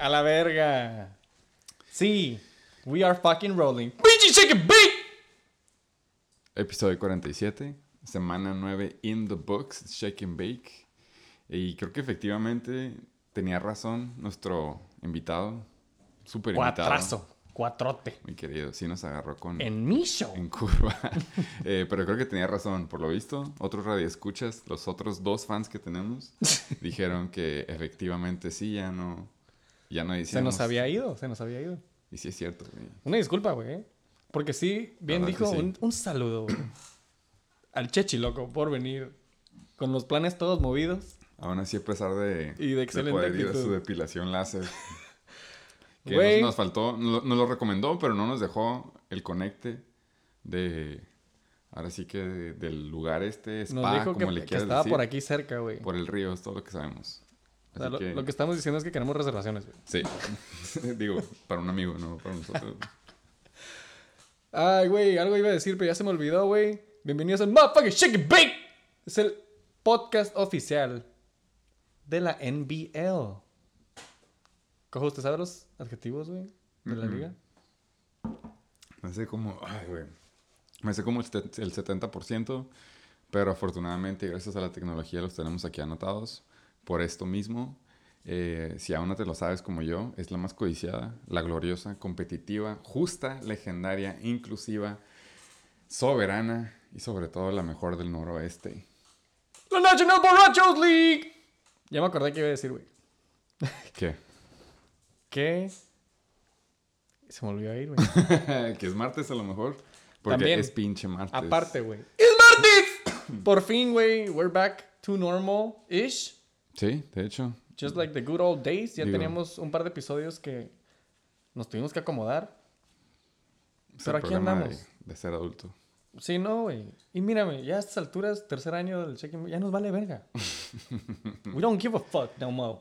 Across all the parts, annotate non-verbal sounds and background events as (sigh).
A la verga. Sí. We are fucking rolling. Episodio 47, semana 9 in the books, Shake and Bake. Y creo que efectivamente tenía razón nuestro invitado, súper invitado. Cuatrazo. Cuatrote. Mi querido, sí nos agarró con... En mi show. en curva. (laughs) Eh, pero creo que tenía razón, por lo visto. Otros radioescuchas, los otros dos fans que tenemos, (laughs) dijeron que efectivamente sí, ya no, ya no Se nos había ido, se nos había ido. Y sí es cierto, güey. Una disculpa, güey. ¿eh? Porque sí, bien dijo, sí. un, un saludo güey, (clears throat) al Chechi, loco, por venir con los planes todos movidos. Aún así, a pesar de, Y de excelente poder ir a su depilación láser. (laughs) Que Güey. nos, nos faltó, nos, nos lo recomendó, pero no nos dejó el conecte de... Ahora sí que de- del lugar este, spa, Nos dijo que, como le que quieras estaba decir. por aquí cerca, güey. Por el río, es todo lo que sabemos. O sea, lo, que- lo que estamos diciendo es que queremos reservaciones, güey. Sí. (laughs) Digo, para un amigo, no para nosotros. Ay, güey, algo iba a decir, pero ya se me olvidó, güey. Bienvenidos al Motherfucking Shake It Bake. Es el podcast oficial de la NBL. Cojo, ¿usted sabe los adjetivos, güey? De la liga. Me sé como, ay, güey. Me sé como el 70%, pero afortunadamente, gracias a la tecnología, los tenemos aquí anotados. Por esto mismo, eh, si aún no te lo sabes como yo, es la más codiciada, la gloriosa, competitiva, justa, legendaria, inclusiva, soberana y sobre todo la mejor del noroeste. La National Borrachos League. Ya me acordé que iba a decir, güey. ¿Qué? (laughs) Que... Se me olvidó ir, güey. (laughs) que es martes a lo mejor. Porque También. es pinche martes. Aparte, güey. ¡Es martes! (coughs) Por fin, güey, we're back to normal-ish. Sí, de hecho. Just like the good old days. Ya Digo- teníamos un par de episodios que nos tuvimos que acomodar. Pero aquí andamos. De, de ser adulto. Sí, no, güey. Y mírame, ya a estas alturas, tercer año del check ya nos vale verga. (laughs) We don't give a fuck no more.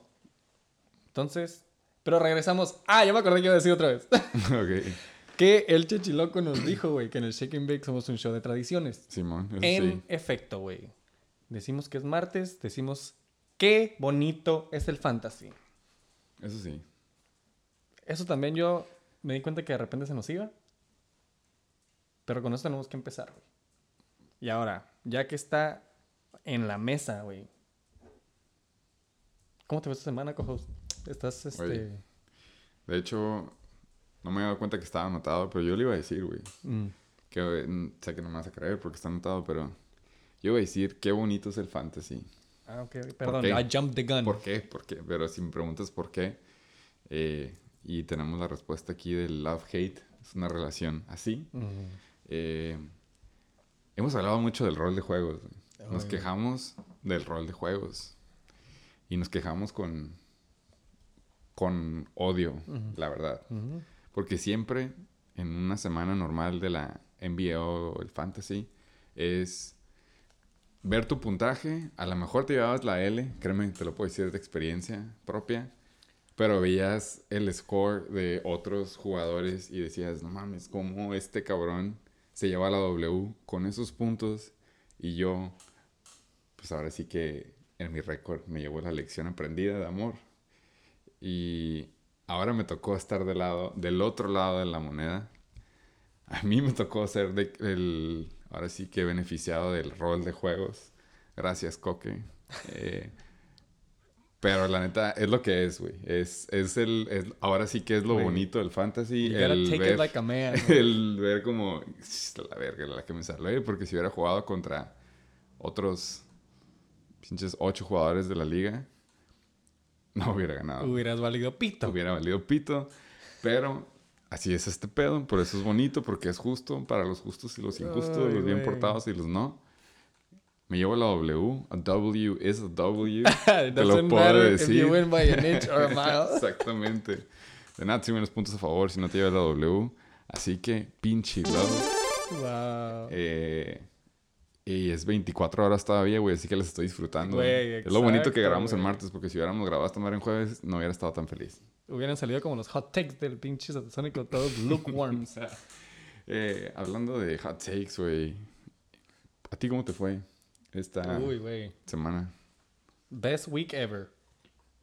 Entonces, pero regresamos. Ah, ya me acordé que iba a decir otra vez. (laughs) (laughs) ok. que el Chechiloco nos dijo, güey, que en el Shake and Bake somos un show de tradiciones. Simón, eso En sí. efecto, güey. Decimos que es martes, decimos qué bonito es el fantasy. Eso sí. Eso también yo me di cuenta que de repente se nos iba. Pero con eso tenemos que empezar, güey. Y ahora, ya que está en la mesa, güey. ¿Cómo te ves esta semana, cojos? Estás, este... Oye. De hecho, no me había dado cuenta que estaba anotado, pero yo le iba a decir, güey. mm, Que sé que no me vas a creer porque está anotado, pero yo iba a decir qué bonito es el fantasy. Ah, ok. Perdón? I jumped the gun. ¿Por qué? ¿Por qué? Pero si me preguntas por qué, eh, y tenemos la respuesta aquí del love-hate, es una relación así. Eh, hemos hablado mucho del rol de juegos. Nos quejamos del rol de juegos. Y nos quejamos con, con odio, la verdad. Porque siempre en una semana normal de la NBA o el fantasy es ver tu puntaje. A lo mejor te llevabas la L, créeme, te lo puedo decir de experiencia propia. Pero veías el score de otros jugadores y decías, no mames, ¿cómo este cabrón se lleva la W con esos puntos? Y yo, pues ahora sí que en mi récord me llevo la lección aprendida de amor. Y ahora me tocó estar del lado, del otro lado de la moneda. A mí me tocó ser el, ahora sí que beneficiado del rol de juegos. Gracias, Coque. Eh, pero la neta, es lo que es, güey. Es, es el, es- ahora sí que es lo bonito del fantasy. You gotta El take ver, it like a man. (laughs) el ver como, la verga, la que me salió. Porque si hubiera jugado contra otros pinches ocho jugadores de la liga, no hubiera ganado Hubieras valido pito. hubiera valido pito. Pero así es este pedo. Por eso es bonito, porque es justo para los justos y los injustos, Ay, los bien portados y los no. Me llevo la W. A W is a W. (laughs) Te lo puedo if decir. you win by an inch or a (laughs) mile. Exactamente. De nada, si menos puntos a favor si no te llevas la W. Así que, pinche love. wow. Eh, y es 24 horas todavía, güey, así que las estoy disfrutando. Güey, es lo bonito que grabamos el martes, porque si hubiéramos grabado esta madre en jueves, no hubiera estado tan feliz. Hubieran salido como los hot takes del pinche Satasónico, todos (laughs) lukewarms. Eh, hablando de hot takes, güey. ¿A ti cómo te fue esta Uy, semana? Best week ever.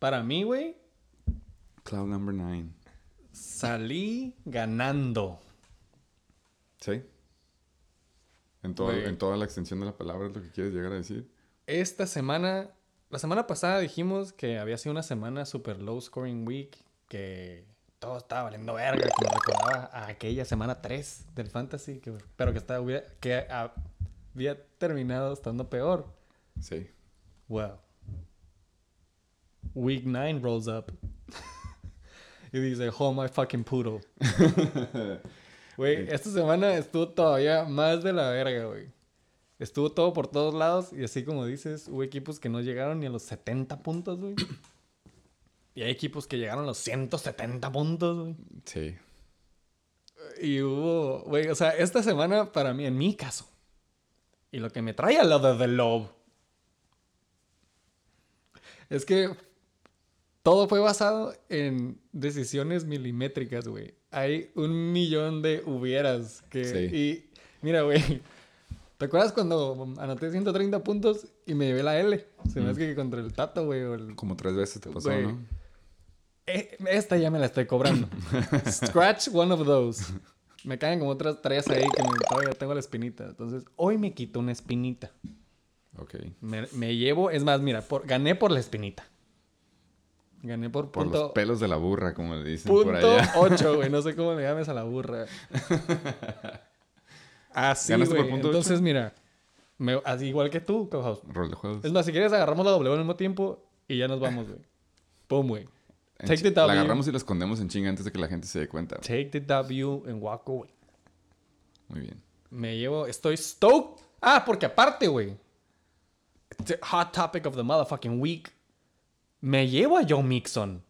Para mí, güey, Cloud number nine. Salí ganando. ¿Sí? En, todo- en toda la extensión de la palabra es lo que quieres llegar a decir. Esta semana, la semana pasada dijimos que había sido una semana super low scoring week, que todo estaba valiendo verga, que me recordaba a aquella semana 3 del fantasy, que, pero que, estaba, que había terminado estando peor. Sí. Well, week 9 rolls up. (laughs) y dice, oh my fucking poodle. (laughs) Güey, esta semana estuvo todavía más de la verga, güey. Estuvo todo por todos lados y así como dices, hubo equipos que no llegaron ni a los 70 puntos, güey. Y hay equipos que llegaron a los 170 puntos, güey. Sí. Y hubo, güey, o sea, esta semana para mí, en mi caso, y lo que me trae al lado de Love, es que todo fue basado en decisiones milimétricas, güey. Hay un millón de hubieras que... Sí. Y mira, güey, ¿te acuerdas cuando anoté 130 puntos y me llevé la L? Se me Mm. hace que contra el Tato, güey, el Como tres veces te pasó, Güey. ¿no? Eh, Esta ya me la estoy cobrando. (laughs) Scratch one of those. Me caen como otras tres ahí que me- todavía tengo la espinita. Entonces, hoy me quito una espinita. Ok. Me, me llevo, es más, mira, por, gané por la espinita. Gané por Por los pelos de la burra, como le dicen por punto allá. 8, güey. No (laughs) sé cómo le llames a la burra. (laughs) Así, ¿Ganaste por güey. Entonces, mira, me- así igual que tú, co-host. Rol de juegos. Es más, si quieres, agarramos la W al mismo tiempo y ya nos vamos, güey. Pum, güey. Take the La W. agarramos y la escondemos en chinga antes de que la gente se dé cuenta. Take the W and walk away. Muy bien. Me llevo, estoy stoked. Ah, porque aparte, güey. Hot topic of the motherfucking week. Me llevo a Joe Mixon.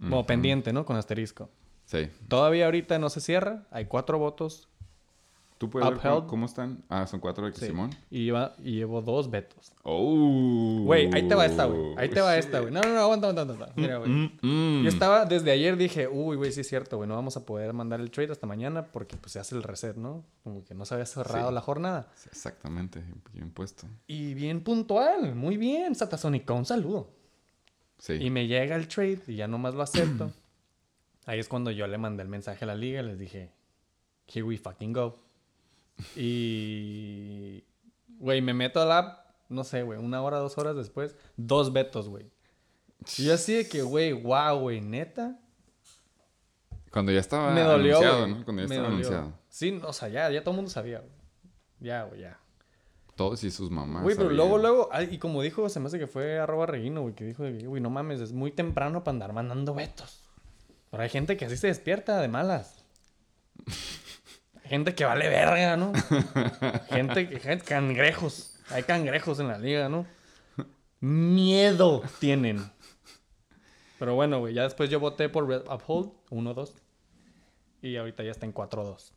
Como pendiente, ¿no? Con asterisco. Sí. Todavía ahorita no se cierra. Hay cuatro votos. ¿Tú puedes ver cómo, Upheld. están? Ah, son cuatro de que Sí. Simón. Y, lleva- y llevo dos vetos. Oh. Güey, ahí te va esta, güey. Ahí te va esta, güey. No, no, no, aguanta, aguanta, aguanta. Mira, güey. Mm, mm. Yo estaba, desde ayer dije, uy, güey, sí es cierto, güey, no vamos a poder mandar el trade hasta mañana porque pues se hace el reset, ¿no? Como que no se había cerrado Sí. la jornada. Sí, Exactamente, bien puesto. Y bien puntual, muy bien, Satasónica, un saludo. Sí. Y me llega el trade y ya nomás lo acepto. (clears throat) Ahí es cuando yo le mandé el mensaje a la liga y les dije, here we fucking go. Y, güey, me meto a la app, no sé, güey, una hora, dos horas después, dos vetos, güey. Y yo así de que, güey, wow, güey, neta. Cuando ya estaba me dolió, anunciado. ¿no? Cuando ya Me estaba dolió. anunciado. Sí, o sea, ya, ya todo el mundo sabía, güey. Ya, güey, ya. Todos y sus mamás. Güey, pero sabían. luego, luego, y como dijo, se me hace que fue arroba Reguino, güey, que dijo, güey, no mames, es muy temprano para andar mandando vetos. Pero hay gente que así se despierta de malas. (laughs) gente que vale verga, ¿no? (laughs) gente que, gente- cangrejos. Hay cangrejos en la liga, ¿no? Miedo tienen. Pero bueno, güey, ya después yo voté por Red Uphold, 1-2. Y ahorita ya está en 4-2.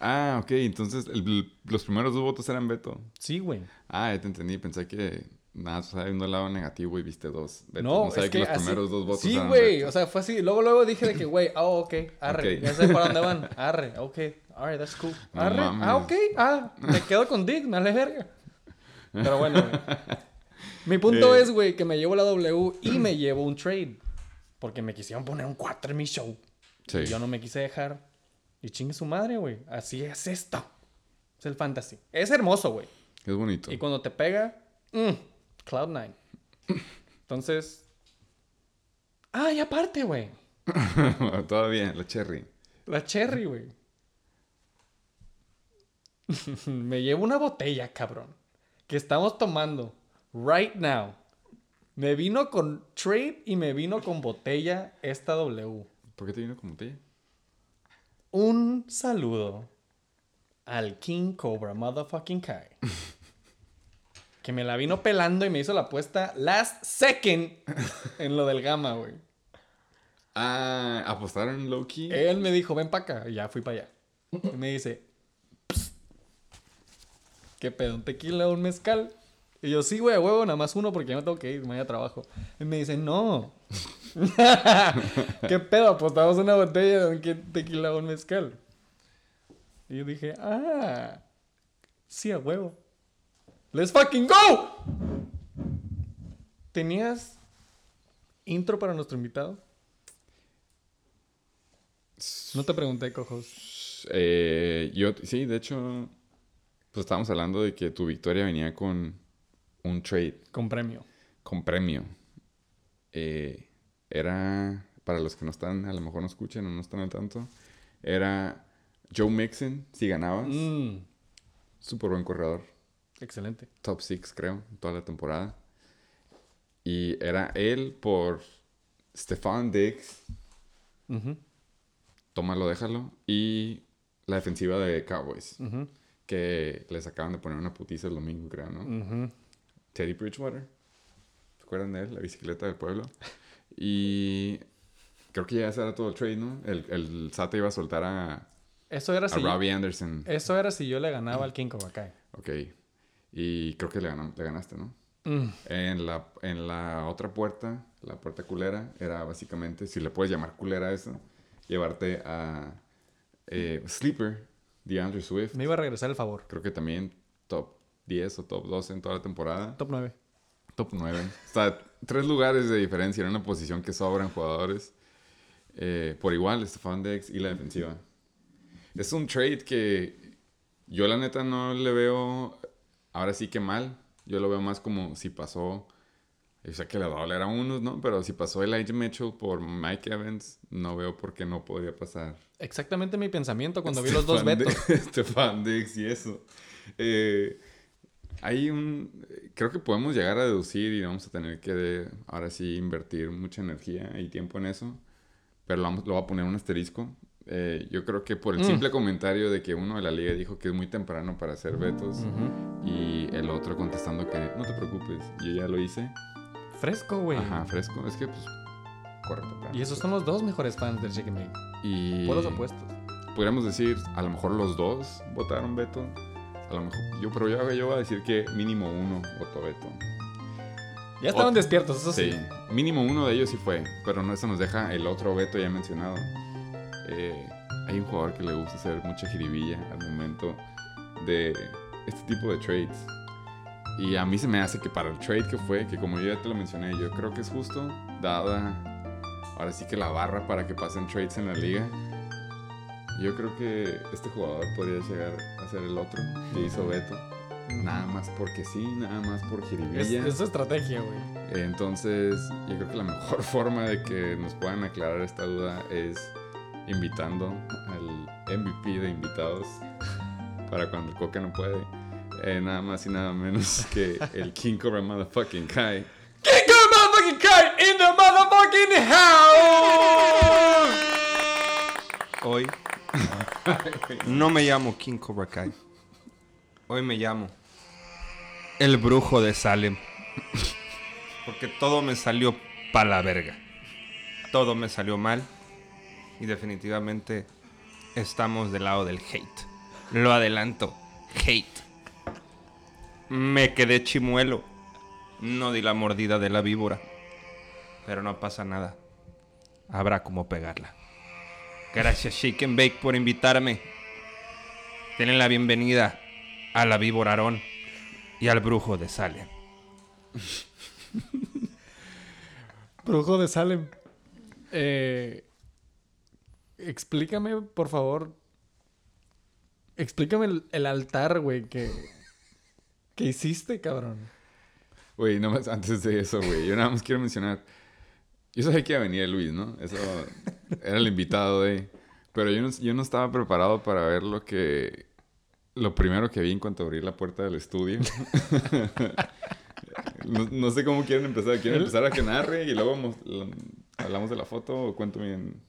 Ah, ok. Entonces el- los primeros dos votos eran Beto. Sí, güey. Ah, ya te entendí. Pensé que nada, estaba viendo el lado negativo y viste dos. No, sabía es que, los así- primeros dos votos Sí, güey. O sea, fue así. Luego, luego dije de que, güey, ah, ok, arre. Ya sé para dónde van. (laughs) Arre, ok. Alright, that's cool. No Arre. Ah, ok. Ah, me quedo con Dick, me vale verga. Pero bueno, güey. (laughs) Mi punto Eh. es, güey, que me llevo la W y me llevo un trade. Porque me quisieron poner un 4 en mi show. Sí. Y yo no me quise dejar. Y chingue su madre, güey. Así es esto. Es el fantasy. Es hermoso, güey. Es bonito. Y cuando te pega, mm, Cloud9. Entonces. Ah, y aparte, güey. (laughs) Todavía, la cherry. La cherry, güey. (laughs) Me llevo una botella, cabrón. Que estamos tomando right now. Me vino con trade y me vino con botella esta W. ¿Por qué te vino como te? Un saludo al King Cobra Motherfucking Kai. (laughs) que me la vino pelando y me hizo la apuesta last second en lo del gamma, güey. Ah, apostaron low key. Él me dijo, ven para acá. Y ya fui para allá. Y me dice, "Psst, ¿qué pedo? ¿Un tequila o un mezcal? Y yo, sí, güey, a huevo, nada más uno porque ya me tengo que ir, mañana trabajo. Y me dice, no. (laughs) ¿Qué pedo? Apostamos una botella de un tequila o un mezcal. Y yo dije, ah, sí, a huevo. ¡Let's fucking go! ¿Tenías intro para nuestro invitado? No te pregunté, cojos. Eh, yo, sí, de hecho, pues estábamos hablando de que tu victoria venía con un trade, Con premio. con premio. Eh, era, para los que no están, a lo mejor no escuchan o no están al tanto, era Joe Mixon, si ganabas, Mm, súper buen corredor, excelente. top 6 creo, toda la temporada. Y era él por Stefan Diggs, Ujú, tómalo, déjalo, y la defensiva de Cowboys. que les acaban de poner una putiza el domingo, creo, ¿no? Teddy Bridgewater. ¿Se acuerdan de él? La bicicleta del pueblo. Y creo que ya ese era todo el trade, ¿no? El, el SAT iba a soltar a, Eso era a si... Robbie Anderson. Eso era si yo le ganaba al King Kobakai. Ok. Y creo que le, ganam- le ganaste, ¿no? Mm, En la, en la otra puerta, la puerta culera, era básicamente, si le puedes llamar culera a eso, llevarte a eh, Sleeper, DeAndre Swift. me iba a regresar el favor. Creo que también top 10 o top 12 en toda la temporada. Top 9. Top 9. O sea, tres lugares de diferencia en una posición que sobran jugadores. Eh, por igual, Stefan Dex y la defensiva. Es un trade que yo la neta no le veo ahora sí que mal. Yo lo veo más como si pasó, yo sé que le va a doler a unos, ¿no? Pero si pasó Elijah Mitchell por Mike Evans, no veo por qué no podría pasar. Exactamente mi pensamiento cuando vi los dos vetos. (laughs) Stefan Diggs y eso. Eh, hay un... Creo que podemos llegar a deducir y vamos a tener que ahora sí invertir mucha energía y tiempo en eso. Pero lo, vamos, lo voy a poner un asterisco. Eh, yo creo que por el Mm. simple comentario de que uno de la liga dijo que es muy temprano para hacer vetos y el otro contestando que no te preocupes, yo ya lo hice. Fresco, güey. Ajá, fresco. Es que pues corre temprano. Y esos son los dos mejores fans del Chicken Bake. Y Por los opuestos. podríamos decir, a lo mejor los dos votaron veto. A lo mejor, yo, pero yo, yo voy a decir que mínimo uno votó veto. Ya estaban Ot- despiertos, eso sí. Sí, mínimo uno de ellos sí fue, pero no eso nos deja el otro veto ya mencionado. Eh, hay un jugador que le gusta hacer mucha jiribilla al momento de este tipo de trades. Y a mí se me hace que para el trade que fue, que como yo ya te lo mencioné, yo creo que es justo, dada ahora sí que la barra para que pasen trades en la liga. Yo creo que este jugador podría llegar a ser el otro que hizo veto. Nada más porque sí, nada más por Es, jiribilla. es su estrategia, güey. Entonces, yo creo que la mejor (laughs) forma de que nos puedan aclarar esta duda es invitando al MVP de invitados para cuando el Coca no puede. Eh, nada más y nada menos (laughs) que el King Cobra Motherfucking Kai. King motherfucking Kai in the motherfucking house! Hoy (laughs) no me llamo King Cobra Kai. Hoy me llamo el brujo de Salem. (laughs) Porque todo me salió pa' la verga. Todo me salió mal. Y definitivamente estamos del lado del hate. Lo adelanto. Hate. Me quedé chimuelo. No di la mordida de la víbora. Pero no pasa nada. Habrá como pegarla. Gracias Shake and Bake por invitarme. Tienen la bienvenida a la víbora Aarón y al brujo de Salem. (laughs) Brujo de Salem. Eh, explícame, por favor. Explícame el, el altar, güey, que, que hiciste, cabrón. Güey, nada más antes de eso, güey, yo nada más quiero mencionar. Yo sabía que iba a venir Luis, ¿no? Eso era el invitado de. Pero yo no, yo no estaba preparado para ver lo que. Lo primero que vi en cuanto abrí la puerta del estudio. no, no sé cómo quieren empezar. ¿Quieren empezar a que narre y luego mos- la- hablamos de la foto o cuento bien?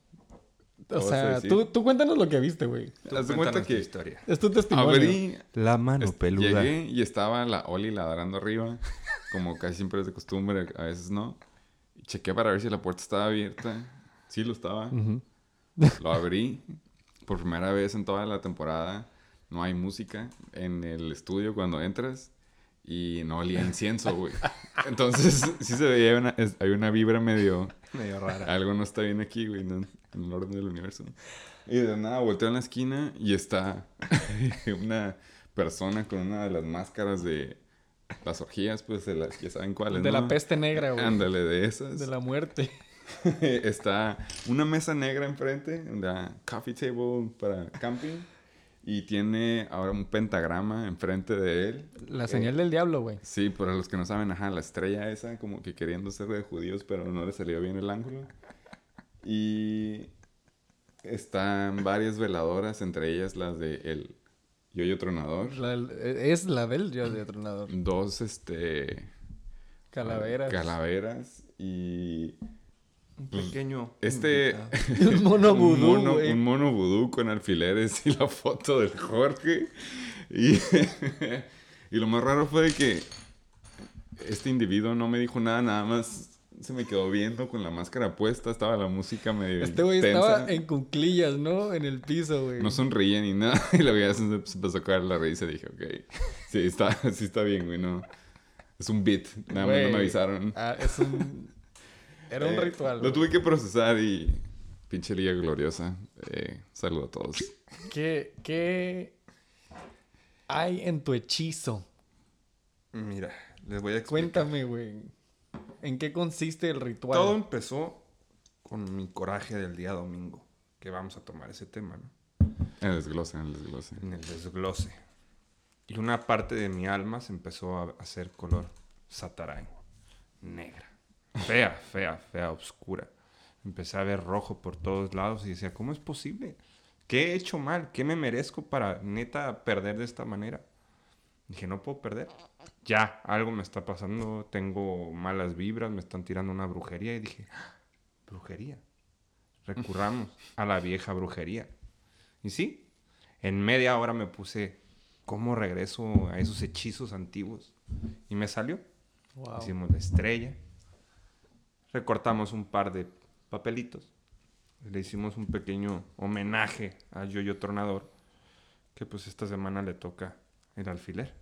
O sea, tú, tú cuéntanos lo que viste, güey. Haz cuenta Cuéntanos tu que historia. Es tu testimonio. abrí La mano peluda. Llegué y estaba la Oli ladrando arriba, como casi siempre es de costumbre, a veces no. Y chequé para ver si la puerta estaba abierta. Sí, lo estaba. Ujú. Lo abrí. Por primera vez en toda la temporada no hay música en el estudio cuando entras y no olía incienso, güey. Entonces sí se veía una, es- hay una vibra medio... Medio rara. Algo no está bien aquí, güey, no- en el orden del universo. Y de nada, volteo en la esquina y está (laughs) una persona con una de las máscaras de las orgías, pues, de las, ya saben cuáles, De ¿no? la peste negra, güey. Ándale, de esas. De la muerte. (laughs) está una mesa negra enfrente, una coffee table para camping. Y tiene ahora un pentagrama enfrente de él. La señal del diablo, güey. Sí, para los que no saben, ajá, la estrella esa, como que queriendo ser de judíos, pero no le salió bien el ángulo. Y están varias veladoras, entre ellas las de el Yoyo Tronador. La del- es la del yo de tronador. Dos, este... Calaveras. Calaveras y... Un pequeño. Este... (laughs) Un mono un vudú, mono, un mono vudú con alfileres y la foto del Jorge. Y, (laughs) y lo más raro fue que este individuo no me dijo nada, nada más se me quedó viendo con la máscara puesta, estaba la música medio Este güey estaba en cunclillas, ¿no? En el piso, güey. No sonreía ni nada. (laughs) Y la verdad se empezó a caer la risa y dije, ok, sí está, (laughs) sí está bien, güey, no. Es un beat, nada más no me avisaron. Ah, es un... Era un Eh, ritual. Lo güey. tuve que procesar y pinche liga gloriosa. Eh, saludo a todos. ¿Qué, ¿Qué hay en tu hechizo? Mira, les voy a explicar. Cuéntame, güey. ¿En qué consiste el ritual? Todo empezó con mi coraje del día domingo. Que vamos a tomar ese tema, ¿no? En el desglose, en el desglose. En el desglose. Y una parte de mi alma se empezó a hacer color satarán. Negra. Fea, (laughs) fea, fea, oscura. Empecé a ver rojo por todos lados y decía, ¿cómo es posible? ¿Qué he hecho mal? ¿Qué me merezco para neta perder de esta manera? Dije, no puedo perder. Ya, algo me está pasando, tengo malas vibras, me están tirando una brujería y dije, "Ah, brujería. Recurramos a la vieja brujería. Y sí, en media hora me puse, ¿cómo regreso a esos hechizos antiguos? Y me salió. Wow. Hicimos la estrella. Recortamos un par de papelitos. Le hicimos un pequeño homenaje a Yoyo Tornador. Que pues esta semana le toca el alfiler,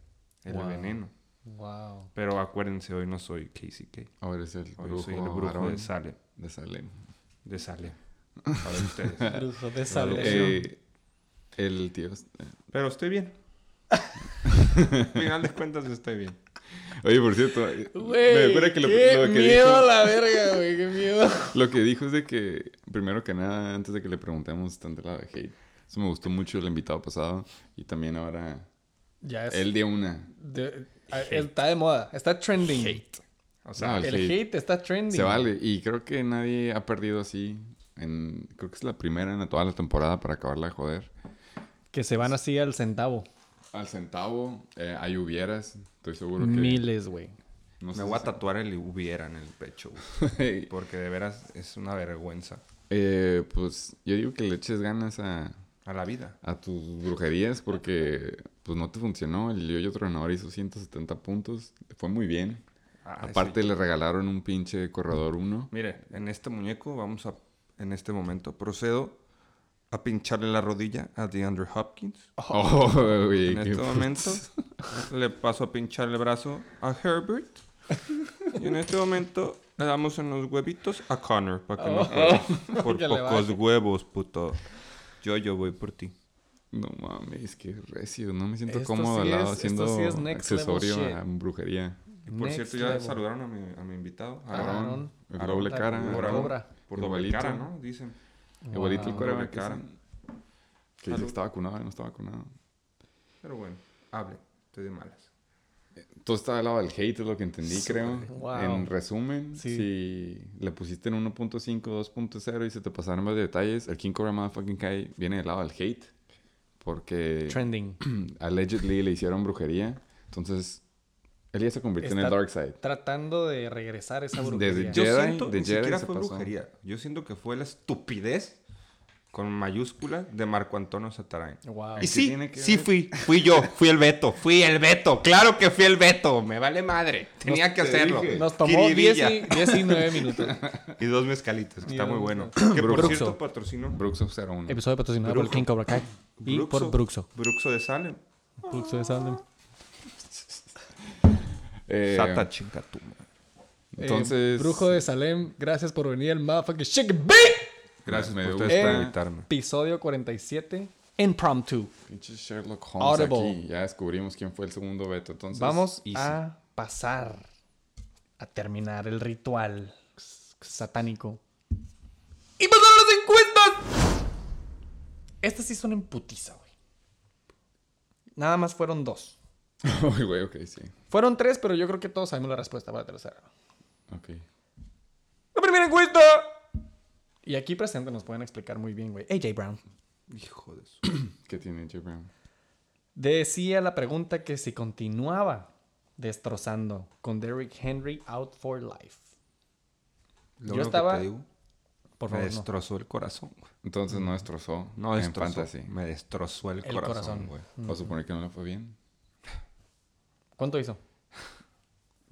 el Wow. veneno. Wow. Pero acuérdense, hoy no soy KCK. Ahora es el Hoy brujo, soy el brujo de Salem. de Salem. De Salem. Para ustedes. (laughs) Brujo de Salem. Eh, el tío... eh, Pero estoy bien. Al (laughs) final de cuentas estoy bien. Oye, por cierto, eh, me acuerdo que lo, qué lo que miedo dijo, a la verga, güey. Qué miedo. (laughs) lo que dijo es de que, primero que nada, antes de que le preguntemos, están del lado de hate. Eso me gustó mucho el invitado pasado y también ahora Ya es... él dio una. de- ah, está de moda. Está trending. O sea, No, el El hate. hate está trending. Se vale y creo que nadie ha perdido así. En, creo que es la primera en toda la temporada para acabarla de joder. Que se van así al centavo. Al centavo, eh, hay hubieras. Estoy seguro que. Miles, güey. no me sé voy a tatuar el hubiera en el pecho. güey, (laughs) Porque de veras es una vergüenza Eh, pues yo digo que le eches ganas a, a la vida. a tus brujerías porque pues no te funcionó. El Yoyo Tronador hizo 170 puntos. Fue muy bien. Ah, Aparte sí. le regalaron un pinche corredor 1. Mire, en este muñeco vamos a, en este momento, procedo a pincharle la rodilla a DeAndre Hopkins. Oh, (laughs) En este momento le paso a pinchar el brazo a Herbert. Y en este momento le damos en los huevitos a Connor para que no juegue. (laughs) Por pocos huevos, puto. Yo, yo voy por ti. No mames, qué recio. No me siento Esto cómodo al sí lado es- haciendo sí es accesorio a brujería. Y por Next cierto, ya level. saludaron a mi, a mi invitado. a. Aarón. El Aarón, doble cara. Por doble Igualito. cara, ¿no? Dicen. Igualito el Wow. coreback. Doble cara. Que dice que está vacunado y no está vacunado. Pero bueno, hable. Estoy de malas. Todo está del lado del hate, es lo que entendí, creo. Wow. En resumen, Sí. si le pusiste en 1.5, 2.0 y se te pasaron más detalles, el King Cobra Motherfucking Kai viene del lado del hate. Porque Trending. (clears throat) allegedly le hicieron brujería. Entonces, él ya se convirtió en el Dark Side. Tratando de regresar esa Desde brujería. Yo Jedi, siento de ni Jedi siquiera fue pasó. brujería. Yo siento que fue la estupidez con mayúscula de Marco Antonio Satarain. Wow. Y sí, tiene que sí ver? fui, fui yo, fui el Beto, fui el Beto, claro que fui el Beto, me vale madre, tenía que te hacerlo. dije. Nos tomó 10 Jiribilla. y, 19 minutos. (laughs) Y dos mezcalitos, que está muy bueno. Que por Bruxo. cierto patrocinó Bruxo 01. Episodio patrocinado por Brujo. King Cobra Kai. Y por Bruxo. Bruxo de Salem. Bruxo de Salem. Eh, Sata chinga tu madre. Entonces. Eh, Brujo de Salem, gracias por venir al motherfucking Chicken Bake. Gracias Me por Eh, invitarme. Episodio 47. Impromptu. Pinche Sherlock Holmes Audible. aquí. Ya descubrimos quién fue el segundo Beto. Entonces, Vamos easy. a pasar a terminar el ritual satánico ¡Y pasaron las encuestas! Estas sí son en putiza, güey. Nada más fueron dos. (laughs) Uy, güey, ok, sí. Fueron tres, pero yo creo que todos sabemos la respuesta para la tercera. Ok. ¡La primera encuesta! Y aquí presente nos pueden explicar muy bien, güey. AJ Brown. Hijo de su... (clears throat) ¿Qué tiene J. Brown? Decía la pregunta que si continuaba destrozando con Derrick Henry out for life. Lo Yo único que estaba- te digo, Por me favor, no. destrozó el corazón. güey. Entonces no destrozó. No en destrozó, fantasy. me destrozó el, El corazón, corazón. güey. O suponer que no le fue bien. ¿Cuánto hizo?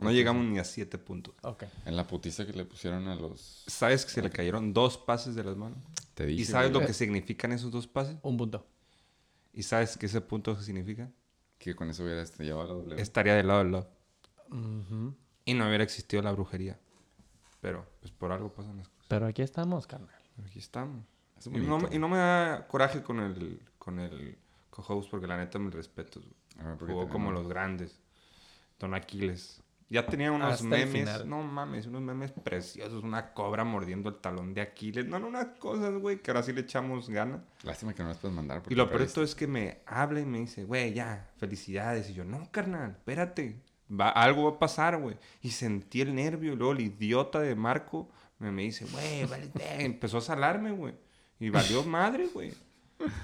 No llegamos ni a siete puntos. Ok. En la putiza que le pusieron a los. ¿Sabes que se le cayeron dos pases de las manos? Te dije. ¿Y sabes lo que significan esos dos pases? Un punto. ¿Y sabes qué ese punto significa? Que con eso hubiera llevado la doble. Estaría del lado del love. Ujú. Y no hubiera existido la brujería. Pero, pues por algo pasan las cosas. Pero aquí estamos, carnal. Aquí estamos. Es Y no, me- y no me da coraje con el, con el co-host porque la neta me respeto. Jugó como los grandes. Don Aquiles. Ya tenía unos Hasta memes. No mames, unos memes preciosos. Una cobra mordiendo el talón de Aquiles. No, no, unas cosas, güey, que ahora sí le echamos gana. Lástima que no las puedes mandar. porque Y lo peor de es que me habla y me dice, güey, ya, felicidades. Y yo, no, carnal, espérate. Va, algo va a pasar, güey. Y sentí el nervio. Y luego el idiota de Marco me, me dice, güey, vale, ve". empezó a salarme, güey. Y valió (laughs) madre, güey.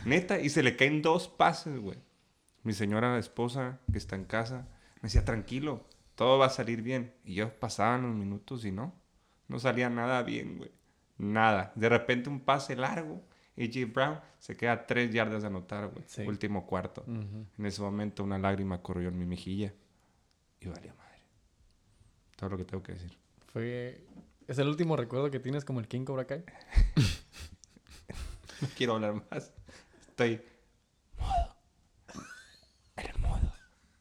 Neta, y se le caen dos pases, güey. Mi señora esposa, que está en casa, me decía, tranquilo, todo va a salir bien. Y yo pasaban los minutos y no, no salía nada bien, güey. Nada. De repente un pase largo. AJ Brown se queda a tres yardas de anotar, güey. Sí. Último cuarto. En ese momento una lágrima corrió en mi mejilla. Y valía madre. Todo lo que tengo que decir. Fue... ¿Es el último recuerdo que tienes como el King Cobra Kai? (laughs) No quiero hablar más. Estoy...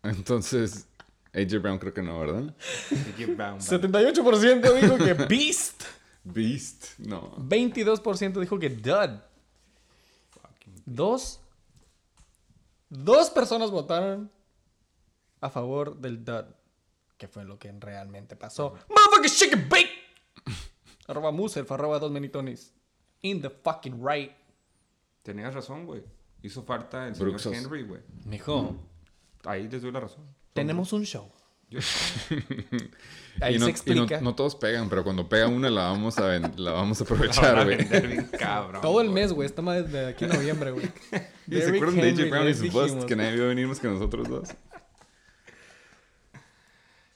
Entonces, AJ Brown creo que no, ¿verdad? AJ Brown. vale. 78% dijo que (laughs) Beast. Beast. No. 22% dijo que Dud. Fucking- Dos. Dos personas votaron a favor del Dud. Que fue lo que realmente pasó. Motherfucking chicken bake. (laughs) arroba Muself, arroba dos menitones. In the fucking right. Tenías razón, güey. Hizo falta el señor. Henry, güey. Mijo, Ahí les doy la razón. Tenemos un show. (laughs) Ahí y no, se y no- explica. no todos pegan, pero cuando pega una la vamos a, ven- la vamos a (laughs) aprovechar, güey. (laughs) Todo el mes, güey. Estamos desde aquí en noviembre, güey. ¿Y se acuerdan de AJ Brown y su bust que nadie vio venir más que nosotros dos?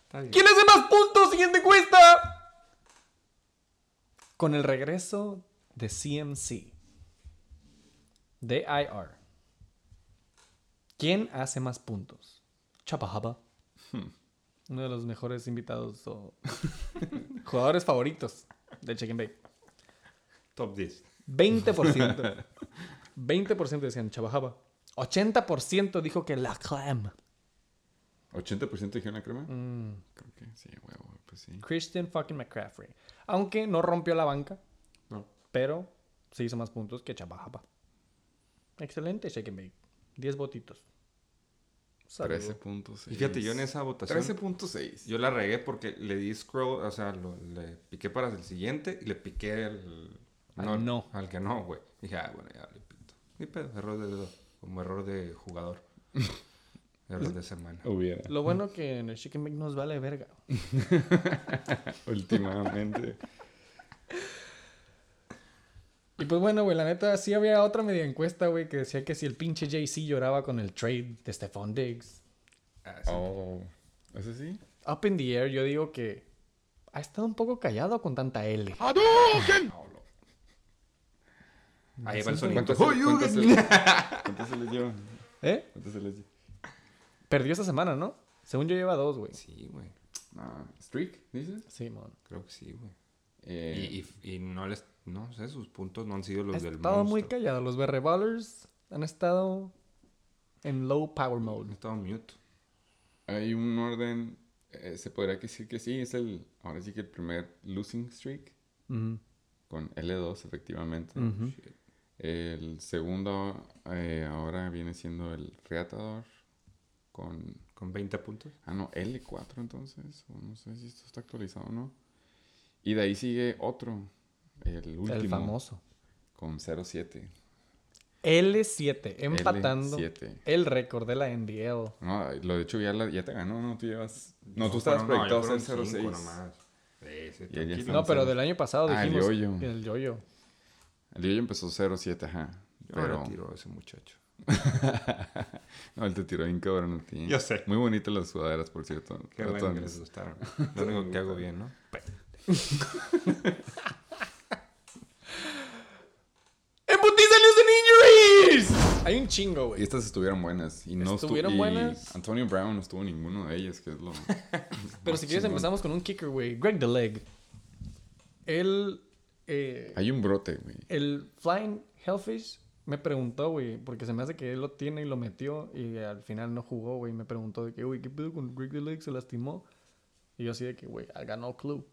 Está. ¿Quién hace más puntos? Siguiente encuesta. Con el regreso de CMC. De IR. ¿Quién hace más puntos? Chapahaba. Uno de los mejores invitados o (laughs) jugadores favoritos del Chicken Bake. Top 10. 20%. 20% decían Chabajaba. 80% dijo que la clam. ¿80% dijeron la crema? Mm. Creo que sí, huevo, pues sí. Christian fucking McCaffrey. Aunque no rompió la banca, No. pero se hizo más puntos que Chabajaba. Excelente, Shake and Bake. 10 votitos. Salud. 13.6. Y fíjate, yo en esa votación... 13.6. Yo la regué porque le di scroll, o sea, lo- le piqué para el siguiente y le piqué el... Al no. Al que no, güey. Dije, ah, bueno, ya le pito. Ni pedo, error de dedo. Como error de jugador. (laughs) error de semana. Hubiera. Lo bueno que en el Chicken Bake nos vale verga. (laughs) Últimamente. Y pues bueno, güey, la neta, sí había otra media encuesta, güey, que decía que si el pinche JC lloraba con el trade de Stephon Diggs. Ah, sí. Oh. ¿Eso sí? Up in the air, yo digo que ha estado un poco callado con tanta L. Ahí va el sonido. ¿Cuántos, cuántos, se, les dio? ¿Eh? ¿Cuántos se les dio? Perdió esta semana, ¿no? Según yo lleva dos, güey. Sí, güey. Ah, ¿Streak, dices? Sí, mon. Creo que sí, güey. Eh, Y, y, y no les... No sé, sus puntos no han sido los Ha del estado muy callado. Los Berre Ballers han estado en low power Han mode. estado mute. Hay un orden, eh, se podría decir que sí, es el, ahora sí que el primer losing streak con L2 efectivamente. El segundo eh, ahora viene siendo el Reatador con, Con 20 puntos. ah no, L4 entonces, o no sé si esto está actualizado o no. Y de ahí sigue otro, El último. El famoso. Con 0-7. L7, empatando L7. el récord de la NBL. No, lo de hecho ya, la- ya te ganó, ¿no? Tú llevas... No, tú No, estabas fueron- no, proyectado a ser fueron cinco 0-6. nomás. Sí, No, pero del año pasado Ah, el dijimos. yoyo. El yoyo. El Yoyo empezó 0-7, ajá. Yo Pero... me retiro a ese muchacho. (laughs) no, él te tiró bien cabrón a ti. Yo sé. Muy bonitas las sudaderas, por cierto. Qué bueno que les gustaron. Lo único que hago bien, ¿no? (laughs) ¡En putiza News Hay un chingo, Y güey. estas estuvieron buenas. Y no estu- Estuvieron y buenas. Antonio Brown no estuvo ninguno de ellas, que es lo. (laughs) Pero si quieres chingón. empezamos con un kicker, güey. Greg the Leg. Él... eh, Hay un brote, güey. el Flying Hellfish me preguntó, güey, porque se me hace que él lo tiene y lo metió y al final no jugó, güey. Me preguntó de que, güey, ¿qué pedo con Greg the Leg? Se lastimó. Y yo así de que, güey, no clue.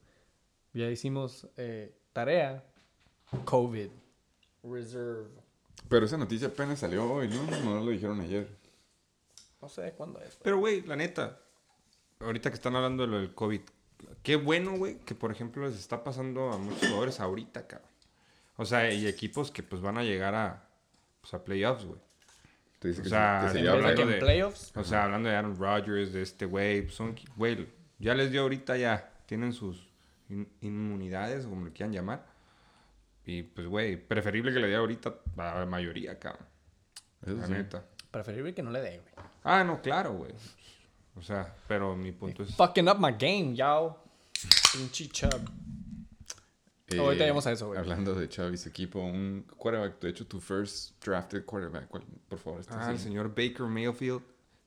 Ya hicimos eh, tarea. COVID. Reserve. Pero esa noticia apenas salió hoy, ¿no? No lo dijeron ayer. No sé cuándo es. Pero, güey, la neta, ahorita que están hablando de lo del COVID, qué bueno, güey, que por ejemplo les está pasando a muchos jugadores ahorita, cabrón. O sea, y equipos que pues van a llegar a, pues, a playoffs, güey. Te dice O que, sea, que se de hablando de- playoffs. O sea, hablando de Aaron Rodgers, de este güey, pues, son, güey, ya les dio ahorita ya, tienen sus in- inmunidades, o como le quieran llamar. Y pues, güey, preferible que le dé ahorita a la mayoría, cabrón. Eso La sí. neta. Preferible que no le dé, güey. Ah, no, claro, güey. O sea, pero mi punto es... Fucking up my game, yo. Pinche chub. Eh, Ahorita llegamos a eso, güey. Hablando de Xavi, su equipo, un quarterback, de hecho, tu first drafted quarterback, ¿cuál? por favor. este Ah, el señor Baker Mayfield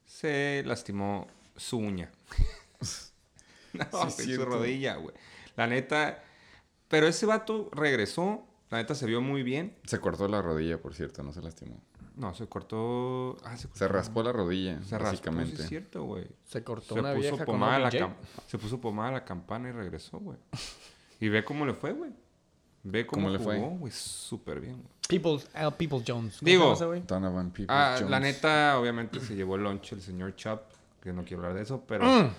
se lastimó su uña. (laughs) (laughs) no, Sí, su rodilla, güey. La neta... Pero ese vato regresó. La neta se vio muy bien. Se cortó la rodilla, por cierto, no se lastimó. No, se cortó... Ah, se cortó. Se raspó la rodilla, Se raspó, básicamente. sí es cierto, güey. Se cortó Se una puso, vieja pomada a la cam- se puso pomada a la campana y regresó, güey. Y ve cómo le fue, güey. Ve cómo, ¿Cómo le fue? jugó, güey. Súper bien, güey. Peoples, Al Peoples Jones. ¿Cómo Digo, ese? Donovan Peoples Ah, Jones. la neta, obviamente se llevó el lunch el señor Chubb, que no quiero hablar de eso, pero Mm.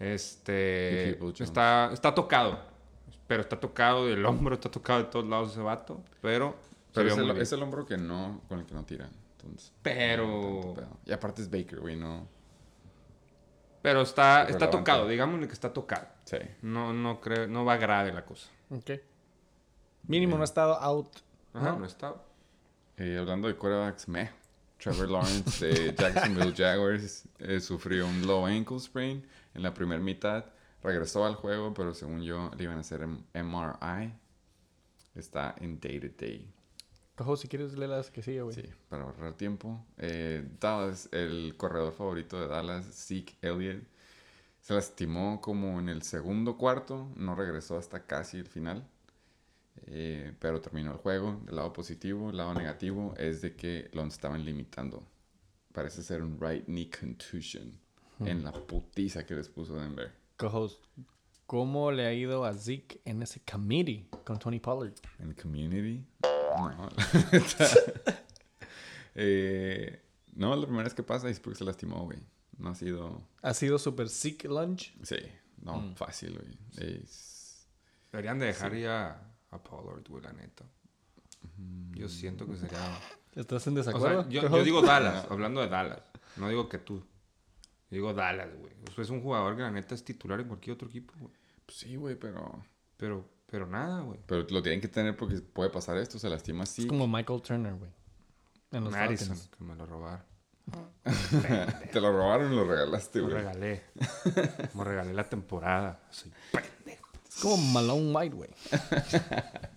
este está, está tocado. Pero está tocado del hombro, está tocado de todos lados ese vato, pero, es el, bien. es el hombro que no, con el que no tiran. Entonces, Pero- no. Y aparte es Baker, güey, no. Pero está, Es está tocado, digámosle que está tocado. Sí. No, no creo, no va grave la cosa. Ok. Mínimo no ha estado out. Ajá, ¿no? no está. Eh, hablando de quarterbacks, meh. Trevor Lawrence de (laughs) Jacksonville Jaguars eh, sufrió un low ankle sprain en la primera mitad. Regresó al juego, pero según yo le iban a hacer MRI. Está en day to day. Cojo, si quieres leer las que sigue, güey. Sí, para ahorrar tiempo. Eh, Dallas, el corredor favorito de Dallas, Zeke Elliott, se lastimó como en el segundo cuarto. No regresó hasta casi el final. Eh, pero terminó el juego. El lado positivo, el lado negativo es de que lo estaban limitando. Parece ser un right knee contusion en la putiza que les puso Denver. Cojos, ¿cómo le ha ido a Zeke en ese committee con Tony Pollard? En community. No, la (laughs) neta. Eh, no, la primera vez que pasa es porque se lastimó, güey. No ha sido. ¿Ha sido super Zeke lunch? Sí, no, fácil, güey. Es- Deberían de dejar ya a Pollard, güey, la neta. Yo siento que sería... ¿Estás en O desacuerdo? sea, yo, Cojo? yo digo Dallas, (laughs) hablando de Dallas. No digo que tú. Yo digo Dallas, güey. O sea, es un jugador que la neta es titular en cualquier otro equipo, güey. pues sí, güey, pero. Pero, pero nada, güey. Pero lo tienen que tener porque puede pasar esto, se lastima así. Es como Michael Turner, güey. En los Madison, Falcons. que me lo robaron. (laughs) Te lo robaron y lo regalaste, Lo güey. regalé. Como regalé la temporada. Soy pendejo. Es como Malone White, güey. (laughs)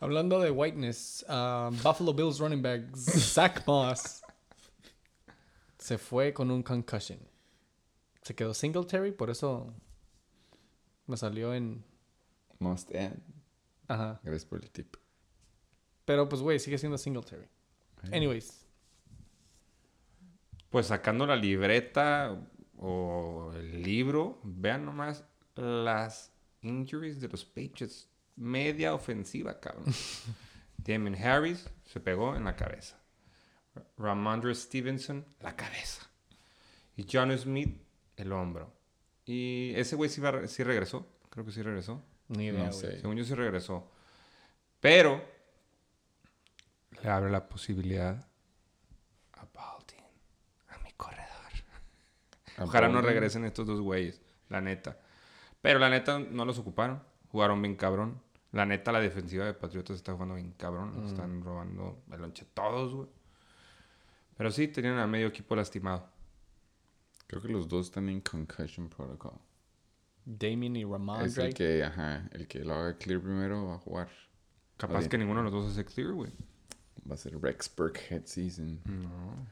Hablando de whiteness, uh, Buffalo Bills running back Zach Moss se fue con un concussion. Se quedó Singletary, por eso me salió en... Must add. Ajá. Gracias por el tip. Pero pues, güey, sigue siendo Singletary. Anyways, Pues sacando la libreta o el libro, vean nomás las injuries de los Patriots. Media ofensiva, cabrón. (laughs) Damon Harris se pegó en la cabeza. Ramondre Stevenson, la cabeza. Y John Smith, el hombro. Y ese güey sí, va- sí regresó. Creo que sí regresó. Ni idea, No sé. Según yo sí regresó. Pero le abre la posibilidad a Baldwin, a mi corredor. Ojalá no regresen estos dos güeyes, la neta. Pero la neta no los ocuparon. Jugaron bien cabrón. La neta, la defensiva de Patriotas está jugando bien cabrón. Mm. Están robando el lonche todos, güey. Pero sí, tenían a medio equipo lastimado. Creo que los dos están en concussion protocol. Damien y es el Ramondre. que, ajá, el que lo haga clear primero va a jugar. Capaz que ninguno de los dos hace clear, güey. Va a ser Rex Burkhead season. No.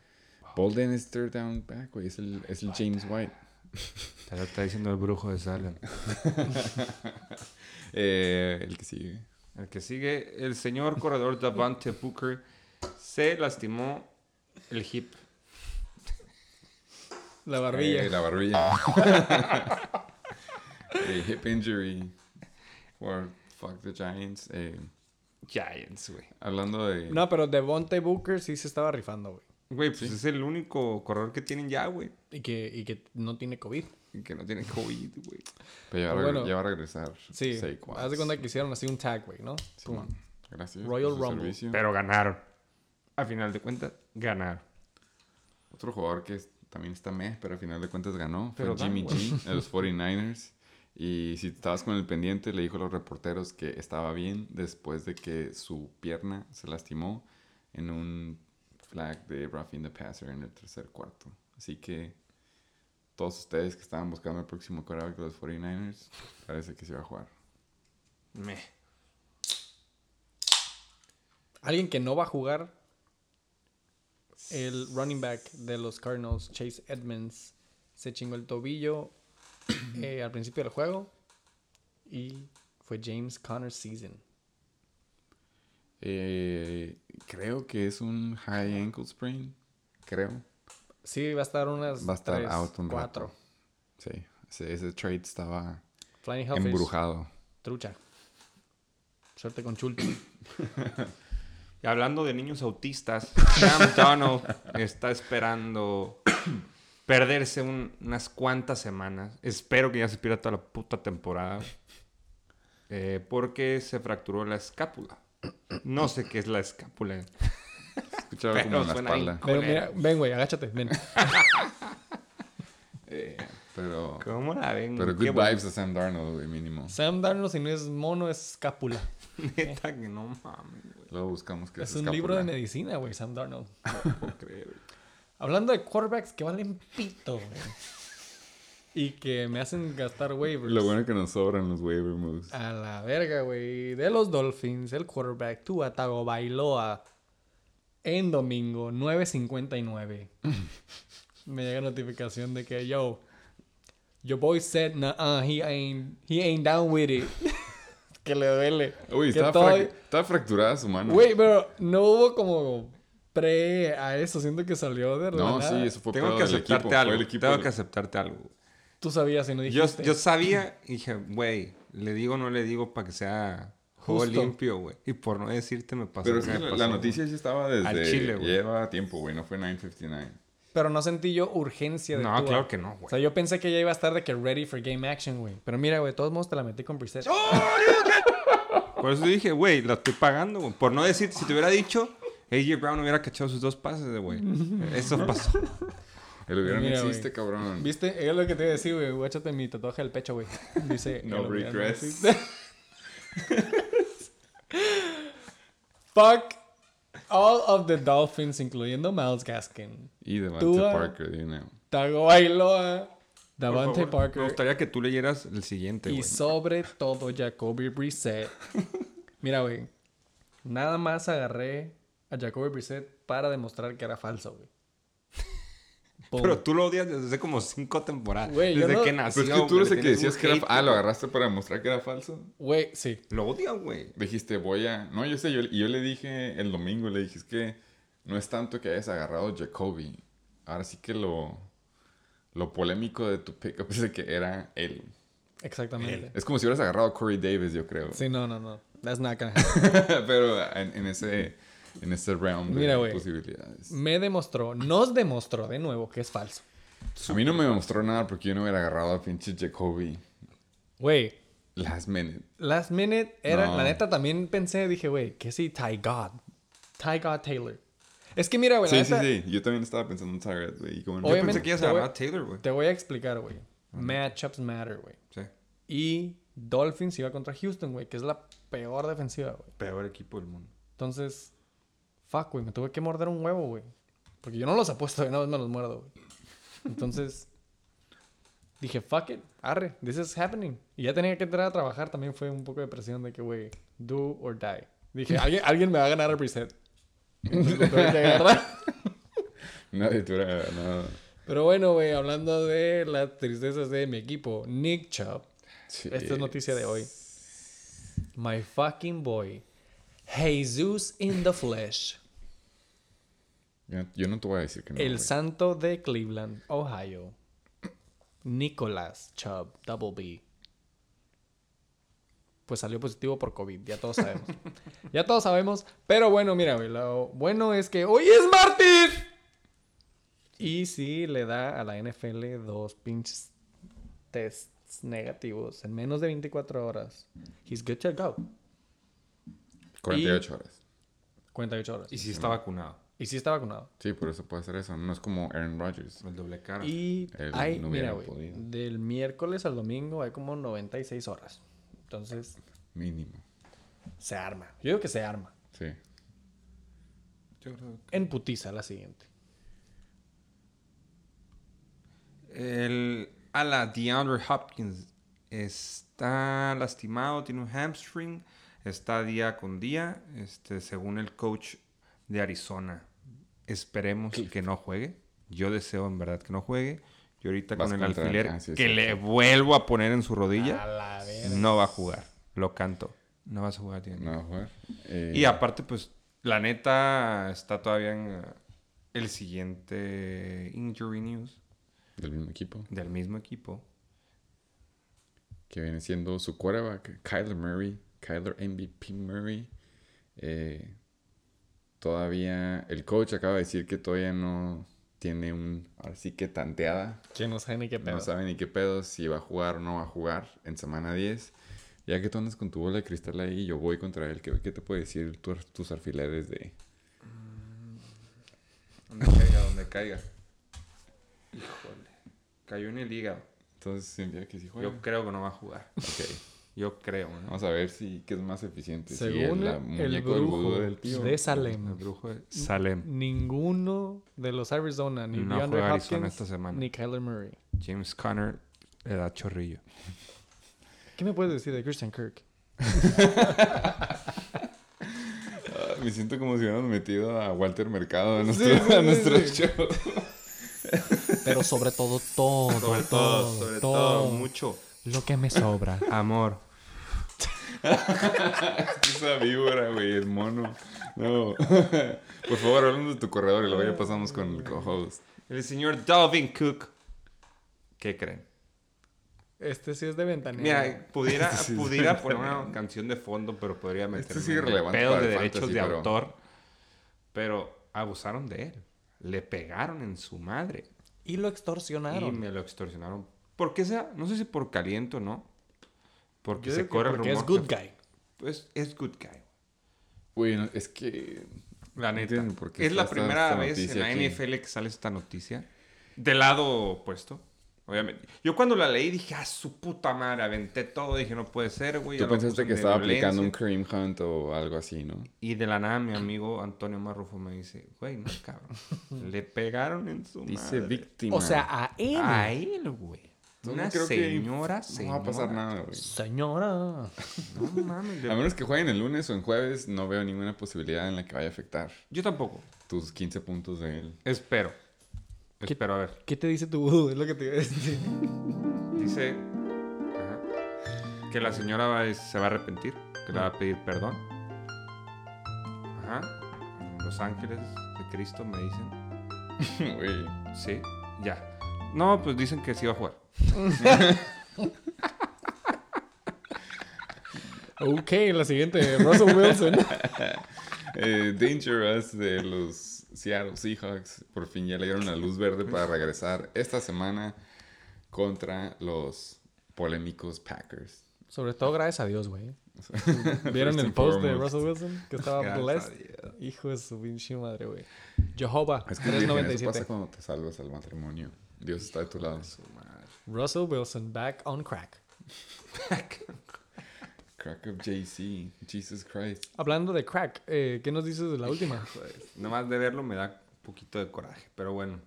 Bolden es third down back, güey. Es el, es el James White. Te lo está diciendo el brujo de Salem. (laughs) Eh, el que sigue. El que sigue, el señor corredor Davante Booker se lastimó el hip. La barbilla. Eh, la barbilla. (laughs) Eh, hip injury. For fuck the Giants. Eh, Giants, güey. hablando de. No, pero Devontae Booker sí se estaba rifando, güey. Güey, pues es el único corredor que tienen ya, güey. Y que, y que no tiene COVID. Y Que no tiene COVID, güey. Pero ya, va a Bueno. reg- ya va a regresar. Sí. Haz de cuenta que hicieron así un tag, güey, ¿no? Simón. Gracias. Royal Rumble. servicio. Pero ganaron. A final de cuentas, ganaron. Otro jugador que también está meh, pero al final de cuentas ganó. Fue Pero Jimmy. G de los (laughs) 49ers. Y si estabas con el pendiente, le dijo a los reporteros que estaba bien después de que su pierna se lastimó en un flag de roughing the passer en el tercer cuarto. Así que todos ustedes que estaban buscando el próximo quarterback de los 49ers, parece que se va a jugar. Meh. Alguien que no va a jugar. El running back de los Cardinals, Chase Edmonds, se chingó el tobillo (clears throat) eh, al principio del juego. Y fue James Conner season. Eh, creo que es un high ankle sprain. Creo. Sí, va a estar unas. Va a estar tres, out un cuatro. rato. Sí, ese, ese trade estaba Flying embrujado. Trucha. Suerte con Chulto. (laughs) Y hablando de niños autistas, Sam Donald está esperando perderse un- unas cuantas semanas. Espero que ya se pierda toda la puta temporada. Eh, porque se fracturó la escápula. No sé qué es la escápula. Escuchaba Pero como en la suena espalda. Pero mira, ven, güey, agáchate, ven. (laughs) Eh, pero, ¿Cómo la ven? pero good bueno. vibes a Sam Darnold, güey, mínimo. Sam Darnold, si no es mono, es escápula. (laughs) Neta que no mames, Luego buscamos que Es un libro de medicina, güey, Sam Darnold. No puedo creer. güey. Hablando de quarterbacks que valen pito, güey. Y que me hacen gastar waivers. Lo bueno es que nos sobran los waiver moves. A la verga, güey. De los Dolphins, el quarterback Tua Tagovailoa. En domingo, 9.59. (laughs) me llega notificación de que, yo, your boy said, nah, he ain't, he ain't down with it. (laughs) que le duele. Uy, que estaba, fracturada su mano. Güey, pero no hubo como pre a eso. Siento que salió de la no, nada. sí, eso fue Tengo que aceptarte equipo. Algo. el equipo Tengo del- que aceptarte algo. Tú sabías y no Yo, dijiste. yo sabía y dije, güey, le digo o no le digo para que sea juego Justo. limpio, güey. Y por no decirte me pasó. Pero es que la, pasó, la güey. noticia sí estaba desde... Al chile, güey. Lleva tiempo, güey. No fue 9.59. Pero no sentí yo urgencia de No, claro que no, O güey. sea, yo pensé que ya iba a estar de que ready for game action, güey. Pero mira, güey, de todos modos te la metí con preset. Por eso dije, güey, la estoy pagando, güey. Por no decir, si te hubiera dicho, AJ Brown hubiera cachado sus dos pases, güey. Eso pasó. El hubiera no cabrón. ¿Viste? Es lo que te iba a decir, güey. Guáchate mi tatuaje del pecho, güey. Dice... (laughs) No regrets. (laughs) Fuck all of the Dolphins, incluyendo Miles Gaskin. Y Devante Tua- Parker, you know. Tagovailoa, Davante favor, Parker. Me gustaría que tú leyeras el siguiente, Y sobre todo Jacoby Brissett. (laughs) Mira, güey. Nada más agarré a Jacoby Brissett para demostrar que era falso, güey. (laughs) Pero tú lo odias desde como cinco temporadas. Yo desde no- que Pero nació. es que tú eres el que decías que era... Ah, lo agarraste para demostrar que era falso. Güey, sí. Lo odian, güey. Dijiste, voy a... No, yo sé, yo, y yo le dije el domingo, le dije, es que no es tanto que hayas agarrado a Jacoby. Ahora sí que lo... Lo polémico de tu pickup es de que era él. Exactamente. Es como si hubieras agarrado a Corey Davis, yo creo. Sí, no, no, no. That's not gonna (laughs) happen. Pero en, en ese... En ese realm de Mira, güey. posibilidades. Me demostró, nos demostró de nuevo que es falso. A mí no me mostró nada porque yo no hubiera agarrado a pinche Jacoby. Güey, Last minute. Last minute era, No. la neta también pensé, dije, güey, que sí, Ty God. Ty God Taylor. Es que mira, güey, Sí, sí, sí. Yo también estaba pensando en Tyrant, güey. Yo pensé que ibas te a voy- llamar Taylor, güey. te voy a explicar, güey. Matchups matter, güey. Sí. Y Dolphins iba contra Houston, güey, que es la peor defensiva, güey. Peor equipo del mundo. Entonces, fuck, güey, me tuve que morder un huevo, güey. Porque yo no los apuesto, güey, no me los muerdo, güey. Entonces, (laughs) dije, fuck it, arre, this is happening. Y ya tenía que entrar a trabajar, también fue un poco de presión de que, güey, do or die. Dije, (laughs) alguien, alguien me va a ganar el preset. Tuviera nada. Pero bueno, güey, hablando de las tristezas de mi equipo, Nick Chubb. Sí. Esta es noticia de hoy. My fucking boy. Jesus in the flesh. Yo, yo no te voy a decir que no. El santo de Cleveland, Ohio. Nicholas Chubb, Double B. Pues salió positivo por COVID, ya todos sabemos. (laughs) ya todos sabemos. Pero bueno, mira, güey, lo bueno es que hoy es martes. Y sí le da a la NFL dos pinches tests negativos en menos de 24 horas. He's good to go. 48 horas. 48 horas. Y si está vacunado. Y sí está vacunado. Sí, por eso puede hacer eso. No es como Aaron Rodgers. El doble cara. Y Él hay, no mira, güey, del miércoles al domingo hay como 96 horas. Entonces, Mínimo. se arma. Yo digo que se arma. Sí. Yo creo En putiza la siguiente. El ala DeAndre Hopkins está lastimado, tiene un hamstring, está día con día, este, según el coach de Arizona. Esperemos que no juegue. Yo deseo en verdad que no juegue. Y ahorita Vas con el alfiler ah, sí, que le vuelvo a poner en su rodilla, A no va a jugar. Lo canto. No vas a jugar, DeAndre. No va a jugar. Eh, Y aparte, pues, la neta está todavía en eh, el siguiente injury news Del mismo equipo. del mismo equipo. Que viene siendo su quarterback, Kyler Murray. Kyler MVP Murray. Eh, todavía. El coach acaba de decir que todavía no tiene un. Ahora sí que tanteada. Que no sabe ni qué pedo. No sabe ni qué pedo, si va a jugar o no va a jugar en semana 10. Ya que tú andas con tu bola de cristal ahí, yo voy contra él. ¿Qué, qué te puede decir tu- tus alfileres de...? Donde caiga, donde caiga. Híjole. Cayó en el hígado. Entonces, significa que sí juega. Yo creo que no va a jugar. Ok. Yo creo, ¿no? Vamos a ver si qué es más eficiente. Según el, brujo del tío. de El Salem, brujo de Salem. ninguno de los Arizona, ni No DeAndre juega Arizona Hopkins, esta semana. ni Kyler Murray. James Conner le da chorrillo. ¿Qué me puedes decir de Christian Kirk? (laughs) Me siento como si hubiéramos metido a Walter Mercado a nuestro, Sí, sí, a sí, nuestro sí. show. Pero sobre todo, todo, Sobre todo, sobre todo, mucho lo que me sobra. amor. (laughs) Esa víbora, güey, el mono. No. (laughs) Por favor, hablando de tu corredor y luego ya pasamos con el co-host. El señor Dalvin Cook. ¿Qué creen? Este sí es de ventanilla. Mira, pudiera, Este sí pudiera poner una canción de fondo, pero podría meter Este sí es relevante pedos para de derechos fantasy, de pero- autor. Pero abusaron de él. Le pegaron en su madre. Y lo Y extorsionaron. me lo extorsionaron. ¿Por qué sea? No sé si por caliente o no. Porque Yo se que corre el porque rumor. es good que- guy. Pues es good guy. Güey, no, es que... La neta. Es la primera vez en la aquí. NFL que sale esta noticia. Del lado opuesto. Obviamente. Yo cuando la leí dije, ah, su puta madre, aventé todo. Dije, no puede ser, güey. Tú pensaste que estaba aplicando un violencia". cream hunt o algo así, ¿no? Y de la nada mi amigo Antonio Marrufo me dice, güey, no, cabrón. Le pegaron en su Dice madre. víctima. O sea, a él. A él, güey. Una creo que señora, No va a pasar señora. nada, güey. Señora. No mames. A menos que jueguen el lunes o en jueves, no veo ninguna posibilidad en la que vaya a afectar Yo tampoco. tus 15 puntos de él. Espero. ¿Qué- Espero, a ver. ¿Qué te dice tu vudú? Es lo que te iba a decir. Dice ajá, que la señora va a- se va a arrepentir, que le va a pedir perdón. Ajá. Los ángeles de Cristo me dicen. (laughs) Güey. Sí, ya. No, pues dicen que sí va a jugar. Ok, la siguiente. Russell Wilson. (laughs) Eh, Dangerous de los Seattle Seahawks por fin ya le dieron la luz verde para regresar esta semana contra los polémicos Packers. Sobre todo gracias a Dios, güey. (laughs) ¿Vieron el post de. Russell Wilson? Que estaba Gracias blessed. Hijo de su pinche madre, güey. Jehová, Es que virgen, eso 397. pasa cuando te salvas al matrimonio. Dios está de tu lado. Russell Wilson back on crack. Crack of JC. Jesus Christ. Hablando de crack, eh, ¿qué nos dices de la última? (laughs) Pues, nomás de verlo me da un poquito de coraje. Pero bueno.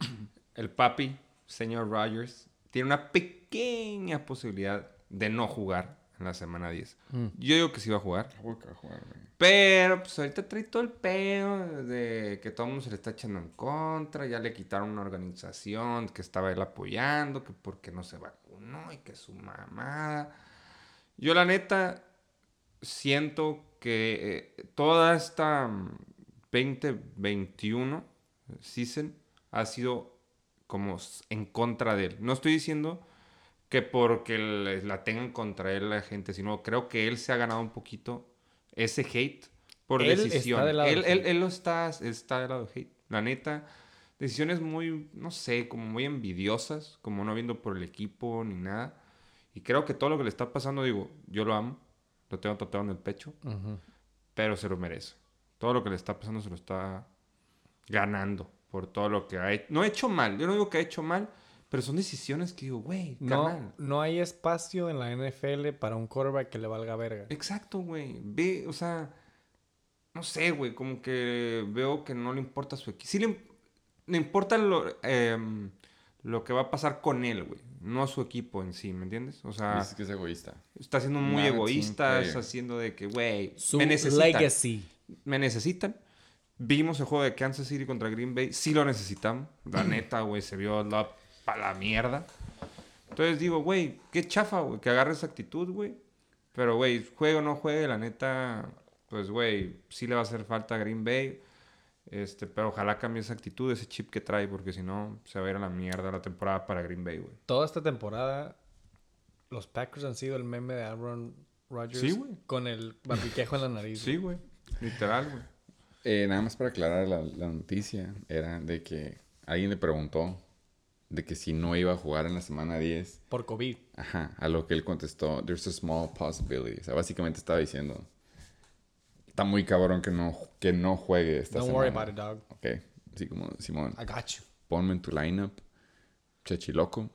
(clears throat) El papi, señor Rogers, tiene una pequeña posibilidad de no jugar en la semana 10. Mm. Yo digo que sí va a jugar. A. Pero pues ahorita trae todo el pedo de que todo el mundo se le está echando en contra. Ya le quitaron una organización que estaba él apoyando, que porque no se vacunó y que su mamada. Yo la neta siento que eh, toda esta mm, 2021 season ha sido como en contra de él. No estoy diciendo que porque la tengan contra él la gente, sino creo que él se ha ganado un poquito ese hate por Él está decisión. del lado Él, del él, él lo está, está del lado del hate. La neta, decisiones muy, no sé, como muy envidiosas, como no viendo por el equipo ni nada. Y creo que todo lo que le está pasando, digo, yo lo amo, lo tengo tatuado en el pecho, Ujú. pero se lo merece. Todo lo que le está pasando se lo está ganando por todo lo que ha hecho. No ha hecho mal, yo no digo que ha hecho mal, pero son decisiones que digo, güey, carnal. No, no hay espacio en la NFL para un quarterback que le valga verga. Exacto, güey. Ve, o sea, no sé, güey, como que veo que no le importa su equipo. Sí le, le importa lo, em, lo que va a pasar con él, güey. No a su equipo en sí, ¿me entiendes? O sea, Dices que es egoísta. está siendo muy egoísta, está haciendo de que, güey, me necesitan. legacy. Me necesitan. Vimos el juego de Kansas City contra Green Bay. Sí lo necesitamos. La (clears throat) neta, güey, se vio la, pa' la mierda. Entonces digo, güey, qué chafa, güey, que agarre esa actitud, güey. Pero, güey, juegue o no juegue, la neta, pues, güey, sí le va a hacer falta a Green Bay. Este, pero ojalá cambie esa actitud, ese chip que trae, porque si no, se va a ir a la mierda la temporada para Green Bay, güey. Toda esta temporada, los Packers han sido el meme de Aaron Rodgers Sí, güey. con el barbiquejo en la nariz. Sí, güey. Literal, güey. Eh, nada más para aclarar la, la noticia, era de que alguien le preguntó de que si no iba a jugar en la semana 10, Por COVID. ajá, a lo que él contestó, there's a small possibility. O sea, básicamente estaba diciendo, está muy cabrón que no, que no juegue esta Don't semana. worry about it, dog. Ok, así como, Simón, I got you. ponme en tu lineup, chechiloco.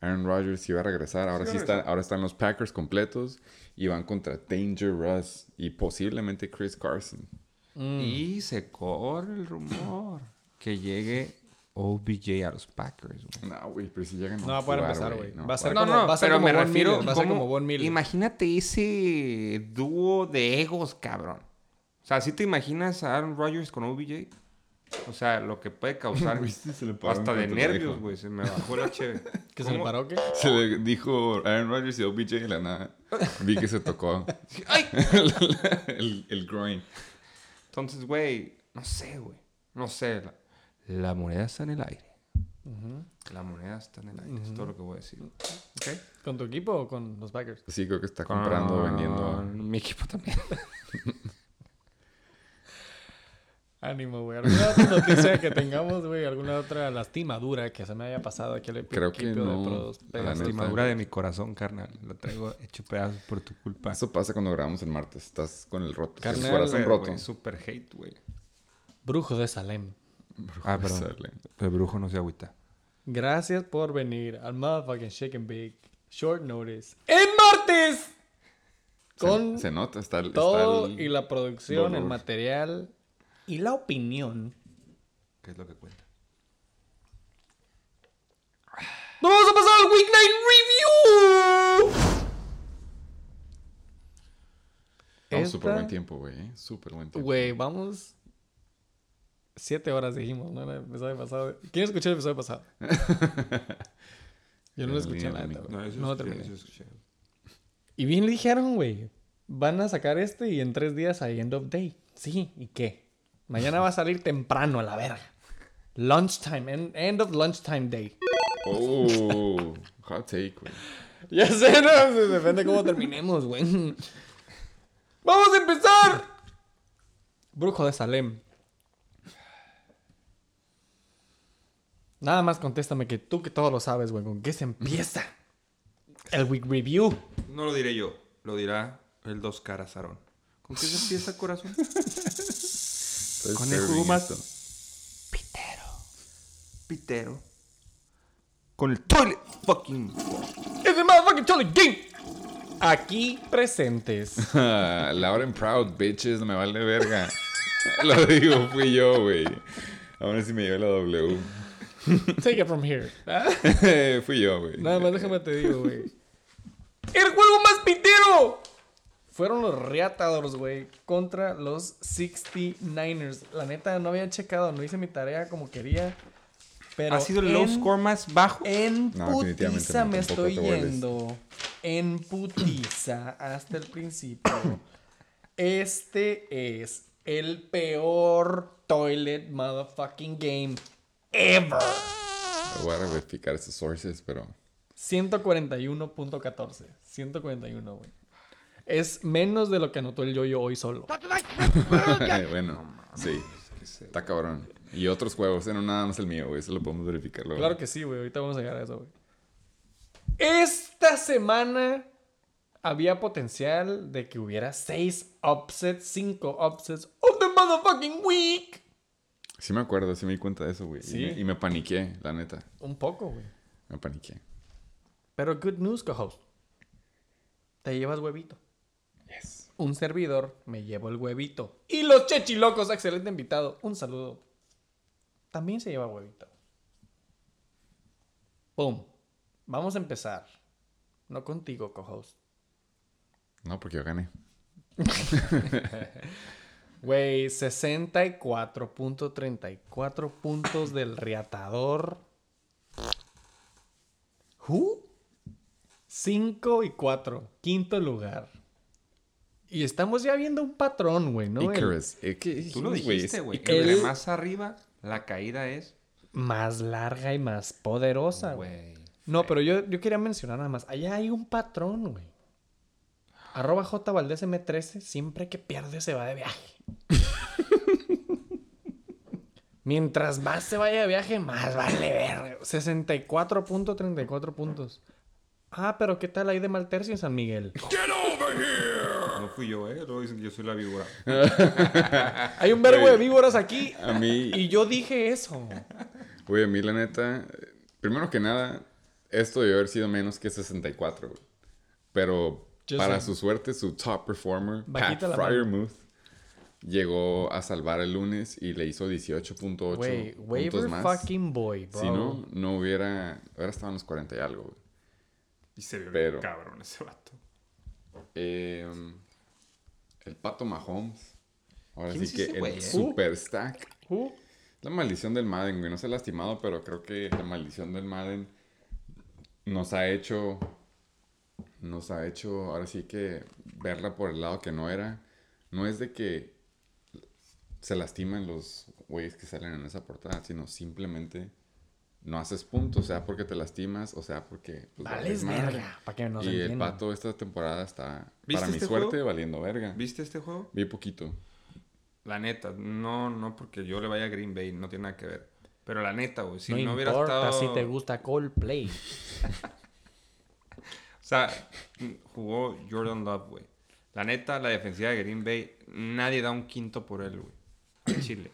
Aaron Rodgers iba a regresar, ahora Sí, sí, está, ahora están los Packers completos y van contra Danger Russ y posiblemente Chris Carson. Mm. Y se corre el rumor que llegue OBJ a los Packers, güey. No, güey, pero si llegan No va a poder empezar, güey. Va a ser No, como- no, va a ser pero como me Von refiero. Miller, va a ser como- Von Miller. Imagínate ese dúo de egos, cabrón. O sea, ¿sí te imaginas a Aaron Rodgers con OBJ? O sea, lo que puede causar (laughs) ¿Viste? Se le paró hasta de nervios, güey. Se me bajó la cheve. (laughs) ¿Que se le paró qué? Se le dijo Aaron Rodgers y OBJ y la nada. Vi que se tocó (laughs) ¡Ay! el, el groin. Entonces, güey, no sé, güey. No sé. La, la moneda está en el aire. La moneda está en el aire. Es todo lo que voy a decir. ¿Con tu equipo o con los Packers? Sí, creo que está comprando, vendiendo. Con Mi equipo también. (laughs) Ánimo, güey. ¿Alguna otra noticia que tengamos, güey? ¿Alguna otra lastimadura que se me haya pasado aquí al Creo que equipo no. de La. Lastimadura de mi corazón, carnal. Lo traigo hecho pedazos por tu culpa. Eso pasa cuando grabamos el martes. Estás con el roto. Carnal, el corazón roto. hate, güey. Brujo de Salem. Ah, perdón. El brujo no se agüita. Gracias por venir al motherfucking Shake and Bake Short Notice. ¡En martes! Con Se, se nota, está, el- todo está el- y la producción, el dolor. material y la opinión. ¿Qué es lo que cuenta? ¡Nos vamos a pasar al Week Night Review! Vamos súper buen tiempo, güey. ¿eh? Súper buen tiempo. Güey, vamos. Siete horas dijimos, ¿no? En el episodio pasado. ¿Quién escuchó el episodio pasado? (laughs) Yo no lo escuché neta, No, eso No lo terminé. eso escuché. Y bien le dijeron, güey. Van a sacar este y en tres días hay end of day. Sí, ¿y qué? Mañana va a salir temprano a la verga. Lunchtime, en- end of lunchtime day. Oh, hot take, güey. Ya sé, no, depende cómo terminemos, güey. ¡Vamos a empezar! Brujo de Salem. Nada más contéstame que tú que todo lo sabes, güey. ¿Con qué se empieza? El week review. No lo diré yo, lo dirá el dos caras Aarón. ¿Con qué se empieza corazón? (laughs) Con el jugo más-. Pitero. Pitero. Con el toilet fucking. ¡Es el motherfucking Charlie Game! Aquí presentes. (laughs) Loud and proud, bitches, no me vale verga. (laughs) Lo digo, fui yo, güey. Aún así me llevé la W. (laughs) Take it from here. (laughs) Fui yo, güey. Nada más déjame te digo, güey. (laughs) ¡El juego más pitero! Fueron los Reatadores, güey, contra los 69ers. La neta, no había checado, no hice mi tarea como quería. Pero ¿Ha sido el low score más bajo? En No, putiza no, me estoy yendo. En putiza hasta el principio. Este es el peor toilet motherfucking game ever. Voy a verificar esos sources, pero. 141.14. 141, güey. Es menos de lo que anotó el yoyo hoy solo. (laughs) bueno, sí. Está cabrón. Y otros juegos, eh, no nada más el mío, güey. Eso lo podemos verificar luego. Claro que sí, güey. Ahorita vamos a llegar a eso, güey. Esta semana había potencial de que hubiera 6 upsets, 5 upsets of the motherfucking week. Sí me acuerdo, sí me di cuenta de eso, güey. Sí. Y, me, y me paniqué, la neta. Un poco, güey. Me paniqué. Pero good news, co-host. Te llevas huevito. Yes. Un servidor me llevo el huevito. Y los chechilocos, excelente invitado. Un saludo. También se lleva huevito. Pum. Vamos a empezar. No contigo, co-host. No, porque yo gané. (laughs) Güey, 64.34 puntos del reatador. ¿Who? 5 y 4. Quinto lugar. Y estamos ya viendo un patrón, güey, ¿no? El Icarus. ¿qué Tú lo dijiste, güey. el- más arriba, la caída es. más larga y más poderosa, güey. Güey. No, pero yo, yo quería mencionar nada más. Allá hay un patrón, güey. Arroba J Valdés M13, siempre que pierde se va de viaje. (laughs) Mientras más se vaya de viaje, más vale ver. 64.34 puntos. Ah, pero ¿qué tal ahí de Maltercio en San Miguel? No fui yo, ¿eh? Luego dicen que yo soy la víbora. (laughs) Hay un verbo de víboras aquí. A mí, Y yo dije eso. güey, a mí la neta, primero que nada, esto debió haber sido menos que 64, güey. Pero Yo para sé. su suerte, su top performer, Bajita Pat. Fryermuth, llegó a salvar el lunes y le hizo 18.8 Güey, puntos waiver más. fucking boy, bro. Si no, no hubiera, hubiera estado en los 40 y algo, güey. Y se vio Pero- cabrón ese vato. Eh, el Pato Mahomes. Ahora ¿Quién sí que el güey, eh? super stack. Uh, La maldición del Madden, güey. No se ha lastimado, pero creo que la maldición del Madden nos ha hecho. Nos ha hecho, ahora sí que verla por el lado que no era. No es de que se lastiman los güeyes que salen en esa portada, sino simplemente no haces puntos, sea porque te lastimas o sea porque. pues, vales verga. Para que nos y el entiendan. pato esta temporada está, ¿Viste para mi este suerte, juego? valiendo verga. ¿Viste este juego? Vi poquito. La neta, no, no porque yo le vaya a Green Bay, no tiene nada que ver. Pero la neta, güey, si no, no, hubiera importa estado... si te gusta Coldplay. (laughs) O sea, jugó Jordan Love, güey. La neta, la defensiva de Green Bay, nadie da un quinto por él, güey. Chile.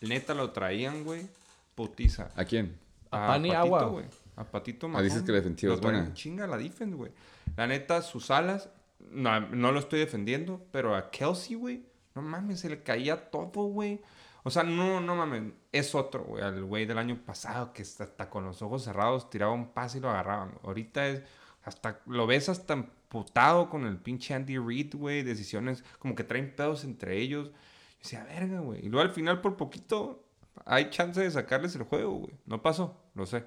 Neta lo traían, güey. Putiza. ¿A quién? A pan y agua. güey. A Patito Ah, dices que la defensiva Lo es buena. Chinga la defense, güey. La neta, sus alas, no, no lo estoy defendiendo, pero a Kelsey, güey, no mames, se le caía todo, güey. O sea, no, no mames, es otro, güey, al güey del año pasado que hasta con los ojos cerrados tiraba un pase y lo agarraban. Ahorita es, hasta, lo ves hasta emputado con el pinche Andy Reid, güey, decisiones como que traen pedos entre ellos. Yo decía, verga, güey. Y luego al final, por poquito, hay chance de sacarles el juego, güey. No pasó, lo sé.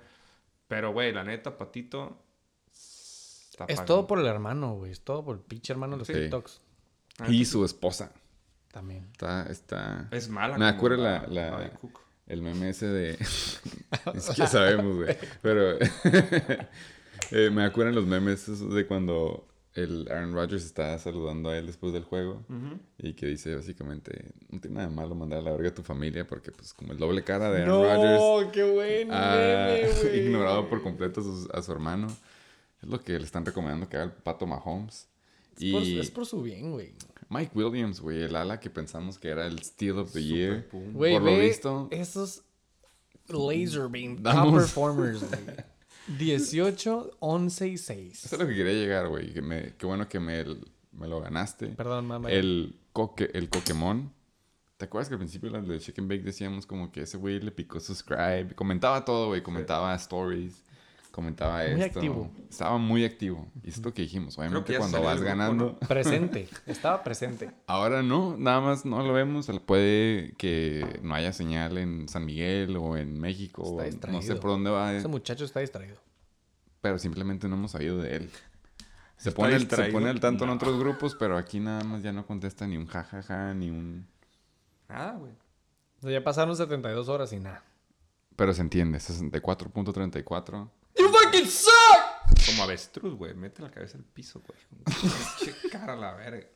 Pero, güey, la neta, Patito. está Es todo por el hermano, güey. Es todo por el pinche hermano de los Sí. TikToks. Ah, Y su esposa. También. Está, está... Es mala. Me acuerdo la- la-. El meme ese de... (laughs) (laughs) es que sabemos, güey. Pero... (laughs) eh, me acuerdan los memes de cuando el Aaron Rodgers está saludando a él después del juego. Y que dice básicamente... No tiene nada de malo mandar a la verga a tu familia porque pues como el doble cara de Aaron Rodgers... qué buen ha meme, (laughs) ignorado por completo a su, a su hermano. Es lo que le están recomendando que haga el Pato Mahomes. Es, por, Y es por su bien, güey. Mike Williams, güey, el ala que pensamos que era el Steal of the Year. pum. Güey, Por lo visto- esos laser beam top performers, güey. (laughs) 18, 11 y 6. Eso es lo que quería llegar, güey. Que Qué bueno que me, me lo ganaste. Perdón, mamá. El, coque, el Pokémon. ¿Te acuerdas que al principio de Chicken Bake decíamos como que ese güey le picó subscribe? Comentaba todo, güey. Comentaba stories. Comentaba Muy esto. activo. Estaba muy activo. Y es lo que dijimos. Obviamente cuando vas ganando... Presente. (laughs) Estaba presente. Ahora no, nada más no lo vemos. Puede que no haya señal en San Miguel o en México. Está o no sé distraído. por dónde va. Ese muchacho está distraído. Pero simplemente no hemos sabido de él. Se ¿Está pone, el, se distraído? pone al tanto en otros grupos, pero aquí nada más ya no contesta ni un jajaja, ni un... Nada, güey. O sea, ya pasaron 72 horas y nada. Pero se entiende, 64.34. ¡You fucking suck! Como avestruz, güey. Mete la cabeza al piso, güey. (laughs) Pinche cara a la verga.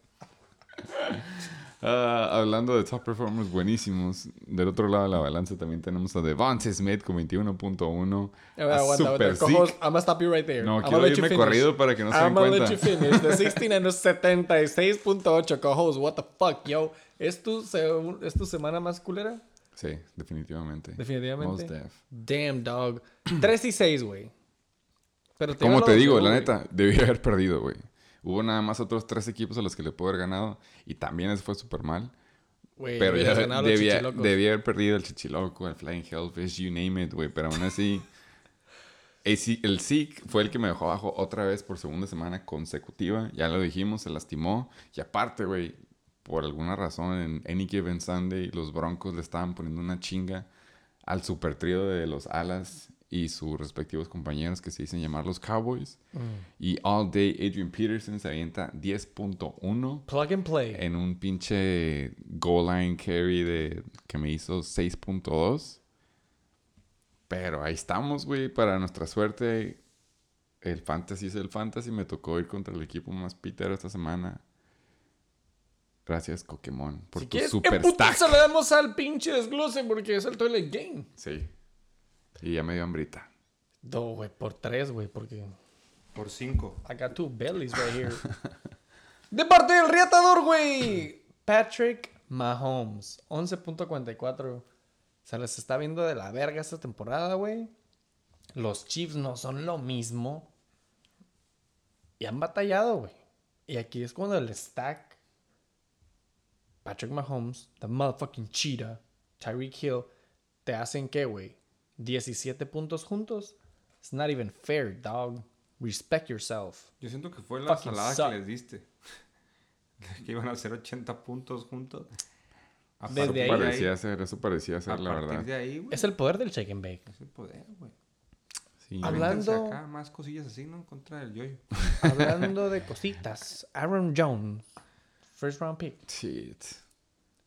Ah, hablando de top performers buenísimos, del otro lado de la balanza también tenemos a Devontae Smith con 21.1. A ver, a aguanta, Super Zeke. I'm gonna stop you right there. No, I'm quiero irme finish. corrido para que no se den I'm gonna let cuenta. you finish. De 69 a 76.8, co-host. What the fuck, yo. ¿Es tu, se- ¿Es tu semana más culera? Sí, definitivamente. Definitivamente. Most def. Damn, dog. (clears throat) 3 y 6, güey. Pero Como te digo, la güey. neta, debí haber perdido, güey. Hubo nada más otros tres equipos a los que le puedo haber ganado y también les fue súper mal. Güey, Pero ya debía, debía haber perdido el Chichiloco, el Flying Hellfish, you name it, güey. Pero aún así, el Zeke fue el que me dejó abajo otra vez por segunda semana consecutiva. Ya lo dijimos, se lastimó. Y aparte, güey, por alguna razón en Any Given Sunday, los Broncos le estaban poniendo una chinga al super trío de los Alas y sus respectivos compañeros que se dicen llamar los Cowboys. Mm. Y All Day Adrian Peterson se avienta 10.1 Plug and play. en un pinche goal line carry de que me hizo 6.2. Pero ahí estamos, güey. Para nuestra suerte, el fantasy es el fantasy. Me tocó ir contra el equipo más pitero esta semana. Gracias, Pokémon, por si tu quieres, super ¿qué puta stack. se le damos al pinche desglose? Porque es el toilet game. Sí. Y ya me dio hambrita. No, güey, por 3, güey, porque... Por cinco. I got two bellies right here. (laughs) de parte del reatador, güey. Patrick Mahomes. 11.44. Se les está viendo de la verga esta temporada, güey. Los Chiefs no son lo mismo. Y han batallado, güey. Y aquí es cuando el stack. Patrick Mahomes, the motherfucking cheetah, Tyreek Hill, te hacen qué, güey? 17 puntos juntos. It's not even fair, dog. Respect yourself. Yo siento que fue la Fucking salada suck. que les diste. (laughs) que iban a hacer 80 puntos juntos. A Desde partir ahí- Parecía ser, eso parecía a ser la partir verdad. de ahí, güey. Es el poder del shake and bake. Es el poder, güey. Sí, Hablando- acá más cosillas así, ¿no? Contra el yoyo. (laughs) Hablando de cositas, Aaron Jones, first round pick, Shit.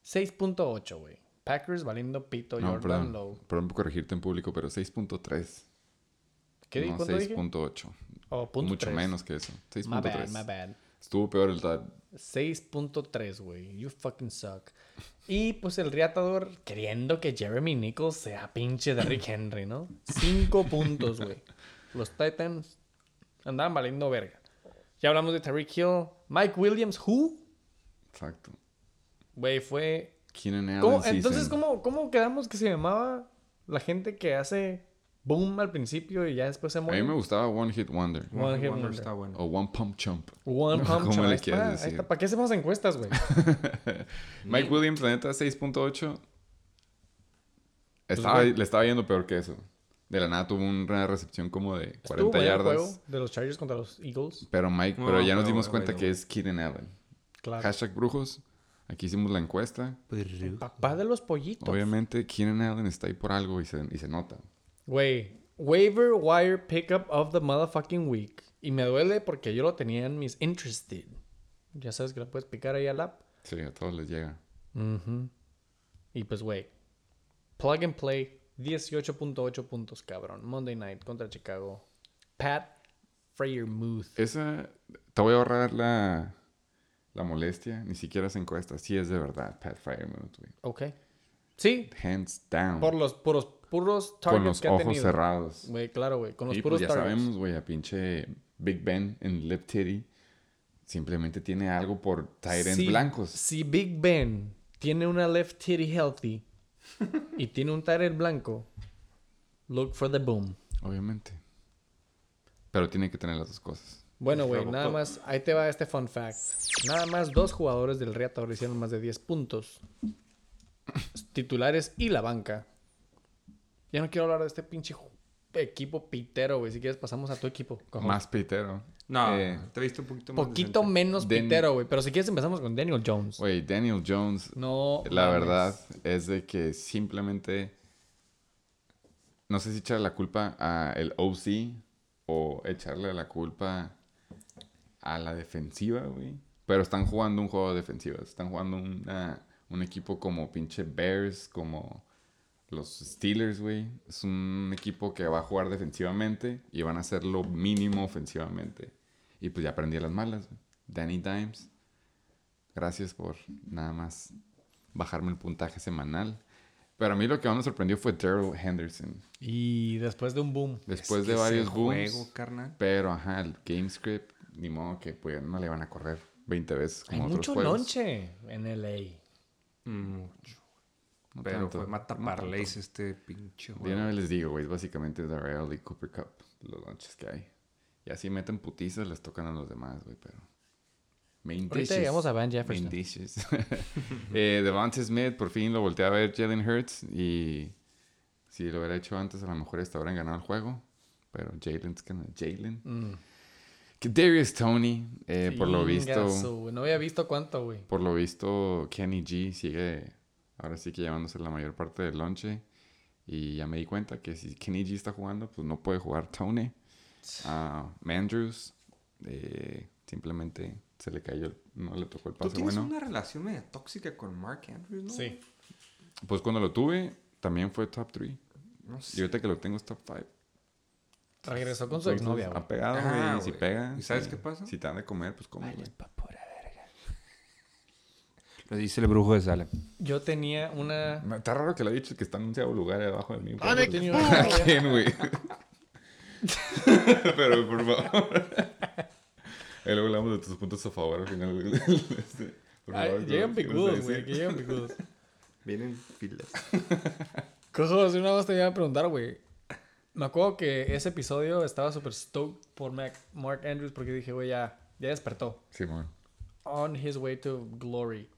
6.8, güey. Packers valiendo pito, No, Jordan perdón. Lowe. Perdón por corregirte en público, pero 6.3. ¿Qué no, ¿Cuánto dije? 6.8. Oh, Mucho menos que eso. My bad, my 6.3. bad. Estuvo peor el dad. 6.3, güey. You fucking suck. Y pues el reatador queriendo que Jeremy Nichols sea pinche Derrick (coughs) Henry, ¿no? 5 puntos, güey. Los Titans andaban valiendo verga. Ya hablamos de Tariq Hill. Mike Williams, ¿who? Exacto. Güey, fue Keenan Allen ¿Cómo- season. entonces, ¿cómo, ¿cómo quedamos que se llamaba la gente que hace boom al principio y ya después se A mí muere? me gustaba One Hit Wonder. One One Hit Wonder. Wonder está bueno. O One Pump Chump. One (laughs) Pump ¿Cómo Chump. le Ahí quieres está, ahí decir? está. ¿Para qué hacemos encuestas, güey? (laughs) Mike Williams, la neta, 6.8. Pues, Estaba, le estaba yendo peor que eso. De la nada tuvo una recepción como de 40 Estuvo el yardas. juego de los Chargers contra los Eagles. Pero Mike, No, pero ya nos dimos cuenta que es Keenan Allen. Claro. Hashtag brujos. Aquí hicimos la encuesta. Papá de los pollitos. Obviamente, Keenan Allen está ahí por algo y se, y se nota. Güey, waiver wire pickup of the motherfucking week. Y me duele porque yo lo tenía en mis interested. Ya sabes que lo puedes picar ahí al app. Sí, a todos les llega. Y pues, güey, plug and play, 18.8 puntos, cabrón. Monday night contra Chicago. Pat Freiermuth. Esa, te voy a ahorrar la, la molestia. Ni siquiera es encuesta. Sí es de verdad, Pat güey. Ok. Sí, Hands down. por los puros, puros con targets los que ha ojos tenido. cerrados. Güey, claro, güey, con los y puros pues ya targets. sabemos, güey, a pinche Big Ben en Lip Titty simplemente tiene algo por tight ends Si- blancos. Si Big Ben tiene una left titty healthy y tiene un tight end blanco, look for the boom. Obviamente. Pero tiene que tener las dos cosas. Bueno, güey, nada más, ahí te va este fun fact. Nada más dos jugadores del Reator hicieron más de 10 puntos. Titulares y la banca. Ya no quiero hablar de este pinche equipo pitero, güey. Si quieres pasamos a tu equipo. cojo. Más pitero. No, Eh, te he visto un poquito más. Poquito decente. menos Den- pitero, güey. Pero si quieres empezamos con Daniel Jones. Güey, Daniel Jones No. La mames. verdad es de que simplemente no sé si echarle la culpa a el OC o echarle la culpa a la defensiva, güey. Pero están jugando un juego de defensiva. Están jugando una- un equipo como pinche Bears, como los Steelers, güey. Es un equipo que va a jugar defensivamente y van a hacer lo mínimo ofensivamente. Y pues ya aprendí a las malas, güey. Danny Dimes. Gracias por nada más bajarme el puntaje semanal. Pero a mí lo que más me sorprendió fue Daryl Henderson. Y después de un boom. Después Es de varios booms. juego, carnal. Pero, ajá, el game script, ni modo que pues no le van a correr 20 veces Hay como otros mucho juegos. lonche en LA. Mucho. No Pero tanto, fue mata no parlays este pinche De juego. una vez les digo, güey, es básicamente Darrell y Cooper Cup, los lunches que hay. Y así meten putizas, les tocan a los demás, güey, pero... Main Ahorita dishes. llegamos a Van Jefferson. Main dishes. (laughs) eh, Devontae Smith, por fin lo volteé a ver Jalen Hurts y si lo hubiera hecho antes, a lo mejor hasta habrían ganado el juego. Pero Jalen's gonna Jalen. Mm. Que Darius Tony, eh, por lo visto, güey. No había visto cuánto, güey. por lo visto, Kenny G sigue ahora sí que llevándose la mayor parte del lonche. Y ya me di cuenta que si Kenny G está jugando, pues no puede jugar Tony. Ah, Mandrews, eh, simplemente se le cayó, no le tocó el Tú pase tienes bueno. una relación media tóxica con Mark Andrews, ¿no? Sí. Pues cuando lo tuve, también fue top 3. No Y sé. ahorita que lo tengo es top 5. Regresó con su exnovia, güey. Ha pegado, Ah, güey. y si pega. ¿Y sabes qué pasa? Si te han de comer, pues come, güey. (laughs) Lo dice el brujo de Salem. Yo tenía una. Está raro que lo ha dicho que está anunciado lugar abajo del mío. Ah, tenía una. ¿Quién, güey? (laughs) Pero, por favor. Ahí luego hablamos de tus puntos a favor al final. güey. Este, por Ay, favor, llegan ¿qué vas a picudos, güey. Que llegan picudos. (laughs) Vienen filas. Cojo, si una vez te iba a preguntar, güey. Me acuerdo que ese episodio estaba súper stoked por Mac- Mark Andrews porque dije, güey, ya, ya despertó. Simón. On his way to glory.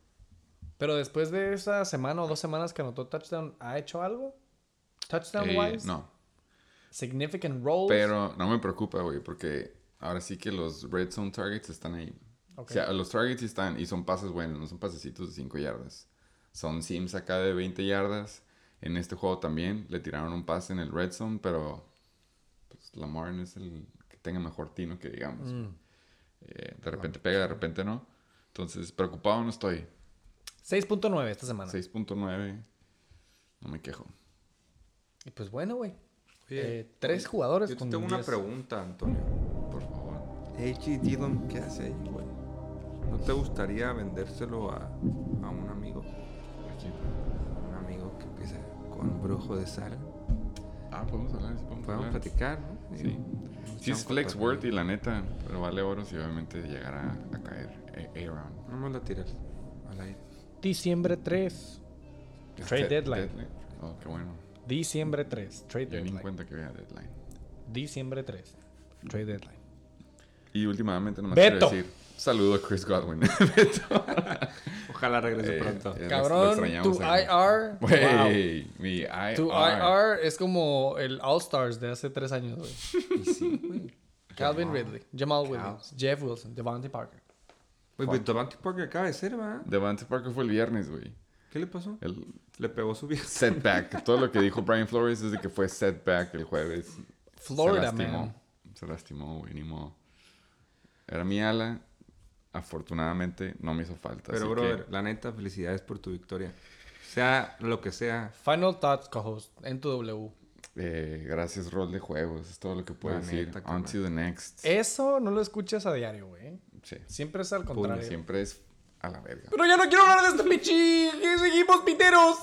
Pero después de esa semana o dos semanas que anotó touchdown, ¿ha hecho algo? Touchdown Eh, wise? no. Significant roles. Pero no me preocupa, güey, porque ahora sí que los red zone targets están ahí. O sea, los targets están y son pases buenos, no son pasecitos de 5 yardas. Son sims acá de 20 yardas. En este juego también le tiraron un pase en el red zone, pero pues Lamar no es el que tenga mejor tino que digamos. Mm. Eh, de repente pega, de repente no. Entonces, preocupado no estoy. 6.9 esta semana. 6.9. No me quejo. Y pues bueno, güey. Eh, tres jugadores Yo te con tengo una 10. pregunta, Antonio. Por favor. H.G. Dillon, ¿qué hace ahí, güey? ¿No te gustaría vendérselo a, a un con brujo de sal. Ah, podemos hablar. sí, podemos Podemos hablar. platicar, ¿no? Sí. Sí es flex worthy, la neta, pero vale oro si obviamente llegara a caer eh, Aaron. No me la tiras al aire. Diciembre 3. Trade deadline. Oh, qué bueno. Diciembre 3. Trade Yo ni en deadline. cuenta que había deadline. Diciembre 3. Trade deadline. Y últimamente nomás Beto. quiero decir, saludo a Chris Godwin. (laughs) Ojalá regrese Eh, pronto. eh, Cabrón, tu. IR. wow. Güey, mi IR. Tu IR es como el All Stars de hace tres años, güey. (laughs) Y sí, güey. Calvin Jamal. Ridley, Jamal Cal. Williams, Jeff Wilson, Devontae Parker. Güey, pues Devante Parker acaba de ser, ¿verdad? Devante Parker fue el viernes, güey. ¿Qué le pasó? El Le pegó su vieja. setback. (laughs) Todo lo que dijo Brian Flores es de que fue setback el jueves. Florida, se lastimó. man. Se lastimó, güey, ni modo. Era mi ala. Afortunadamente no me hizo falta. Pero, así brother, la neta, felicidades por tu victoria. Sea lo que sea. Final thoughts, co-host, en tu W. eh, gracias, rol de juegos. Es todo lo que puedo La decir. neta, On to the next. Eso no lo escuchas a diario, güey. Sí. Siempre es al contrario. siempre es a la verga. Pero ya no quiero hablar de este pinche esos equipos piteros.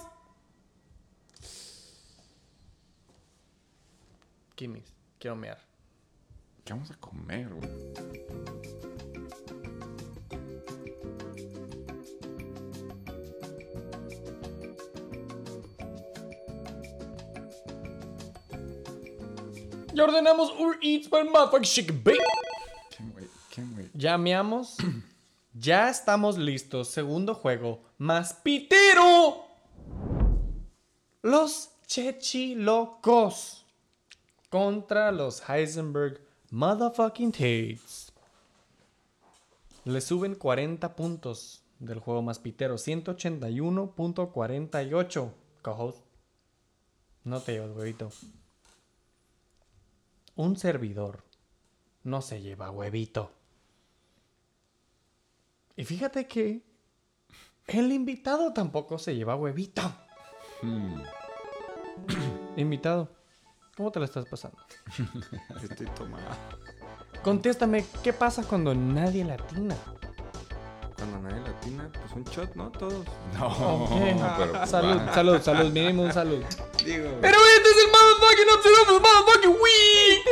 Kimmis, quiero mear. ¿Qué vamos a comer, güey? Ordenamos Uber Eats para motherfucking chicken bake. Can't wait, can't wait. Llameamos. (clears throat) ya estamos listos. Segundo juego. Más pitero. Los Chechilocos. Contra los Heisenberg Motherfucking Tates. Le suben 40 puntos del juego más pitero. 181.48. Cojos. No te llevas, huevito. Un servidor no se lleva huevito. Y fíjate que el invitado tampoco se lleva huevito. Hmm. (clears throat) Invitado, ¿cómo te la estás pasando? (laughs) Estoy tomado. Contéstame, ¿qué pasa cuando nadie latina? Cuando nadie latina, pues un shot, ¿no? Todos. No, (laughs) pero salud, salud, salud, mínimo un salud. Digo. Pero este es el Motherfucking Week.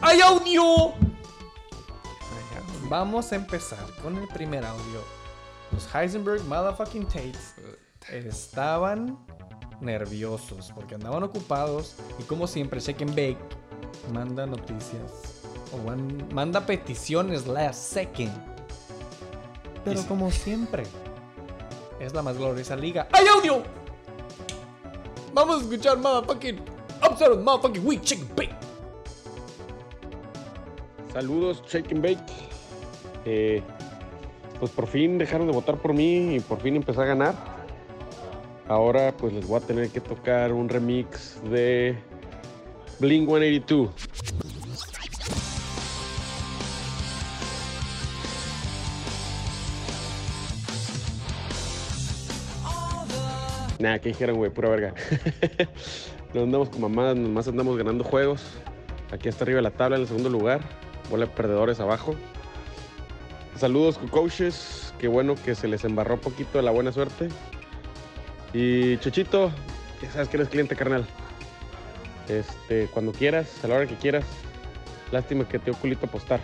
¡Hay audio! Vamos a empezar con el primer audio. Los Heisenberg Motherfucking Tates estaban nerviosos porque andaban ocupados y como siempre Shake and Bake manda noticias o man- manda peticiones last second. Pero como siempre es la más gloriosa liga. ¡Hay audio! Vamos a escuchar Motherfucking Absolute Motherfucking Shake and Bake. Saludos, and Bake. Eh, pues por fin dejaron de votar por mí y por fin empecé a ganar. Ahora pues les voy a tener que tocar un remix de Blink 182. Nah, ¿qué dijeron, güey? Pura verga. (laughs) no andamos con mamadas, nomás andamos ganando juegos. Aquí está arriba de la tabla en el segundo lugar. Bola de perdedores abajo. Saludos, coaches. Qué bueno que se les embarró poquito de la buena suerte. Y Chuchito, ya sabes que eres cliente, carnal. Este, cuando quieras, a la hora que quieras. Lástima que te dio culito apostar.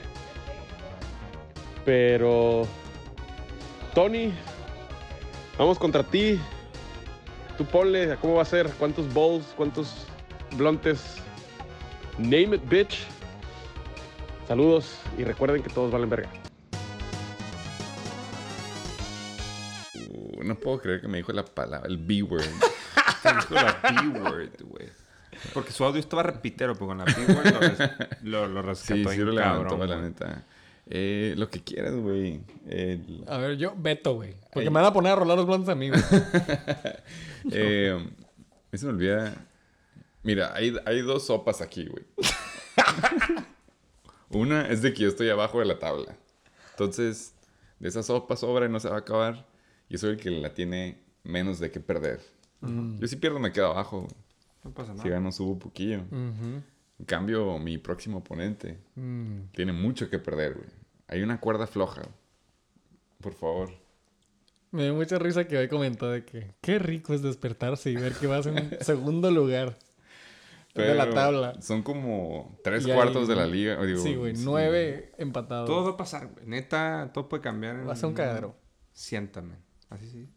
Pero. Tony, vamos contra ti. Tú ponle, ¿cómo va a ser? ¿Cuántos bowls? ¿Cuántos blontes? Name it, bitch. Saludos y recuerden que todos valen verga. Uh, no puedo creer que me dijo la palabra, el B-word. (laughs) Te dijo la B-word, güey. Porque su audio estaba repitero, pero con la B-word lo, res- (laughs) lo, lo rescató Sí, sí lo levantó, la neta. Eh, lo que quieras, güey. El- A ver, yo veto, güey. Porque Ay. me van a poner a rolar los blondes a mí, güey. (laughs) eh, a mí se me olvida. Mira, hay, hay dos sopas aquí, güey. (laughs) Una es de que yo estoy abajo de la tabla. Entonces, de esa sopa sobra y no se va a acabar. Y soy el que la tiene menos de que perder. Yo si pierdo me quedo abajo. güey. No pasa nada. Si gano subo un poquillo. En cambio, mi próximo oponente Mm. tiene mucho que perder, güey. Hay una cuerda floja. Por favor. Me dio mucha risa que hoy comentó de que qué rico es despertarse y ver que vas en (laughs) segundo lugar de la Pero tabla. Son como tres Y cuartos ahí- de la liga. digo, sí, güey, nueve empatados. Todo va a pasar, güey. Neta, todo puede cambiar. en- Va a ser un cagadero. Siéntame. Así sí.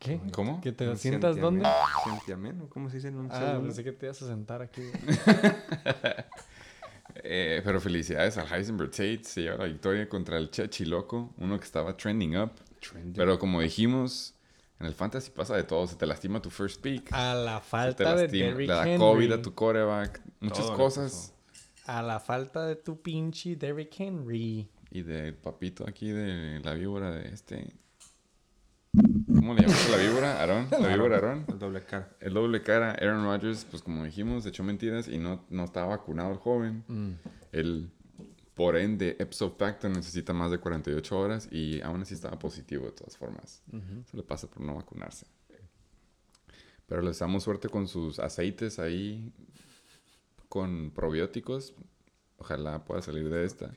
¿Qué? ¿Cómo? ¿Que te sientas dónde? Siéntame, ¿no? ¿Cómo se dice en un Ah, pensé que te ibas a sentar aquí, güey. (laughs) Eh, pero felicidades al Heisenberg Tate. Se lleva la victoria contra el Chechiloco. Uno que estaba trending up. Trending. Pero como dijimos, en el fantasy pasa de todo. Se te lastima tu first pick. A la te falta de Derrick le da Henry. COVID a tu coreback. Muchas Todo cosas. A la falta de tu pinche Derrick Henry. Y del papito aquí de la víbora de este. ¿Cómo le llamas a la víbora? ¿Aarón? ¿La víbora Aarón? El doble cara. El doble cara, Aaron Rodgers, pues como dijimos, echó mentiras y no, no estaba vacunado el joven. Mm. El, por ende, ipso facto necesita más de 48 horas y aún así estaba positivo de todas formas. Se le pasa por no vacunarse. Pero les damos suerte con sus aceites ahí, con probióticos. Ojalá pueda salir de esta.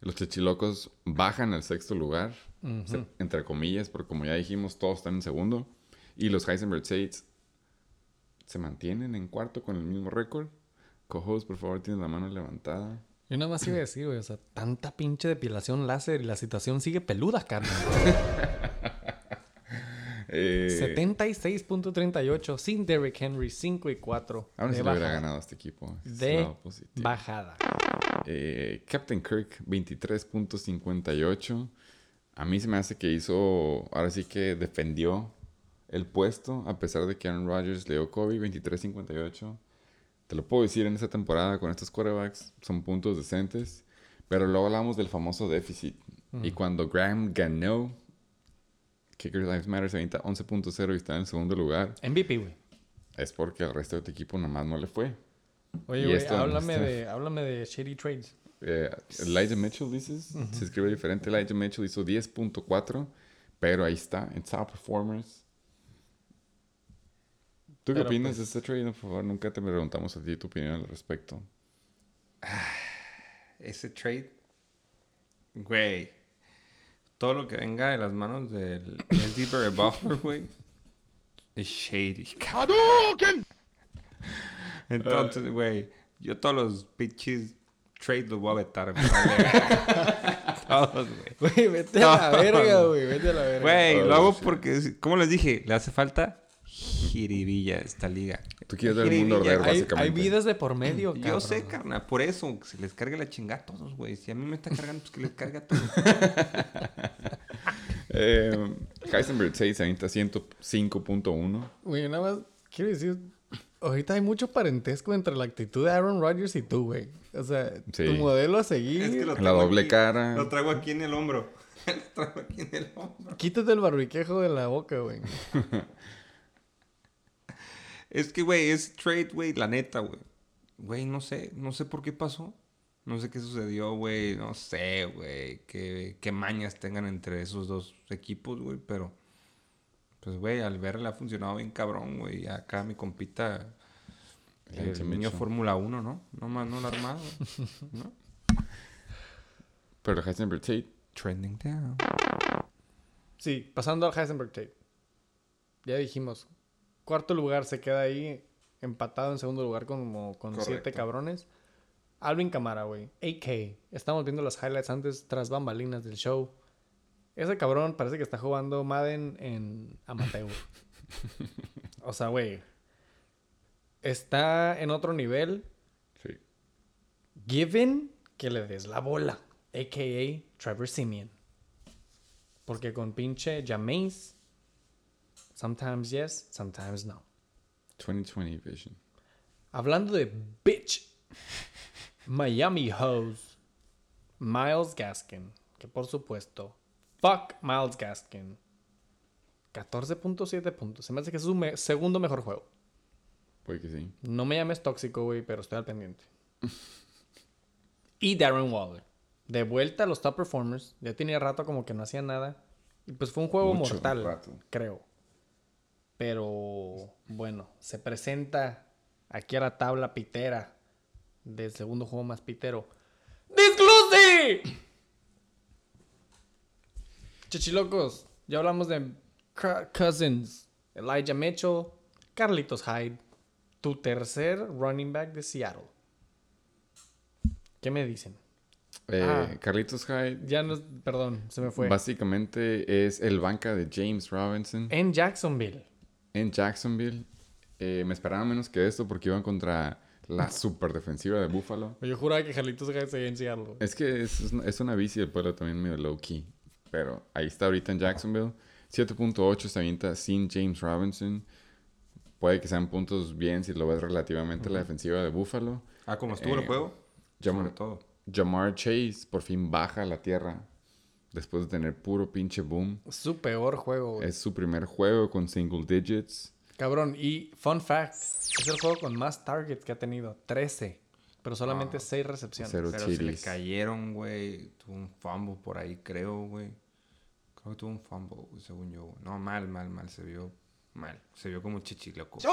Los chechilocos bajan al sexto lugar, se- entre comillas, porque como ya dijimos, todos están en segundo. Y los Heisenberg Tates se mantienen en cuarto con el mismo récord. Cojos, por favor, tienes la mano levantada. Yo nada más iba a decir, güey, o sea, tanta pinche depilación láser y la situación sigue peluda, carnal. (laughs) Eh, 76.38 sin Derrick Henry, 5 y 4. Aún de así le hubiera ganado a este equipo. Es De bajada. Eh, Captain Kirk, 23.58. A mí se me hace que hizo, ahora sí que defendió el puesto, a pesar de que Aaron Rodgers le dio Kobe, 23.58. Te lo puedo decir en esta temporada con estos quarterbacks, son puntos decentes. Pero luego hablamos del famoso déficit. Y cuando Graham ganó, Kicker Lives Matter se avienta 11.0 y está en segundo lugar, MVP, güey. es porque al resto de tu equipo nomás no le fue. Oye, güey, esto háblame está- de, háblame de Shady Trades. Eh, Elijah Mitchell, dices. Se escribe diferente. Elijah Mitchell hizo 10.4, pero ahí está, en Top Performers. ¿Tú qué Pero, opinas pues- de este trade? Por favor, nunca te preguntamos a ti tu opinión al respecto. Ese trade, güey, todo lo que venga de las manos del Barry Buffer, (laughs) güey, es shady. Entonces, güey, yo todos los bitches trades los voy a vetar. (laughs) todos, güey. Güey, vete a la verga, güey. Vete a la verga. Güey, lo hago porque, como les dije, le hace falta jiribilla a esta liga. Tú quieres ver el mundo Jiribilla, arder, hay, hay básicamente. vidas de por medio, Yo cabrón. sé, carnal, por eso, que se les cargue la chingada a todos, güey. Si a mí me está cargando, pues que les cargue a todos. (laughs) Eh, Heisenberg 6 se avienta 105.1. Güey, nada más quiero decir, ahorita hay mucho parentesco entre la actitud de Aaron Rodgers y tú, güey. O sea, Sí. tu modelo a seguir. Es que lo La traigo doble aquí. cara. Lo traigo aquí en el hombro. (laughs) lo traigo aquí en el hombro. Quítate el barbiquejo de la boca, güey. (laughs) Es que, güey, es trade, güey, la neta, güey. Güey, no sé, no sé por qué pasó. No sé qué sucedió, güey. No sé, güey. Qué, qué mañas tengan entre esos dos equipos, güey. Pero, pues, güey, al ver le ha funcionado bien cabrón, güey. Acá mi compita, el niño. Fórmula 1, ¿no? No más, no la armado, (laughs) ¿no? Pero Heisenberg Tate, Trending down. Sí, pasando al Heisenberg Tape. Ya dijimos, cuarto lugar se queda ahí empatado en segundo lugar como con Correcto. siete cabrones. Alvin Camara, güey. AK. Estamos viendo las highlights antes tras bambalinas del show. Ese cabrón parece que está jugando Madden en amateur. o sea, güey. Está en otro nivel. sí. Given que le des la bola. A.K.A. Trevor Simeon. Porque con pinche Jameis. Sometimes yes, sometimes no. 2020 Vision. Hablando de bitch. Miami Hose. Miles Gaskin. Que por supuesto. Fuck Miles Gaskin. 14.7 puntos. Se me hace que es su me- segundo mejor juego. Puede que sí. No me llames tóxico, güey, pero estoy al pendiente. y Darren Waller. De vuelta a los top performers. Ya tenía rato como que no hacía nada. Y pues fue un juego Mucho mortal, rato. creo. Pero bueno, se presenta aquí a la tabla pitera del segundo juego más pitero. ¡Disclusi! Chichilocos, ya hablamos de Cou- Cousins, Elijah Mitchell, Carlitos Hyde, tu tercer running back de Seattle. ¿Qué me dicen? Eh, Ah. Carlitos Hyde Ya no, perdón, se me fue. básicamente es el banca de James Robinson En Jacksonville. en Jacksonville. Eh, me esperaba menos que esto porque iban contra la (laughs) super defensiva de Buffalo. Yo juraba que Carlitos Hyde seguía en Seattle. Es que es, es una bici del pueblo también medio low key. Pero ahí está ahorita en Jacksonville. 7.8 se avienta sin James Robinson. Puede que sean puntos bien si lo ves relativamente a la defensiva de Buffalo. Ah, como estuvo Eh, el juego. Jamar, Sobre todo. Jamar Chase por fin baja a la tierra. Después de tener puro pinche boom. Su peor juego, güey. Es su primer juego con single digits. Cabrón, y fun fact, es el juego con más targets que ha tenido, 13, pero solamente 6 recepciones. Cero Pero se le cayeron, güey. Tuvo un fumble por ahí, creo, güey. Creo que tuvo un fumble, según yo. güey. No, mal, mal, mal. Se vio mal. Se vio como chichiloco. Fuck.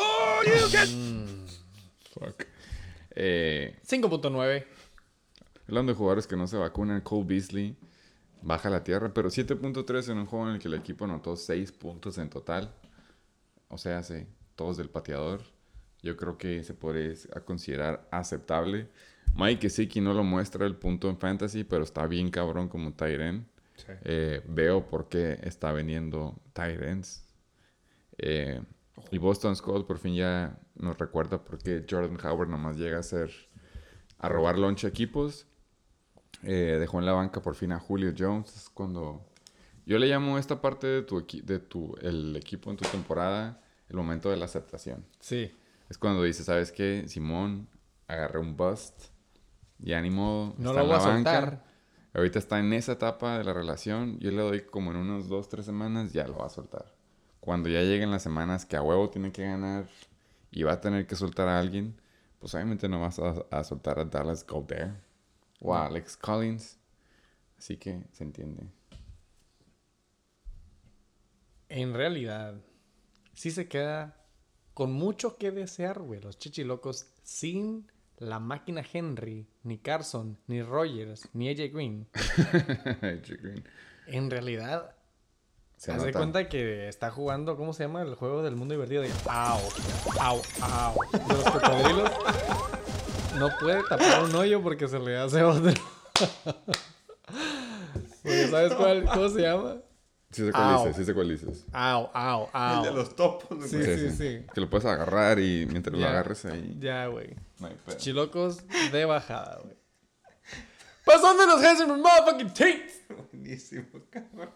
Eh, 5.9. hablando de jugadores que no se vacunan, Cole Beasley baja la tierra, pero 7.3 en un juego en el que el equipo anotó 6 puntos en total. O sea, hace todos del pateador. Yo creo que se puede a considerar aceptable. Mike Gesicki no lo muestra el punto en fantasy, pero está bien cabrón como Tyren. Sí. Eh, veo por qué está vendiendo Tyrants. Eh, y Boston Scott por fin ya nos recuerda por qué Jordan Howard nomás llega a ser a robar lunch a equipos. Eh, dejó en la banca por fin a Julio Jones. Es cuando yo le llamo esta parte de tu, de tu el equipo en tu temporada el momento de la aceptación. Sí. Es cuando dices, ¿sabes qué? Simón, agarré un bust. Ya ni modo. No está lo en voy a banca. soltar. Ahorita está en esa etapa de la relación. Yo le doy como en unos dos, tres semanas, ya lo va a soltar. Cuando ya lleguen las semanas que a huevo tiene que ganar y va a tener que soltar a alguien, pues obviamente no vas a, a soltar a Dallas Goddard o a Alex Collins. Así que se entiende. En realidad, sí se queda con mucho que desear, güey. Los chichilocos sin la máquina Henry, ni Carson, ni Rogers, ni AJ Green. (laughs) AJ Green. En realidad, Se nota. cuenta que está jugando, ¿cómo se llama? El juego del mundo divertido de au, au, au. De los cocodrilos. No puede tapar un hoyo porque se le hace otro. (laughs) ¿Sabes cuál? ¿Cómo se llama? Sí sé cuál dices, sí sé cuál dices. Au, au, au. El de los topos, Sí, güey. sí, sí. Que lo puedes agarrar y mientras lo Ya. agarres ahí. Ya, güey. no hay pedo. Chilocos de bajada, güey. Pasando los Hanson motherfucking Tates. (laughs) Buenísimo, cabrón.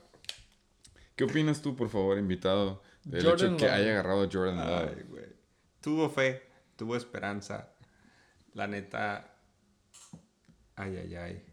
¿Qué opinas tú, por favor, invitado, del Jordan hecho que Love. haya agarrado a Jordan Love? Ay, güey. Tuvo fe, tuvo esperanza. La neta. Ay, ay, ay.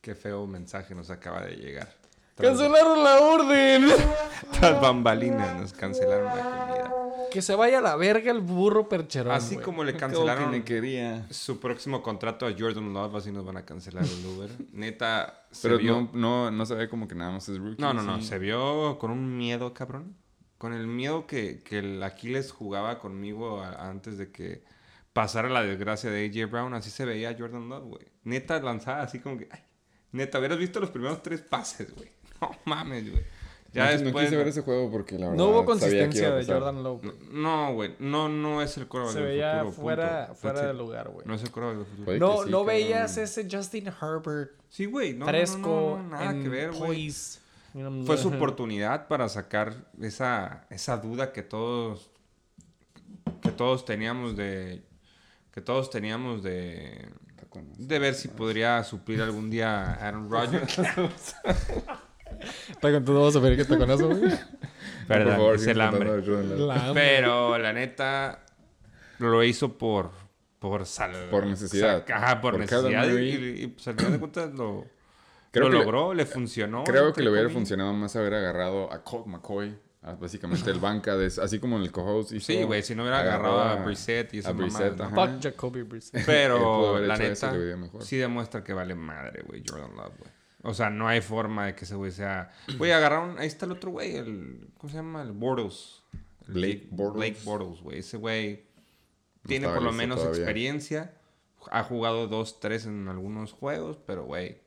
Qué feo mensaje nos acaba de llegar. Cancelaron la orden. (laughs) tras bambalinas nos cancelaron la comida. Que se vaya a la verga el burro percherón. Así güey. como le cancelaron que quería. su próximo contrato a Jordan Love, así nos van a cancelar el Uber. Neta, se Pero vio... no, no, no se ve como que nada más es rookie. No, no, no. sí. Se vio con un miedo, cabrón. Con el miedo que, que el Aquiles jugaba conmigo a- antes de que pasara la desgracia de AJ Brown. Así se veía Jordan Love, güey. Neta lanzada así como que... ay, neta, hubieras visto los primeros tres pases, güey. (laughs) No mames, güey. Ya no, no después... quise ver ese juego porque la verdad. No hubo sabía que iba consistencia de. Jordan Lowe. No, güey. No, no es el quarterback Se del veía futuro, fuera, punto. fuera de lugar, güey. No es el quarterback del futuro. No, sí, no veías ese Justin Herbert Sí, güey. No, no, no, fresco, no, no, nada en que ver, güey. Fue su (laughs) oportunidad para sacar esa, esa duda que todos que todos teníamos de que todos teníamos de de ver si podría suplir algún día a Aaron (laughs) Rodgers. Está con todo, vamos a ver qué está con eso, güey. Por Verdad, favor, es el hambre. La. Pero la neta lo hizo por por sal, Por necesidad. saca- Ajá, por, Por necesidad y, y, pues al final de cuentas lo, Creo lo que le- logró, le funcionó. Creo que le hubiera funcionado más haber agarrado a Colt McCoy. a Básicamente el banca, de, así como en el co-host hizo. Sí, güey, si no hubiera agarrado a Brissett y a esas Brissett. Fuck Jacoby Brissett. Pero la neta, sí demuestra que vale madre, güey, Jordan Love, güey. O sea, no hay forma de que ese güey sea... Güey, agarraron... Ahí está el otro güey, el... ¿Cómo se llama? El Bortles. El Blake Bortles. Blake Bortles, güey. Ese güey No tiene por lo menos todavía. experiencia. Ha jugado dos, tres en algunos juegos, pero, güey...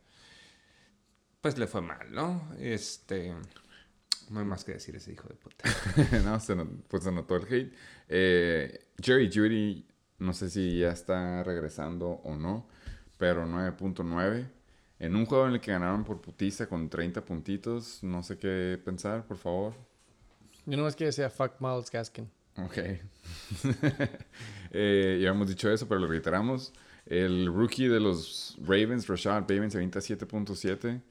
Pues le fue mal, ¿no? Este... No hay más que decir ese hijo de puta. (laughs) no, se not- pues se notó el hate. Eh, Jerry Judy, no sé si ya está regresando o no, pero 9.9. En un juego en el que ganaron por putiza con 30 puntitos, no sé qué pensar, por favor. Yo nomás quiero decir fuck Miles Gaskin. Ok. (laughs) Eh, ya hemos dicho eso, pero lo reiteramos. El rookie de los Ravens, Rashad Bateman, se avienta 7.7.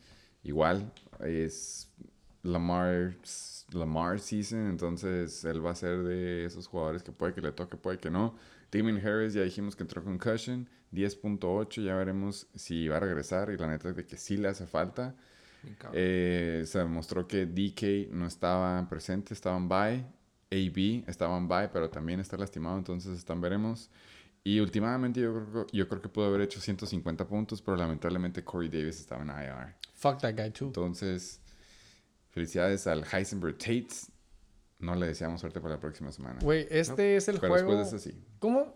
Igual, es Lamar, Lamar season, entonces él va a ser de esos jugadores que puede que le toque, puede que no. Damien Harris, ya dijimos que entró con Cushion, 10.8, ya veremos si va a regresar y la neta es de que sí le hace falta. Eh, se demostró que DK no estaba presente, estaban bye. AB estaban bye, pero también está lastimado, entonces están veremos. Y últimamente yo creo, yo creo que pudo haber hecho 150 puntos, pero lamentablemente Corey Davis estaba en IR. Fuck that guy too. Entonces, felicidades al Heisenberg Tates. No le deseamos suerte para la próxima semana. Güey, este es el pero juego. después de sí. ¿Cómo?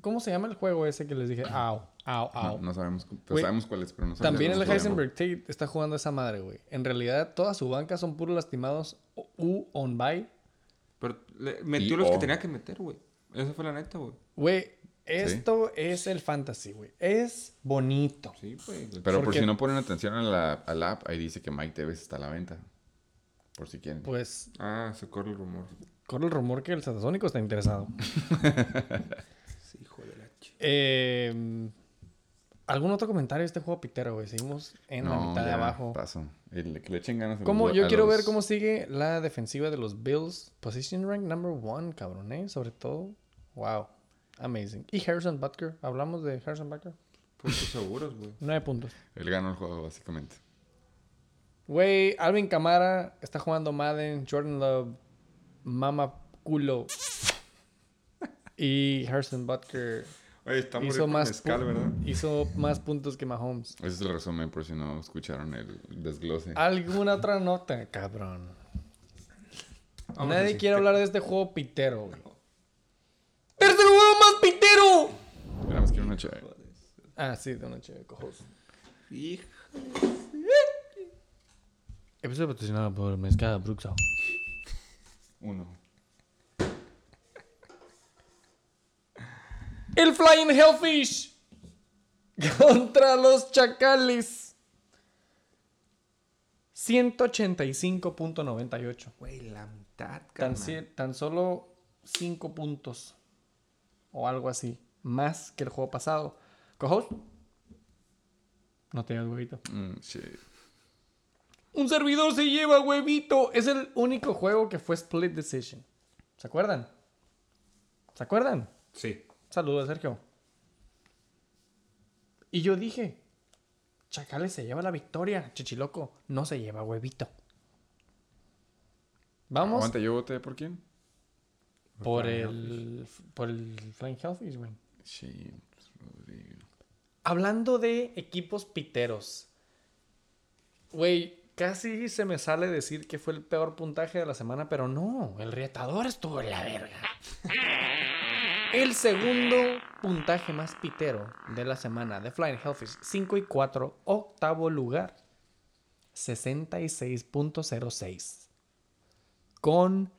¿Cómo se llama el juego ese que les dije? Au, au, No, au. no sabemos, pues sabemos cuál es, pero no sabemos También el. Heisenberg Tate está jugando esa madre, güey. En realidad, toda su banca son puros lastimados u on by. Pero le- metió Y los que tenía que meter, güey. Esa fue la neta, güey. Güey, esto es el fantasy, güey. Es bonito. Sí, güey. Pero por si no ponen atención a la, al app, ahí dice que Mike Tevez está a la venta. Por si quieren. Pues Ah, se corre el rumor. corre el rumor que el Satasónico está interesado. (laughs) Sí, hijo de la ch... Eh, ¿Algún otro comentario de este juego pitero, güey? Seguimos en la mitad de abajo. Paso. El, que le echen ganas ¿Cómo? Yo a quiero los- ver cómo sigue la defensiva de los Bills. Position rank number one, cabrón, ¿eh? Sobre todo. Wow. Amazing. Y Harrison Butker. ¿Hablamos de Harrison Butker? Puntos seguros, güey. Nueve puntos. Él ganó el juego, básicamente. Güey, Alvin Kamara está jugando Madden. Jordan Love, Mama Culo. Y Harrison Butker Oye, está hizo muy más, mezcal, ¿verdad? hizo más puntos que Mahomes. Ese es el resumen por si no escucharon el desglose. ¿Alguna otra nota, cabrón? Vamos Nadie quiere hablar de este juego pitero, güey. ¡Tercer juego más pitero! Una chévere. Ah, sí, de una chévere, cojos. Hijo. Episodio patrocinado por Mezcada Bruxao. Uno. El Flying Hellfish contra los Chacales. 185.98. Güey, la mitad, Tan, tan solo 5 puntos. O algo así. Más que el juego pasado. Cojos. No te digas huevito. Mm, shit. Un servidor se lleva huevito. Es el único juego que fue split decision. ¿Se acuerdan? ¿Se acuerdan? Sí. Saludos, Sergio. Y yo dije, Chacales se lleva la victoria, Chichiloco no se lleva huevito. Vamos Aguanta, ¿yo voté por quién? por el por el Flying Hellfish, güey. Shit. Rodrigo. Hablando de equipos piteros. Güey, casi se me sale decir que fue el peor puntaje de la semana, pero no, el retador estuvo en la verga. El segundo puntaje más pitero de la semana de Flying Hellfish, 5 y 4, octavo lugar, 66.06. Con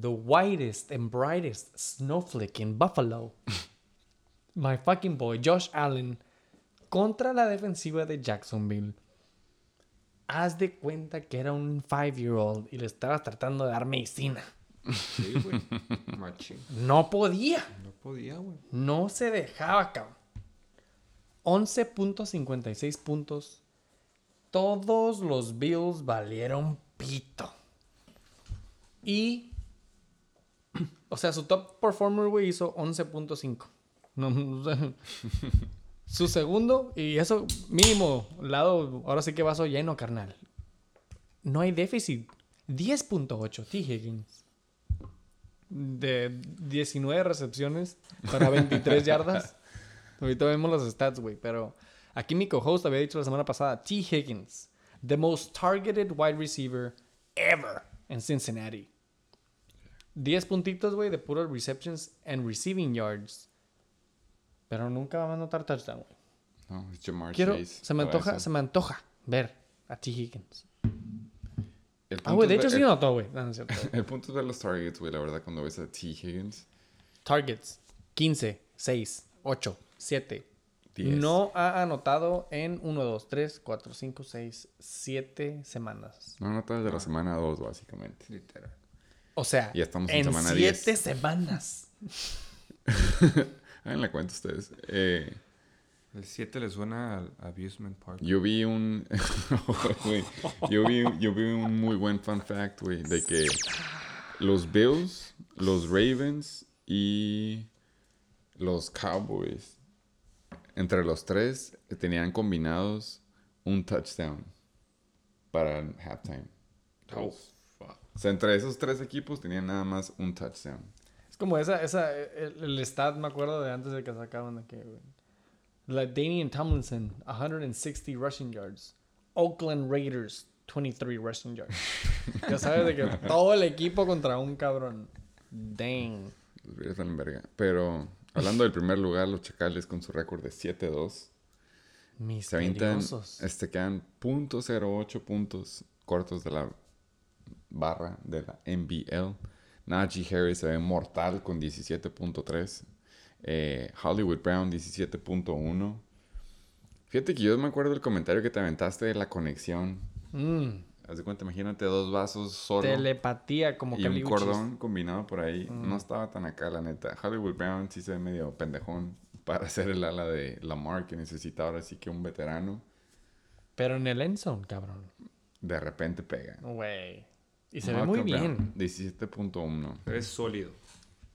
the whitest and brightest snowflake in Buffalo. (laughs) My fucking boy, Josh Allen, contra la defensiva de Jacksonville. Haz de cuenta que era un five-year-old y le estabas tratando de dar medicina. Sí, güey. (laughs) Machín. No podía. No podía, güey. No se dejaba, cabrón. 11.56 puntos. Todos los Bills valieron pito. Y. O sea, su top performer, güey, hizo 11.5. No, o sea, (laughs) su segundo, y eso mínimo, lado, ahora sí que vaso lleno, carnal. No hay déficit. 10.8, T. Higgins. De 19 recepciones para (laughs) 23 yardas. Ahorita vemos los stats, güey. Pero aquí mi co-host había dicho la semana pasada: T. Higgins, the most targeted wide receiver ever in Cincinnati. 10 puntitos, güey, de puro receptions and receiving yards. Pero nunca va a anotar touchdown, güey. No, es Jamar Quiero, Chase. se me antoja, se me antoja ver a T. Higgins. El Ah, güey, de hecho ver- sí el- anotó, güey. No, no es. (laughs) El punto es ver los targets, güey, la verdad, cuando ves a T. Higgins. Targets: 15, 6, 8, 7. 10. No ha anotado en 1, 2, 3, 4, 5, 6, 7 semanas. No, no, desde la semana 2, básicamente. Literal. O sea, Ya estamos en en semana 7 10. semanas. (laughs) Hagan la cuenta ustedes. Eh, El 7 le suena al Abusement Park. yo vi un... (laughs) güey, yo, vi, yo vi un muy buen fun fact, güey, de que los Bills, los Ravens y los Cowboys, entre los tres, tenían combinados un touchdown para el halftime. Oh, O sea, entre esos tres equipos tenían nada más un touchdown. Como esa, esa, el, el stat, me acuerdo de antes de que sacaban de que, güey. Like Damian Tomlinson, 160 rushing yards. Oakland Raiders, 23 rushing yards. ya sabes de que todo el equipo contra un cabrón. Dang. Los valen verga. Pero hablando del primer lugar, los Chacales con su récord de 7-2 se avientan, este, quedan .08 puntos cortos de la barra de la NBL. Najee Harris se ve mortal con 17.3. Eh, Hollywood Brown 17.1. Fíjate que yo me acuerdo del comentario que te aventaste de la conexión. Mm, Haz de cuenta, imagínate dos vasos solo telepatía como y un cordón combinado por ahí. No estaba tan acá, la neta. Hollywood Brown sí se ve medio pendejón para (laughs) ser el ala de Lamar que necesita ahora sí que un veterano. Pero en el endzone, cabrón. De repente pega. Güey. Y se ve muy Malcolm bien. Brown, 17.1. Es sólido.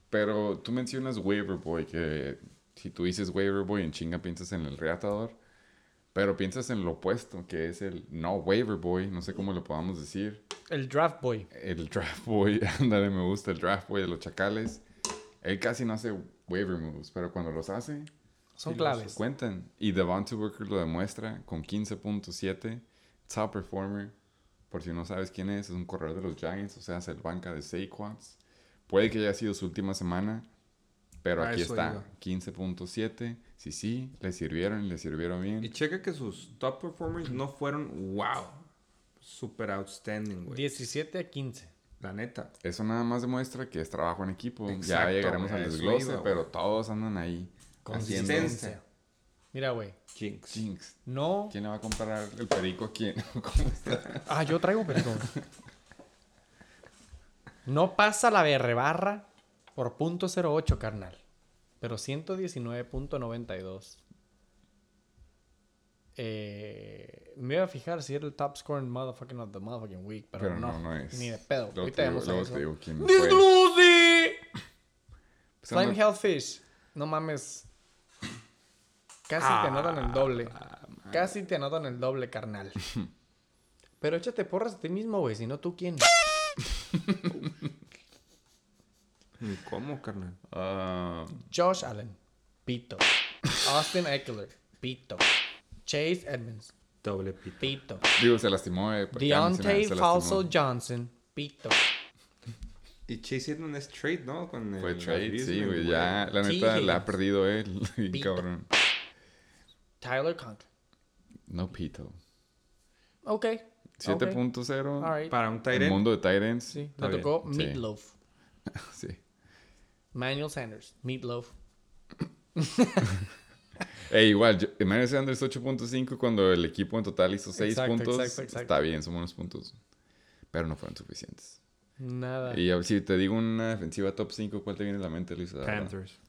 Pero tú mencionas Waiver Boy, que si tú dices Waiver Boy en chinga piensas en el reatador, pero piensas en lo opuesto, que es el no Waiver Boy, no sé cómo lo podamos decir, El draft boy. el Draft Boy, (laughs) ándale, me gusta el Draft Boy de los Chacales. Él casi no hace waiver moves, pero cuando los hace, Son Sí, claves. cuentan. Y Devontae Booker lo demuestra con 15.7, top performer. Por si no sabes quién es, es un corredor de los Giants, o sea, es el banca de Saquons. Puede que haya sido su última semana, pero aquí está, iba. 15.7. Sí, sí, le sirvieron, le sirvieron bien. Y checa que sus top performers no fueron wow. Super outstanding, güey. 17 a 15. La neta. Eso nada más demuestra que es trabajo en equipo. ya llegaremos al desglose, iba, pero todos andan ahí. Consistencia. Mira, güey. Jinx. Jinx. No. ¿Quién le va a comprar el perico a quién? (laughs) ¿Cómo está? Ah, yo traigo perdón. No pasa la BR barra por punto .08, carnal. Pero 119.92. Eh, me iba a fijar si era el top scoring motherfucking of the motherfucking week, pero, Pero no, no, no es. Ni de pedo. Luego Ahorita vemos a luego eso. te digo quién fue. ¡Dislucy! Pues Slime Hellfish. No mames. Casi te anotan el doble. Casi te anotan el doble, carnal. (laughs) Pero échate porras a ti mismo, güey. Si no, ¿tú quién? (laughs) Ni cómo, carnal. Ah, Josh Allen. Pito. Austin Eckler. Pito. Chase Edmonds. Doble pito. Pito. digo, se lastimó. Eh, Deontay se lastimó. Falso Johnson. Pito. Y Chase Edmonds es trade, ¿no? Con Fue el trade, sí, güey. Ya, la neta, la ha perdido él. (laughs) Pito. cabrón. Tyler Conklin. No pito. Ok. 7.0. Alright. Para un tight El end. mundo de Tyrants. Sí. Tocó. Meatloaf. (laughs) Sí. Manuel Sanders. Meatloaf. (laughs) Eh, igual, yo- Emmanuel Sanders 8.5 cuando el equipo en total hizo 6 Exacto, puntos. exacto, exacto. Está bien, son buenos puntos. Pero no fueron suficientes. Nada. Y a ver, si te digo una defensiva top 5, ¿cuál te viene a la mente, Luis? Panthers.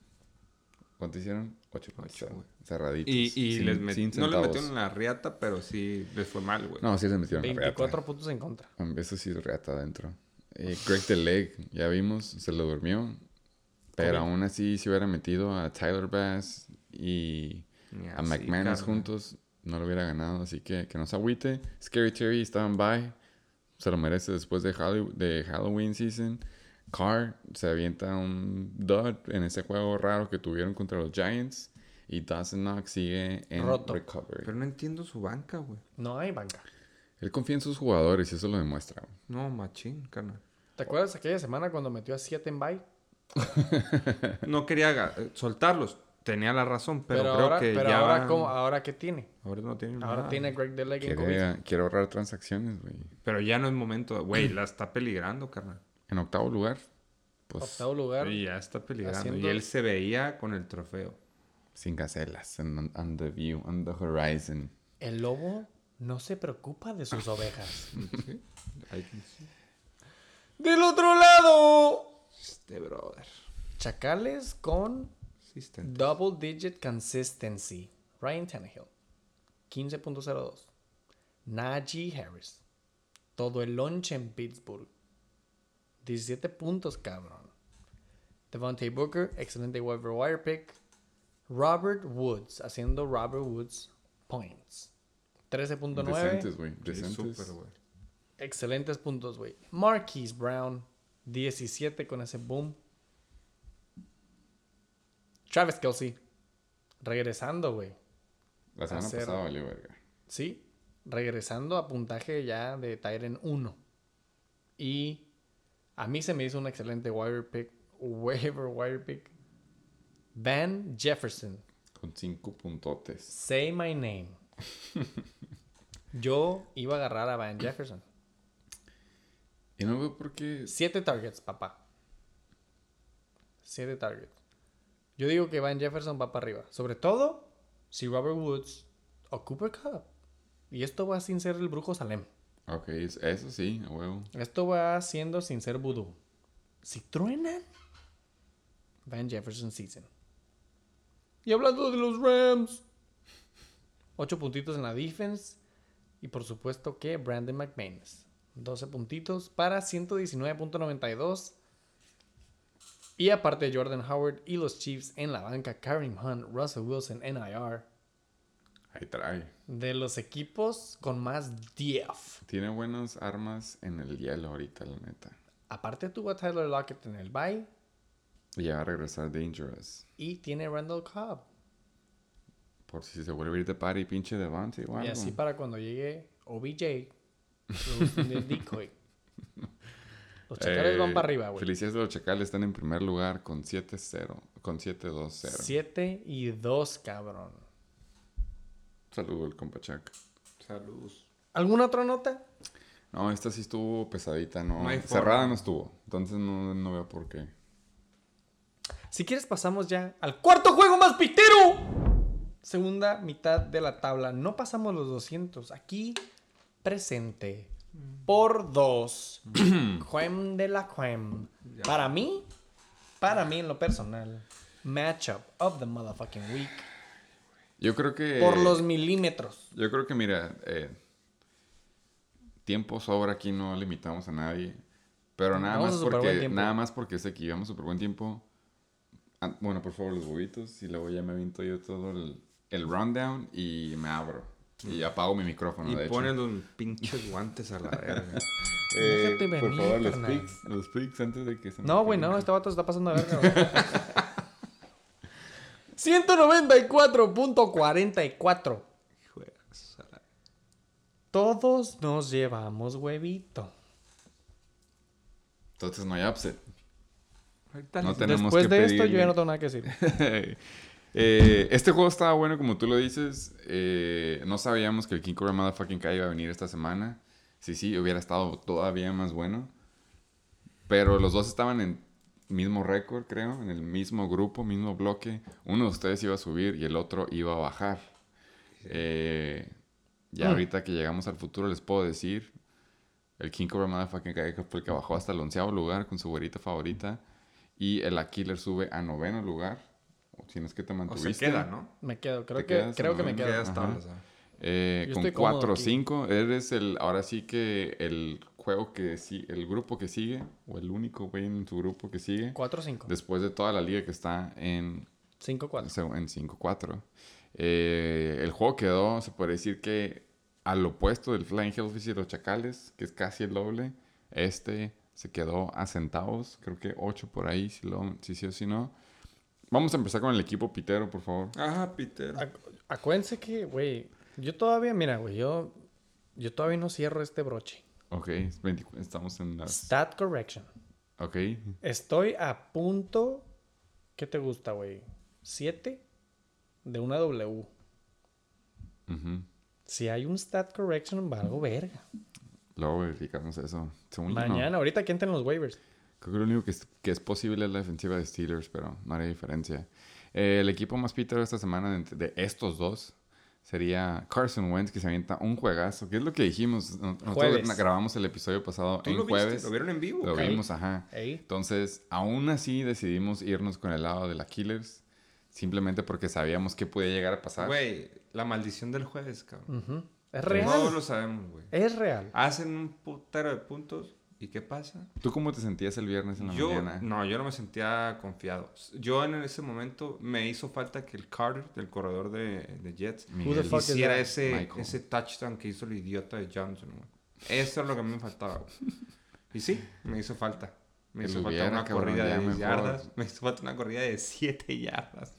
¿Cuánto hicieron? 8 Ocho, güey. Cerraditos. Y, y sin- les met- sin no les metieron en la riata, pero sí les fue mal, güey. No, sí les metieron la 24 reata. puntos en contra. Eso sí es reata adentro. Eh, Greg the Leg, ya vimos, se lo durmió. Pero aún así, si hubiera metido a Tyler Bass y a McManus juntos, no lo hubiera ganado. Así que que no se agüite. Scary Terry estaba en bye. Se lo merece después de, Hallow- de Halloween season. Carr se avienta un dud en ese juego raro que tuvieron contra los Giants. Y Dawson Knox sigue en Roto. recovery. Pero no entiendo su banca, güey. No hay banca. Él confía en sus jugadores y eso lo demuestra. güey. No, machín, carnal. ¿Te acuerdas aquella semana cuando metió a 7 en bye? (laughs) No quería ga- eh, soltarlos. Tenía la razón, pero, creo ahora, que pero ya ahora, van- ¿cómo? ¿ahora qué tiene? Ahora no tienen Ahora nada. tiene Greg Deleg en COVID. Quiere, quiere ahorrar transacciones, güey. Pero ya no es momento. Güey, la está peligrando, carnal. En octavo lugar, pues Octavo lugar. Y ya está peligrando. Haciendo- Y él se veía con el trofeo. sin gacelas, on, on the view, on the horizon. El lobo no se preocupa de sus ovejas. (laughs) ¡Del otro lado! Este brother. Chacales con double digit consistency. Ryan Tannehill. 15.02. Najee Harris. Todo el lunch en Pittsburgh. 17 puntos, cabrón. Devontae Booker, excelente waiver wire pick. Robert Woods, haciendo Robert Woods points. 13.9. Decentes, güey. Decentes. Excelentes puntos, güey. Marquise Brown, 17 con ese boom. Travis Kelsey, regresando, güey. La semana Hacer- pasada valió verga. Sí, regresando a puntaje ya de Tyren 1. Y a mí se me hizo un excelente wire pick, waiver wire pick. Van Jefferson, Con cinco puntotes. say my name. Yo iba a agarrar a Van Jefferson. Y no veo por qué. Siete targets, papá. 7 targets. Yo digo que Van Jefferson va para arriba. Sobre todo si Robert Woods o Cooper Cup. Y esto va sin ser el brujo Salem. Ok, es- eso sí, a huevo. Esto va siendo sin ser vudú. Si truenan, Van Jefferson season. Y hablando de los Rams, 8 puntitos en la defense. Y por supuesto que Brandon McManus. 12 puntitos para 119.92. Y aparte Jordan Howard y los Chiefs en la banca, Kareem Hunt, Russell Wilson, NIR. Ahí trae. De los equipos con más DF. Tiene buenas armas en el hielo ahorita, la neta. Aparte tuvo a Tyler Lockett en el bye. Y ya va a regresar Dangerous. Y tiene Randall Cobb. Por si se vuelve a ir de party, pinche Devante o Y algo. así para cuando llegue OBJ, de decoy. (laughs) Los chacales Eh, van para arriba, güey. Felicidades de los Chacales están en primer lugar con 7-0. Con 7-2-0. 7 y 2, cabrón. Saludo al compa Chuck. Saludos. ¿Alguna otra nota? No, esta sí estuvo pesadita, no. Cerrada no estuvo. Entonces no, no veo por qué. Si quieres pasamos ya al cuarto juego más pitero. Segunda mitad de la tabla. No pasamos los 200. Aquí presente. Por dos. (clears throat) Juem de la Juem. Para mí, para mí en lo personal. Matchup of the motherfucking week. Yo creo que. Por los milímetros. Yo creo que, mira, eh, tiempo sobra aquí, no limitamos a nadie. Pero nada Vamos más porque nada más porque sé que llevamos súper buen tiempo. Ah, bueno, por favor, los bobitos. Y luego ya me aviento yo todo el, el rundown y me abro. Y apago mi micrófono, Y de hecho. ponen los pinches guantes a la (laughs) verga. Eh, Déjate por favor, los pics, los pics antes de que se No, güey, no, este vato se está pasando de verga. (laughs) 194.44. Juegas a la- Todos nos llevamos huevito. Entonces no hay upset. No tenemos Después que de esto, yo ya no tengo nada que decir. (laughs) Eh, este juego estaba bueno, como tú lo dices. Eh, no sabíamos que el King Cobra Motherfucking Kai iba a venir esta semana. Sí, sí, hubiera estado todavía más bueno. Pero los dos estaban en mismo récord, creo, en el mismo grupo, mismo bloque. Uno de ustedes iba a subir y el otro iba a bajar. Eh, ya Mm. ahorita que llegamos al futuro les puedo decir, el King Cobra Motherfucking fue el que bajó hasta el onceavo lugar con su güerita favorita. Y el Aquiller sube a noveno lugar. O si no es que te O mantuviste. se queda, ¿no? Me quedo, creo ¿Te que, creo o que me quedo. hasta. Eh, con estoy cómodo 4 o aquí. 5. Eres el, ahora sí que el juego que sí, el grupo que sigue, o el único güey en su grupo que sigue, 4-5. después de toda la liga que está en 5-4. seg- en 5-4. Eh, el juego quedó, se puede decir que al opuesto del Flying Hellfish y los Chacales, que es casi el doble, este se quedó a centavos, creo que 8 por ahí, si, lo, si sí o si no. Vamos a empezar con el equipo pitero, por favor. Ajá, Peter. Acu- Acuérdense que, güey, yo todavía, mira, güey, yo, yo todavía no cierro este broche. Ok, es 20 estamos en las... Stat correction. Ok, Estoy a punto. ¿Qué te gusta, güey? 7 de una W. ujú. Si hay un stat correction, valgo verga. luego verificamos eso. Según yo, no. Mañana, ahorita que entren los waivers. Creo que lo único que es, que es posible es la defensiva de Steelers, pero no haría diferencia. Eh, el equipo más pitero esta semana de, de estos dos sería Carson Wentz, que se avienta un juegazo. ¿Qué es lo que dijimos? Nosotros Jueves. grabamos el episodio pasado ¿Tú en lo jueves. viste? ¿Lo vieron en vivo? Lo vimos, ajá. Ey. Entonces, aún así decidimos irnos con el lado de la Killers. Simplemente porque sabíamos que podía llegar a pasar. Güey, la maldición del jueves, cabrón. Es Todos real. lo sabemos, güey. Es real. Hacen un putero de puntos. ¿Y qué pasa? ¿Tú cómo te sentías el viernes en la Yo, mañana? no, yo no me sentía confiado. Yo en ese momento me hizo falta que el Carter, del corredor de, de Jets, Miguel. hiciera ese, Michael. ese touchdown que hizo el idiota de Johnson. güey. Eso es lo que a mí me faltaba. Y sí, me hizo falta. Me hizo falta una corrida de 10 mejor. yardas. (laughs) Me hizo falta una corrida de 7 yardas.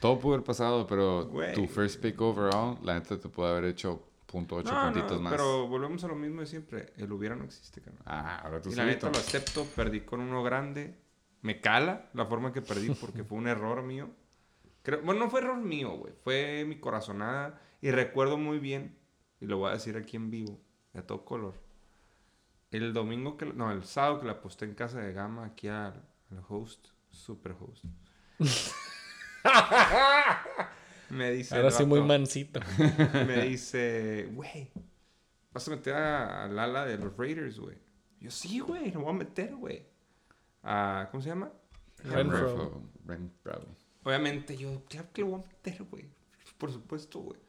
Todo pudo haber pasado, pero Güey. tu first pick overall, la neta te puede haber hecho punto ocho No, puntitos no, más. pero volvemos a lo mismo de siempre. El hubiera no existe, cabrón. Ah, ahora tú Y la neta lo acepto, perdí con uno grande. Me cala la forma que perdí (laughs) porque fue un error mío. Creo, bueno, no fue error mío, güey. Fue mi corazonada. Y recuerdo muy bien, y lo voy a decir aquí en vivo, de todo color. El domingo que, no, el sábado que la aposté en casa de Gama aquí al, al host, super host. (laughs) (laughs) me dice. Ahora sí, muy mansito. (laughs) Me dice, güey, vas a meter a- al ala de los Raiders, güey. Yo, sí, güey, lo voy a meter, güey. Ah, ¿Cómo se llama? Renfro. Renfro. Obviamente, yo, claro que lo voy a meter, güey. Por supuesto, güey.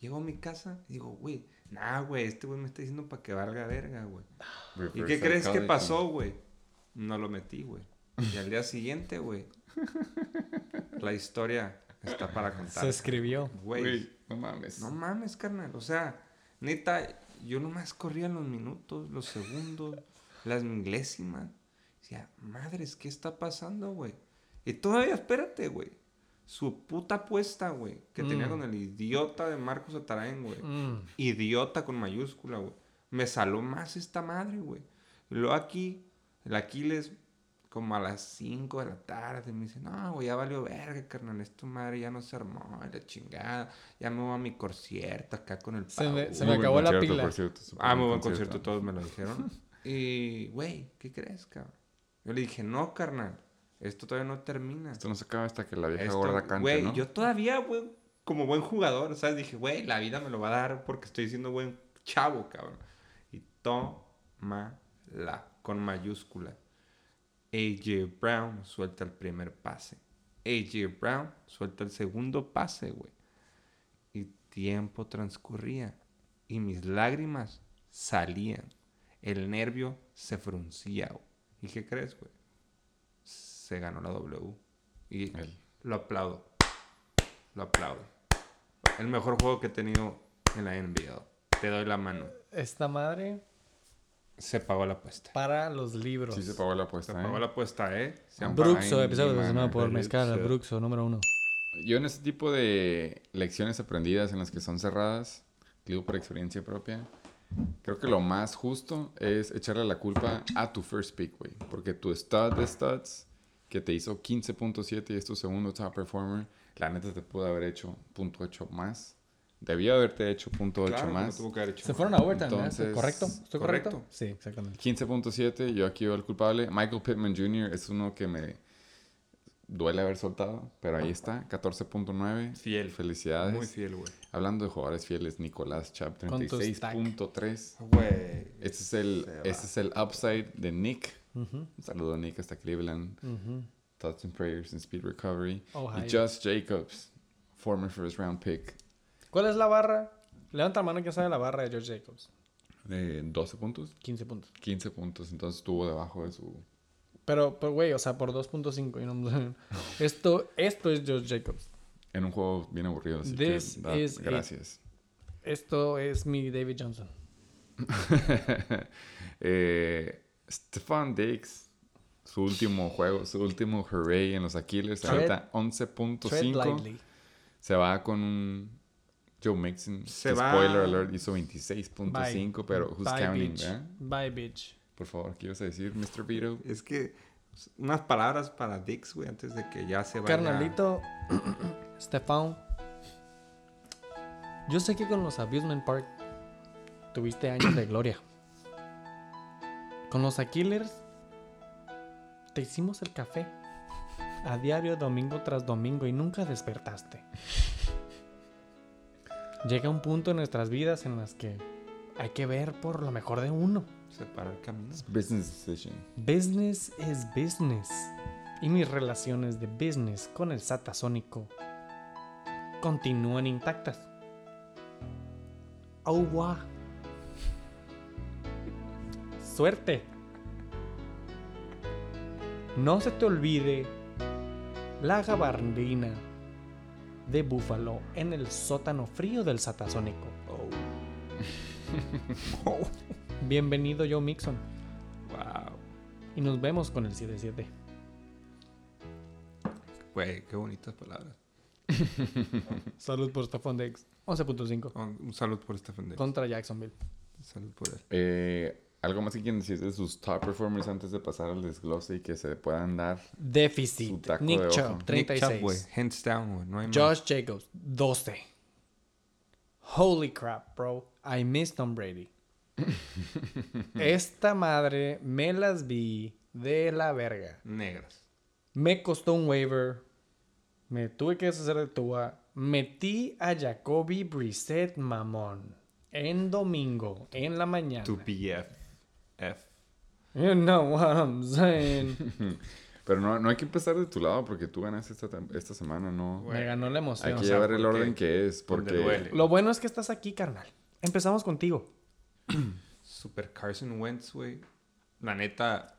Llego a mi casa y digo, güey, nah, güey, este güey me está diciendo para que valga verga, güey. ¿Y qué crees que pasó, güey? No lo metí, güey. Y al día siguiente, güey, (laughs) la historia está para Se contar. escribió. Güey, no mames. no mames, carnal. O sea, neta, yo nomás corría los minutos, los segundos, las milésimas. Decía, madres, ¿qué está pasando, güey? Y todavía, espérate, güey. Su puta apuesta, güey, que tenía Mm. con el idiota de Marcos Atarain, güey. Mm. Idiota con mayúscula, güey. Me saló más esta madre, güey. Luego aquí, el Aquiles, como a las 5 de la tarde, me dice, no, güey, ya valió verga, carnal. Esta madre ya no se armó, la chingada. Ya me voy a mi concierto acá con el Se me- Pau". se Muy me buen acabó la pila. por cierto, súper Ah, muy buen concierto, todos me lo dijeron. (laughs) y, güey, ¿qué crees, cabrón? Yo le dije, no, carnal. Esto todavía no termina. Esto no se acaba hasta que la vieja Esto, gorda cante, güey, ¿no? yo todavía, güey, como buen jugador, ¿sabes? Dije, güey, la vida me lo va a dar porque estoy siendo buen chavo, cabrón. Y toma la con mayúscula. AJ Brown suelta el primer pase. AJ Brown suelta el segundo pase, güey. Y tiempo transcurría. Y mis lágrimas salían. El nervio se fruncía, güey. ¿Y qué crees, güey? Se ganó la W. Y El- lo aplaudo. Lo aplaudo. El mejor juego que he tenido en la NBA. Te doy la mano. Esta madre Se pagó la apuesta. para los libros. Sí se pagó la Se apuesta, pagó ¿eh? la apuesta, ¿eh? Se Bruxo, episodio mi 19 mano, por Mezcal. Bruxo. Número uno. Yo en ese tipo de lecciones aprendidas en las que son cerradas, digo por experiencia propia, creo que lo más justo es echarle la culpa a tu first pick, güey. Porque tu stud de studs, que te hizo 15.7 y es tu segundo top performer, la neta te pudo haber hecho punto .8 más. Debió haberte hecho punto .8 Claro, más. que haber hecho. Se fueron a overtime, ¿eh? Entonces, ¿Correcto? ¿Estoy correcto? correcto. Sí, exactamente. 15.7, yo aquí veo el culpable. Michael Pittman Jr. es uno que me duele haber soltado, pero ahí está, 14.9. Fiel. Felicidades. Muy fiel, güey. Hablando de jugadores fieles, Nicolás Chap, Con tu stack. 36.3. Güey. Este es el, este es el upside de Nick. Ujú, Un saludo a Nick hasta Cleveland. ujú. Thoughts and prayers and speed recovery. Ohio. Y Josh Jacobs, former first round pick, ¿Cuál es la barra? Levanta la mano quien sabe la barra de George Jacobs. de 12 puntos, 15 puntos. 15 puntos. Entonces estuvo debajo de su. Pero, pero, güey, o sea, por 2.5. y no- (laughs) esto, esto es George Jacobs. En un juego bien aburrido. Así This que, da- is it. gracias. Esto es mi David Johnson. (laughs) eh, Stefan Diggs, su último juego, su último hooray en los Aquiles, ahorita Tread 11.5. lightly. Se va con un Joe Mixon. Se que va- Spoiler alert, hizo 26.5, Bye. pero who's Bye, counting, bitch. ¿verdad? Bye, bitch. Por favor, ¿qué ibas a decir, Mr. Vito? Es que unas palabras para Dix, güey, antes de que ya se vaya. Carnalito, (clears throat) Stefan. Yo sé que con los Abusement Park tuviste años de gloria. Con los Aquilers te hicimos el café a diario, domingo tras domingo y nunca despertaste. Llega un punto en nuestras vidas en las que hay que ver por lo mejor de uno. Separar caminos. Business decision. Business is business. Y mis relaciones de business con el satasónico continúan intactas. Oh, wow. Suerte. No se te olvide la gabardina de búfalo en el sótano frío del satasónico. Oh. (laughs) Bienvenido Joe Mixon. Wow. Y nos vemos con el 7-7. Güey, qué bonitas palabras. (laughs) Salud por Stephon Diggs. 11.5. Un un salud por Stephen Diggs. Contra Jacksonville. Salud por él. Eh, ¿Algo más que quieren decir de sus top performers antes de pasar al desglose y que se puedan dar? Su Déficit. taco Nick de Chubb, ojo. Nick 36. Chubb, güey. Hands down, güey. No hay más. Josh Jacobs, 12. Holy crap, bro. I miss Tom Brady. (laughs) Esta madre me las vi de la verga. Negras. Me costó un waiver. Me tuve que deshacer de Tua. Metí a Jacoby Brissett, mamón. En domingo, en la mañana. Tu PF. F. You know what I'm saying. (laughs) Pero no, no hay que empezar de tu lado porque tú ganaste esta, esta semana, ¿no? Me ganó la emoción. Hay o que sea, llevar el orden que es, porque... Lo bueno es que estás aquí, carnal. Empezamos contigo. (clears throat) Super Carson Wentz, güey. La neta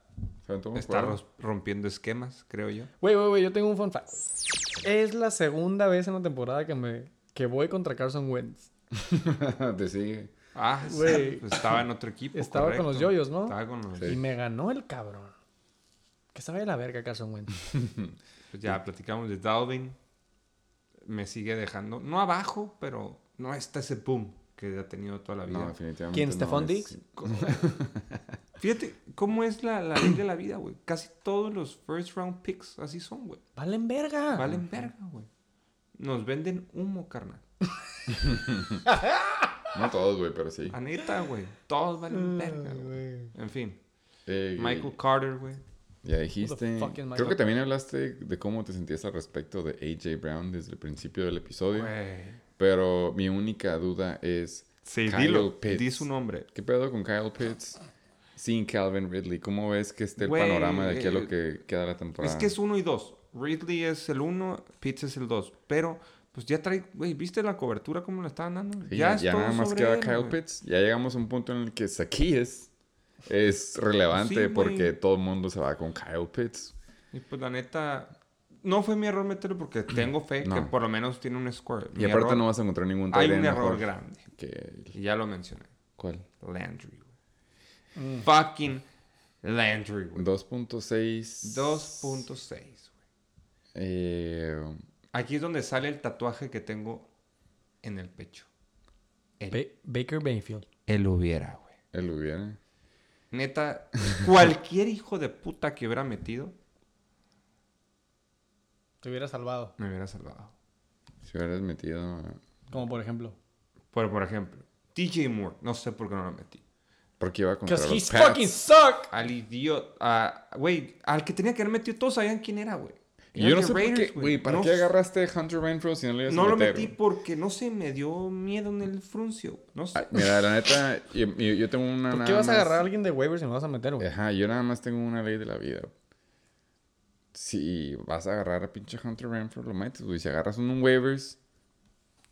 está rompiendo esquemas, creo yo. Güey, güey, güey, yo tengo un fun fact. Es la segunda vez en la temporada que me que voy contra Carson Wentz. (laughs) Te sigue. Ah, sí, (laughs) Güey. pues estaba en otro equipo. Estaba con los yoyos, ¿no? Estaba con los. Sí. Y me ganó el cabrón. Que se vaya a la verga Carson Wentz. (laughs) Pues ya platicamos de Dalvin. Me sigue dejando, no abajo, pero no está ese boom que ha tenido toda la vida. No, definitivamente ¿Quién, no, Stephon es- Diggs? (laughs) Fíjate cómo es la, la ley de la vida, güey. Casi todos los first round picks así son, güey. Valen verga. Valen verga, güey. Nos venden humo, carnal. No todos, güey, pero sí. A neta, güey. Todos valen Ay, verga, güey. En fin. Eh, Michael Carter, güey. Ya dijiste. Creo que también hablaste de cómo te sentías al respecto de AJ Brown desde el principio del episodio. Güey. Pero mi única duda es. Sí, Kyle dilo. Pitts. Di su nombre. ¿Qué pedo con Kyle Pitts sin Calvin Ridley? ¿Cómo ves que esté el panorama de aquí a eh, lo que queda la temporada? Es que es uno y dos. Ridley es el uno, Pitts es el dos. Pero, pues ya trae, güey, ¿viste la cobertura cómo le estaban dando? Sí, ya ya es todo nada más sobre queda él, Kyle. Pitts. Ya llegamos a un punto en el que Zacchaeus es relevante Sí, porque todo el mundo se va con Kyle Pitts. Y pues la neta, no fue mi error meterlo porque (clears throat) tengo fe que por lo menos tiene un score. Y Mi aparte error- no vas a encontrar ningún Hay un error mejor grande. que... Y ya lo mencioné. ¿Cuál? Landry, güey. Mm. Fucking Landry, güey. 2.6. 2.6, güey. Eh, Aquí es donde sale el tatuaje que tengo en el pecho. El, Ba- Baker Mayfield. el hubiera, güey. él hubiera. Neta, (laughs) cualquier hijo de puta que hubiera metido, Te hubiera salvado. me hubiera salvado. Si hubieras metido. Como por ejemplo. Por, por ejemplo, DJ Moore, no sé por qué no lo metí. Porque iba contra Because los he's Pats. fucking suck. Al idiota, güey, al que tenía que haber metido, todos sabían quién era, güey. Y yo no sé por qué, Raiders, güey, ¿para No qué agarraste a Hunter Renfro si no le ibas a No lo metí porque, no sé, me dio miedo en el fruncio. No sé. Ay, mira, la neta, yo, tengo una. ¿Por qué vas a agarrar a alguien de waivers y no vas a meter, güey? Ajá, yo nada más tengo una ley de la vida. Si vas a agarrar a pinche Hunter Renfro, lo metes, güey. Si agarras un waivers,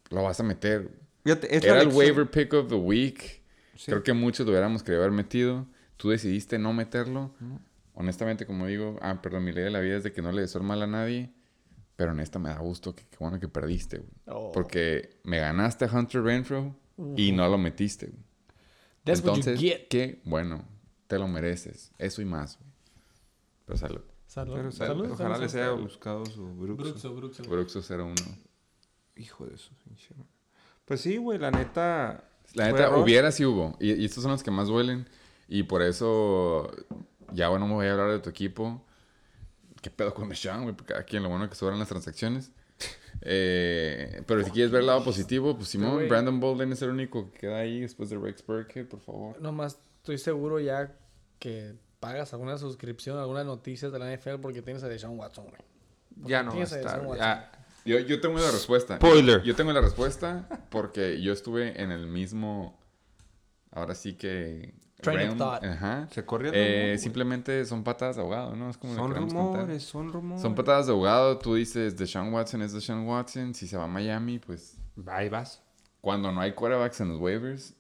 lo vas a meter. Fíjate, Era el waiver pick of the week. Sí. Creo que muchos lo hubiéramos querido haber metido. Tú decidiste no meterlo. Honestamente, como digo, ah, perdón, mi ley de la vida es de que no le deseo mal a nadie. Pero en esta me da gusto que, que bueno que perdiste, güey. Oh. Porque me ganaste a Hunter Renfro y no lo metiste, güey. That's what you Entonces, get. qué bueno, te lo mereces. Eso y más, güey. Pero salud. Salud. Pero, salud, salud, ojalá salud, les haya buscado su Bruxo. Bruxo, Bruxo. Bruxo 01. Hijo de su pinche. Pues sí, güey, la neta. La neta, error. hubiera sí hubo. Y, y estos son los que más duelen. Y por eso, ya bueno, me voy a hablar de tu equipo. ¿Qué pedo con Deshaun, güey? Porque Cada quien, lo bueno que sobran las transacciones. (laughs) Eh, pero si quieres ver el lado positivo, pues Simón, güey. Brandon Bolden es el único que queda ahí después de Rex Burkhead, por favor. Nomás estoy seguro ya que pagas alguna suscripción, algunas noticias de la NFL porque tienes a Deshaun Watson, güey. Ya no va a estar. Yo, yo tengo la respuesta. Spoiler. Yo tengo la respuesta porque yo estuve en el mismo. Ahora sí que. Train of thought. Ajá. Se corrió el Eh, rumor, güey. simplemente son patadas de ahogado, ¿no? Es como Son queramos contar. rumores, son rumores. Son patadas de ahogado. Tú dices Deshaun Watson es Deshaun Watson. Si se va a Miami, pues. Ahí vas. Cuando no hay quarterbacks en los waivers,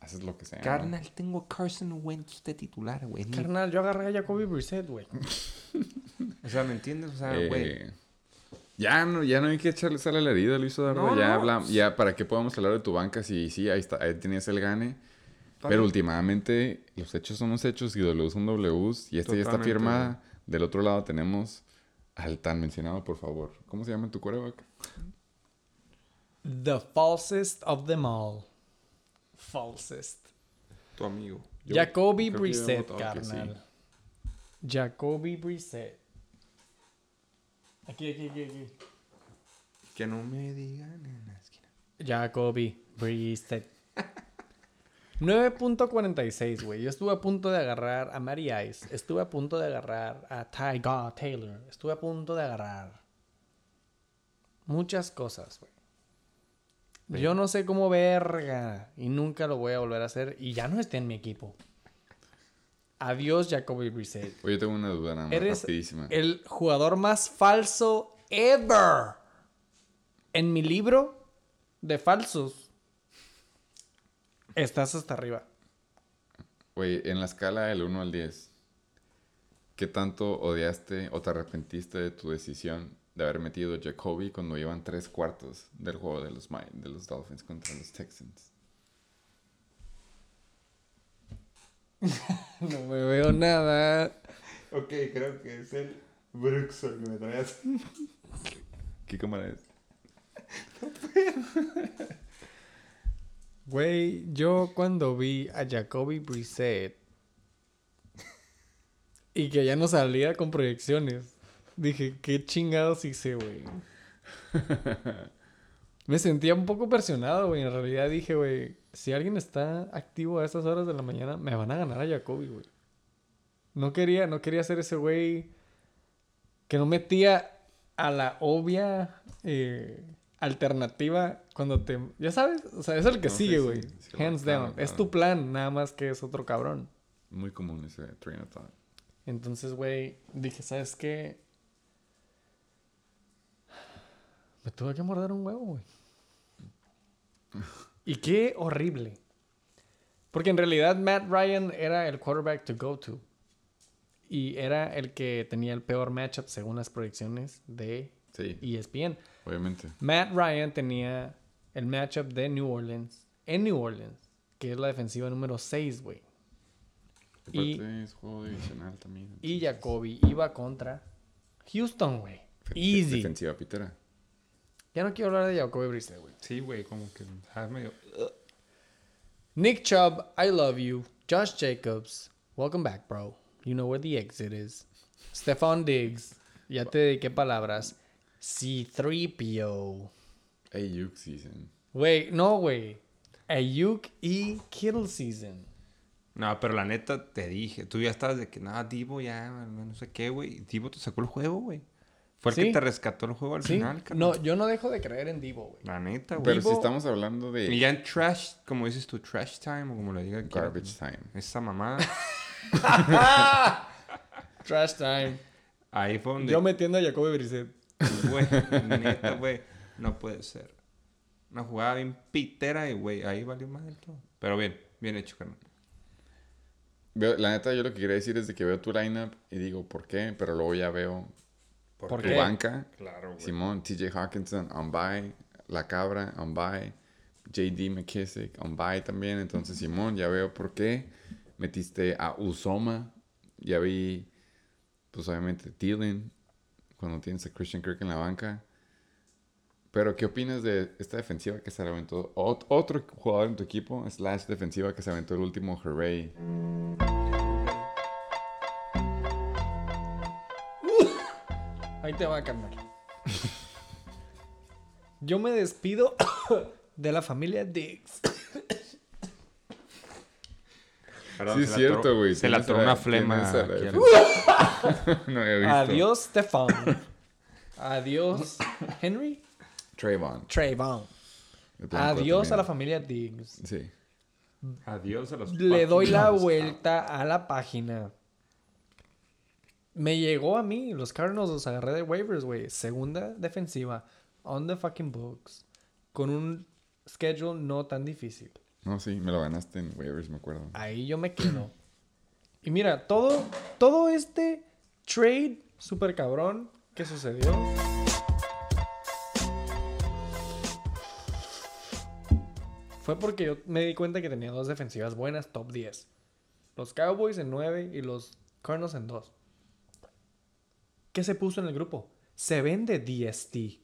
haces lo que sea. ¿no? Carnal, tengo Carson Wentz de titular, güey. Carnal, yo agarré a Jacoby Brissett, güey. O sea, ¿me entiendes? O sea, Eh, güey. ya no, ya no hay que echarle sal a la herida, Luis Eduardo. No, ya, no. habla- ya, ¿para qué podemos hablar de tu banca? Si sí, ahí, está, ahí tenías el gane. Está Pero bien. últimamente los hechos son los hechos y W son Ws y esta ya está firmada. Del otro lado tenemos al tan mencionado, por favor. ¿Cómo se llama tu quarterback? The falsest of them all. Falsest. Tu amigo. Yo Jacoby Brissett, sí. carnal. Jacoby Brissett. Aquí, aquí, aquí, aquí. Que no me digan en la esquina. Jacoby Brissett. 9.46, güey. Yo estuve a punto de agarrar a Mary Ice. Estuve a punto de agarrar a Ty God Taylor. Estuve a punto de agarrar muchas cosas, güey. Yo no sé cómo verga y nunca lo voy a volver a hacer y ya no esté en mi equipo. Adiós, Jacoby Brissett. Oye, tengo una duda nada más Eres rapidísima. el jugador más falso ever. En mi libro de falsos, estás hasta arriba. Güey, en la escala del 1 al 10, ¿qué tanto odiaste o te arrepentiste de tu decisión de haber metido a Jacoby cuando iban tres cuartos del juego de los, de los Dolphins contra los Texans? (laughs) No me veo nada. Ok, creo que es el Bruxor que me traes. ¿Qué cámara es? (laughs) Güey, yo cuando vi a Jacoby Brissett y que ya no salía con proyecciones, dije, qué chingados hice, güey. (laughs) Me sentía un poco presionado, güey. En realidad dije, güey, si alguien está activo a estas horas de la mañana, me van a ganar a Jacoby, güey. No quería, no quería ser ese güey que no metía a la obvia eh, alternativa cuando te... Ya sabes, o sea, es el que No, sigue, güey. sí, Hands claro, down. Es tu plan, nada más que es otro cabrón. Muy común ese train of thought. Entonces, güey, dije, ¿sabes qué? Me tuve que morder un huevo, güey. (laughs) Y qué horrible. Porque en realidad Matt Ryan era el quarterback to go to. Y era el que tenía el peor matchup según las proyecciones de Sí, ESPN. Obviamente. Matt Ryan tenía el matchup de New Orleans en New Orleans, que es la defensiva número 6, güey. Y- Aparte es juego divisional también. Y Jacoby iba contra Houston, güey. Easy. Defensiva pitera. Ya no quiero hablar de Jacoby Brissett, güey. Sí, güey, como que medio... Nick Chubb, I love you. Josh Jacobs, welcome back, bro. You know where the exit is. Stefan Diggs, ya te dediqué palabras. C3PO. Ayuk season. Güey, no, güey. Ayuk y Kittle season. No, pero la neta te dije, tú ya estabas de que, nada, Divo ya, no sé qué, güey. Divo te sacó el juego, güey. Fue el Sí. que te rescató el juego al ¿Sí? final, carnal. No, yo no dejo de creer en Divo, güey. La neta, güey. Pero si estamos hablando Y de ya en trash, como dices tú, trash time o como lo diga. garbage time. Esa mamá, (laughs) Trash time. ahí fue donde, Yo metiendo a Jacoby Brissett. Güey, neta, güey, no puede ser. Una jugada bien pitera y, güey, ahí valió más del todo. Pero bien, bien hecho, carnal. Veo- la neta, yo lo que quería decir es de que veo tu lineup y digo, ¿por qué? Pero luego ya veo ¿Por tu qué? banca. Claro, Simón, TJ Hawkinson, on bye. La Cabra, on bye. JD McKissick, on bye también. Entonces, Simón, ya veo por qué. Metiste a Usoma. Ya vi, pues obviamente, Thielen. Cuando tienes a Christian Kirk en la banca. Pero, ¿qué opinas de esta defensiva que se aventó? Ot- otro jugador en tu equipo, slash defensiva que se aventó el último hooray. Ahí te va a cambiar. Yo me despido (coughs) de la familia Diggs. Perdón, Sí, se es la cierto, güey. Se Tienes atoró una flema. la (laughs) no había visto. Adiós, Stefan. Adiós, Henry. Trayvon. Trayvon. Adiós a la mil. familia Diggs. Sí. Adiós a los Le doy la vuelta a la página. Me llegó a mí. Los Cardinals los agarré de waivers, güey. Segunda defensiva. On the fucking books. Con un schedule no tan difícil. No, sí, me lo ganaste en waivers, me acuerdo. Ahí yo me quedo. y mira, todo, todo este trade super cabrón que sucedió. Fue porque yo me di cuenta que tenía dos defensivas buenas, top 10. Los Cowboys en 9 y los Cardinals en 2. ¿Qué se puso en el grupo? Se vende DST. Y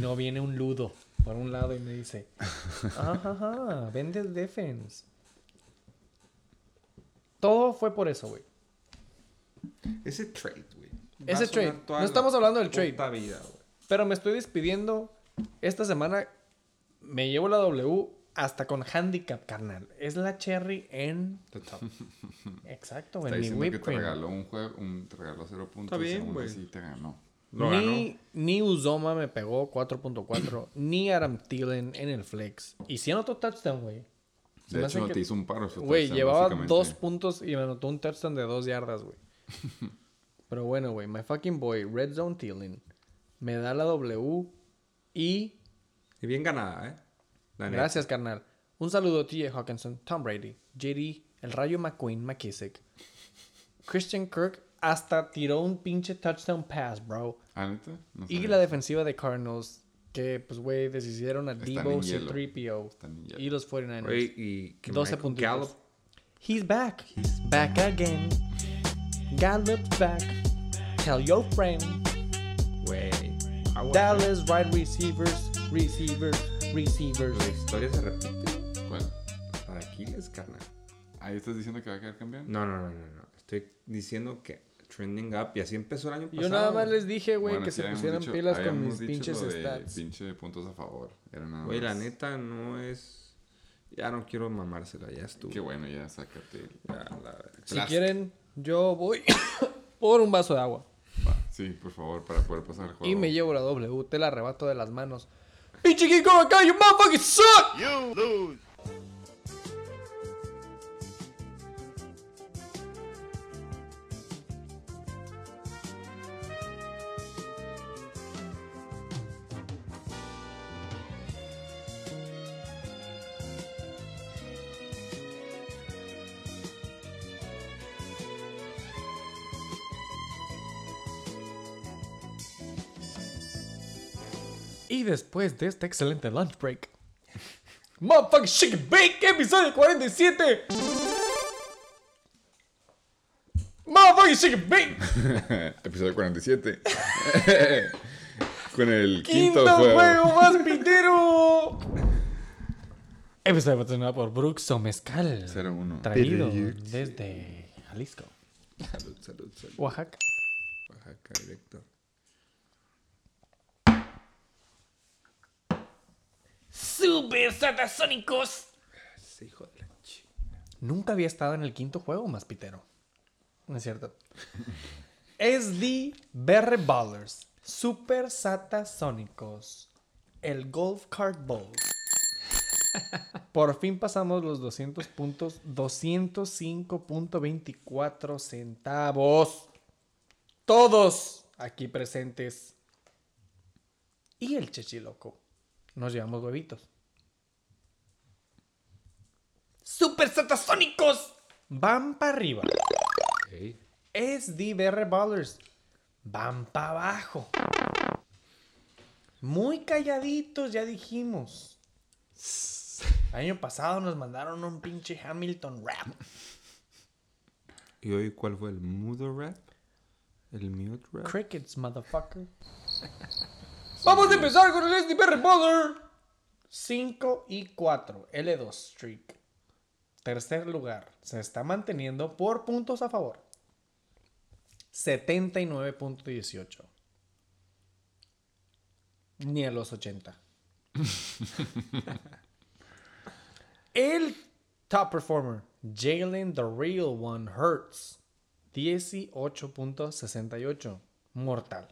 no viene un ludo por un lado y me dice, (laughs) ajá, vende el defense. Todo fue por eso, güey. Ese trade, güey. Ese trade. No estamos hablando del trade. vida, güey. Pero me estoy despidiendo. Esta semana me llevo la W hasta con handicap, carnal. Es la cherry en... The top. Exacto, Está en mi diciendo que te regaló un juego, un, te regaló cero puntos. bien, y aún güey. te ganó. Lo ganó. Ni, ni Uzoma me pegó 4.4, (clears throat) ni Adam Thielen en el flex. Y sí anotó touchdown, güey. De hecho, que- te hizo un paro. Güey, llevaba dos puntos y me anotó un touchdown de dos yardas, güey. (laughs) Pero bueno, güey, my fucking boy, Red Zone Thielen, me da la W y... Y bien ganada, ¿eh? La neta. Gracias, carnal. Un saludo a TJ Hawkinson, Tom Brady, JD, el Rayo McQueen, McKissick. Christian Kirk hasta tiró un pinche touchdown pass, bro. ¿Ah? No Y la defensiva de Cardinals, que pues, güey, deshicieron a Debo, en hielo. C3PO Están en hielo. y los 49ers. Güey, y que 12 Michael puntitos. Gallup, He's back. back again. Gallup's back. Tell your friend. güey. Dallas wide receivers, receivers, receivers. La historia se repite. ¿Cuál? Para Aquiles, carnal. Ahí estás diciendo que va a quedar campeón. No, no, no, no, no. Estoy diciendo que trending up y así empezó el año pasado. Yo nada más les dije, güey, Bueno, que se pusieran dicho- pilas con mis dicho pinches lo de stats. Pinche puntos a favor. Era nada Güey, la neta no es. Ya no quiero mamársela, ya estuvo. Qué bueno, ya sácate. el- Ya, la verdad. Si quieren, yo voy (coughs) por un vaso de agua. Va, Sí, por favor, para poder pasar el juego. Y me llevo la W, te la arrebato de las manos. ¡Pinche King Kong acá, you motherfucking suck! Y después de este excelente lunch break. (laughs) Motherfucking Chicken Bake, episodio 47. Motherfucking Chicken Bake. (laughs) Episodio 47. (laughs) Con el quinto, Quinto juego. juego más pitero. Episodio patrocinado por Brooks Mezcal. 0-1. Traído desde Jalisco, Salud, salud, salud. Oaxaca. Oaxaca directo. Super Satasónicos. Ese hijo de la ch... Nunca había estado en el quinto juego más pitero. No es cierto. (laughs) SD Berre Ballers. Super Satasónicos. El Golf Cart Bowl. (laughs) Por fin pasamos los 200 puntos. 205.24 centavos. Todos aquí presentes. Y el Chechiloco. Nos llevamos huevitos. ¡Super Satasónicos! Van para arriba. Ey, SDBR Ballers. Van para abajo. Muy calladitos, ya dijimos. El (laughs) año pasado nos mandaron un pinche Hamilton rap. ¿Y hoy cuál fue el mudo rap? ¿El mute rap? Crickets, motherfucker. (laughs) Vamos a empezar con el SDBR Baller. 5 y 4. L2 streak. Tercer lugar. Se está manteniendo por puntos a favor. 79.18. Ni a los 80. (laughs) El top performer, Jalen the Real One Hurts. 18.68. Mortal.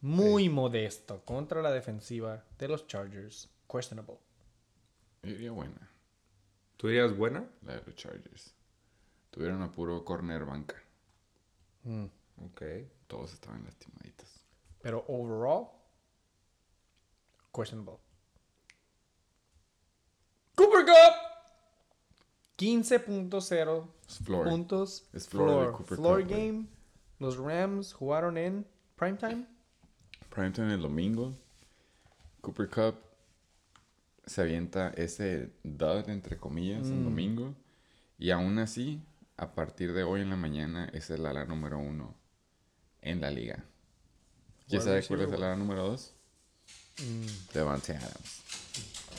Muy modesto contra la defensiva de los Chargers. Questionable. Diría buena. ¿Tú dirías buena? La de los Chargers. Tuvieron a puro corner banca. Mm. Ok. Todos estaban lastimaditos. Pero overall, questionable. Cooper Cup. 15.0 Es floor. puntos. Es floor floor, game. Los Rams jugaron en primetime. Primetime el domingo. Cooper Cup se avienta ese dud, entre comillas, el domingo. Y aún así, a partir de hoy en la mañana, es el ala número uno en la liga. ¿Quién sabe cuál es el ala número dos? Devante Adams.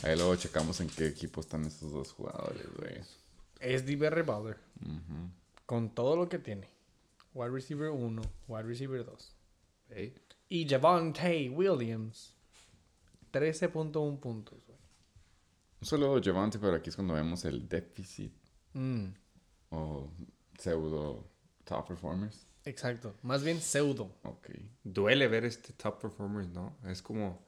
Ahí luego checamos en qué equipo están esos dos jugadores, güey. Es DBR Bowler. Ujú. Con todo lo que tiene. Wide receiver 1, wide receiver 2. Ey. Y Javante Williams. 13.1 puntos. Un saludo Javante, pero aquí es cuando vemos el déficit Mm, o pseudo top performers. exacto. Más bien pseudo. Ok. Duele ver este top performers, ¿no? Es como...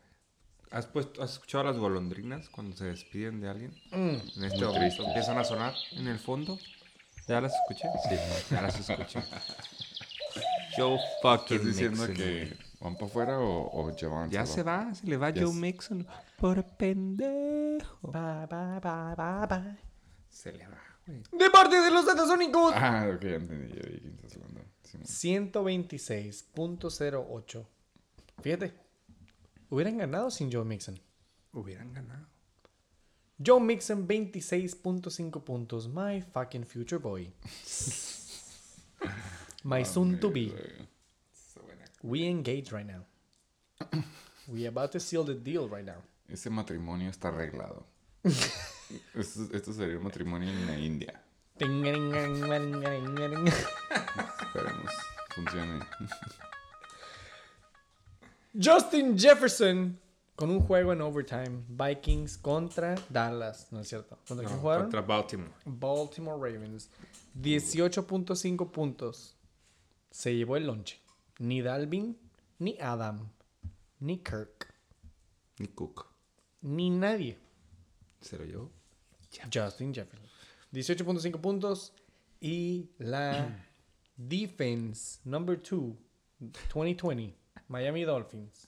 ¿Has, puesto, ¿Has escuchado a las golondrinas cuando se despiden de alguien? Mm, En este momento empiezan a sonar en el fondo. ¿Ya las escuché? Sí, ya las escuché. (laughs) Joe fucking ¿Estás diciendo que. Van para afuera o, o Javante? Ya se va, se le va Ya Joe Mixon. Por pendejo. Bye, bye, bye, bye, bye. Se le va, güey. De parte de los Satasónicos. Ah, ok, ya entendí. Vi quién estás hablando. Simón. 126.08. Fíjate. Hubieran ganado sin Joe Mixon. Hubieran ganado. Joe Mixon, 26.5 puntos. My fucking future boy. (laughs) My soon to be. We engage right now. (coughs) We about to seal the deal right now. Ese matrimonio está arreglado. (laughs) esto, esto sería un matrimonio en la India. Esperemos. Funcione. (laughs) Justin Jefferson con un juego en overtime. Vikings contra Dallas. No es cierto. ¿Contra quién No, jugaron? contra Baltimore. Baltimore Ravens. 18.5 puntos. Se llevó el lonche. Ni Dalvin, ni Adam, ni Kirk, Ni Cook. ni nadie. Se lo llevó. Justin Jefferson. 18.5 puntos. Y la (clears throat) defense number 2, 2020, Miami Dolphins.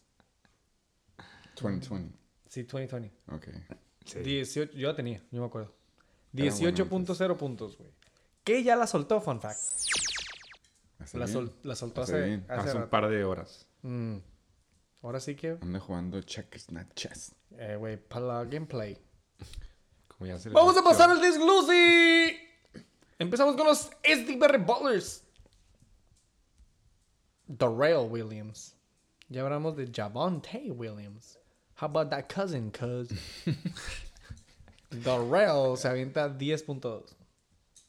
2020. Sí, 2020. Ok. 18, yo la tenía, yo me acuerdo. Era bueno 18.0 puntos, güey. Que ya la soltó, fun fact. ¿Hace La, sol- la soltó Hace hace, hace Hace un par de horas. Mm. Ahora sí que, Anda jugando checkers, chess. eh, güey, plug and play. Como ya se Vamos a pasar al desglose. Empezamos con los SDBR Ballers. Darrell Williams. Ya hablamos de Javonte Williams. How about that cousin, cuz? (laughs) Darrell se avienta 10 puntos.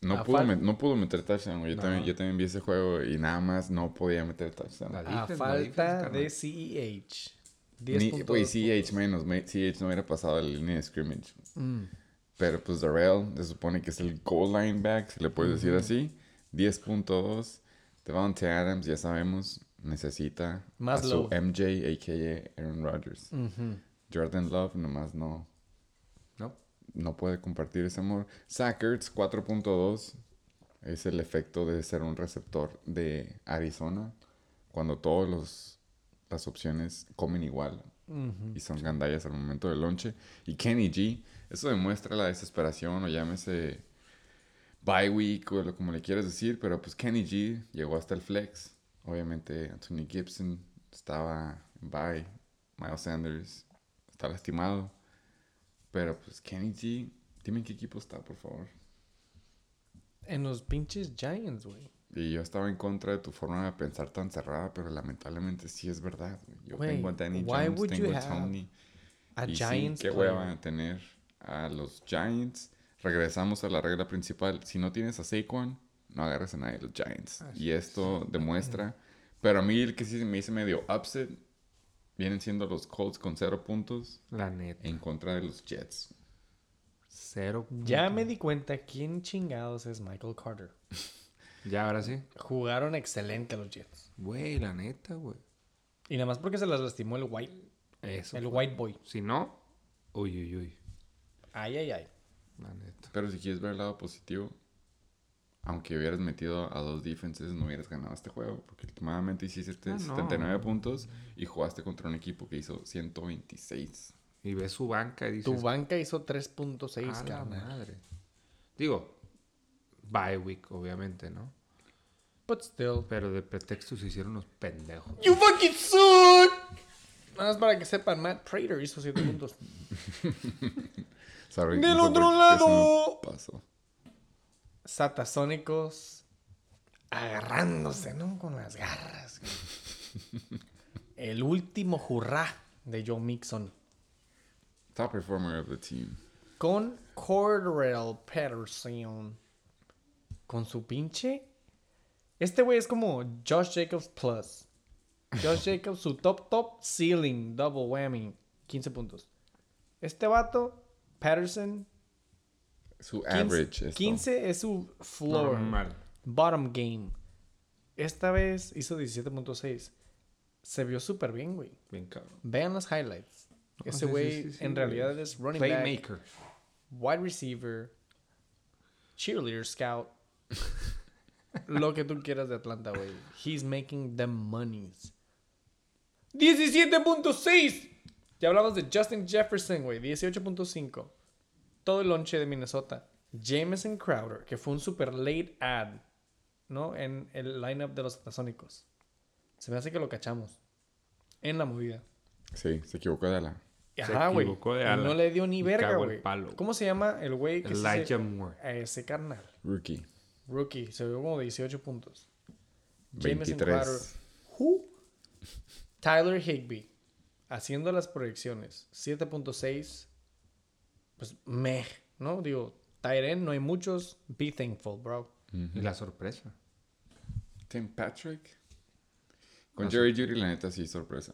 No, pudo, no pudo meter touchdown, güey. Yo, No. también, yo también vi ese juego y nada más no podía meter touchdown. La A falta defense, de. CEH. 10 Ni, puntos. güey, CH menos. me- CH no hubiera pasado la línea de scrimmage. Mm. Pero pues Darrell se supone que es el goal line back, si le puedes decir así. 10.2. Devontae Adams, ya sabemos, necesita Más a su. MJ, a.k.a. Aaron Rodgers. Jordan Love nomás no, ¿No? puede compartir ese amor. Sackerts 4.2 es el efecto de ser un receptor de Arizona cuando todas los, las opciones comen igual y son gandallas al momento del lonche. Y Kenny G, eso demuestra la desesperación o llámese bye week o lo como le quieras decir, pero pues Kenny G llegó hasta el flex. Obviamente Anthony Gibson estaba en bye, Miles Sanders está lastimado, pero pues Kenny G, dime en qué equipo está, por favor. En los pinches Giants, güey. Y yo estaba en contra de tu forma de pensar tan cerrada, pero lamentablemente sí es verdad. güey. Yo Güey, tengo a Danny why Jones, would you tengo a Tony. A y Giants. sí, qué player. hueva tener a los Giants. Regresamos a la regla principal. Si no tienes a Saquon, no agarres a nadie de los Giants. Así y esto demuestra. Pero a mí el que sí me hice medio upset vienen siendo los Colts con cero puntos La neta. en contra de los Jets. Cero. Ya puntos. me di cuenta quién chingados es Michael Carter. (laughs) Ya, ahora sí. Jugaron excelente los Jets. Güey, la neta, güey. Y nada más porque se las lastimó el White, Eso. el fue. White Boy. Si no, uy, uy, uy. Ay, ay, ay. La neta. Pero si quieres ver el lado positivo, aunque hubieras metido a dos defenses, no hubieras ganado este juego. Porque últimamente hiciste Ah, no. 79 puntos y jugaste contra un equipo que hizo 126. Y ves su banca y dices. Tu banca hizo 3.6, "A la carnal. madre. Digo, bye week, obviamente, ¿no? But still. Pero de pretexto se hicieron los pendejos. You fucking suck. Nada más para que sepan, Matt Prater hizo 7 puntos. (laughs) Sorry, Del no otro lado. pasó. Satasónicos agarrándose, ¿no? Con las garras. (laughs) El último hurra de Joe Mixon. Top performer of the team. Con Cordell Patterson. Con su pinche. Este güey es como Josh Jacobs Plus. Josh (laughs) Jacobs, su top top ceiling, double whammy, 15 puntos. Este vato, Patterson, Su 15, average es 15 es su floor. Normal. Bottom game. Esta vez hizo 17.6. Se vio súper bien, güey. Bien cabrón. Vean las highlights. No, Ese sí, sí, güey sí, sí, en realidad es running back, Playmaker. wide receiver, cheerleader scout. (laughs) Lo que tú quieras de Atlanta, güey. He's making the monies. 17.6. Ya hablamos de Justin Jefferson, güey. 18.5. Todo el lonche de Minnesota. Jameson Crowder, que fue un super late ad, ¿no? En el lineup de los Atasónicos. Se me hace que lo cachamos. En la movida. Sí, se equivocó de la. Se Ajá, güey. equivocó de Y ala. No le dio ni verga, güey. palo. ¿Cómo se llama el güey que sí se- Elijah Moore. a ese carnal? Rookie. Rookie. Se vio como 18 puntos. Jameson 23. Crowder. Who? Tyler Higby. Haciendo las proyecciones. 7.6. Pues meh, ¿no? Digo, Tyren no hay muchos. Be thankful, bro. Y la sorpresa. Tim Patrick. Con Jerry Judy, la neta, sí, sorpresa.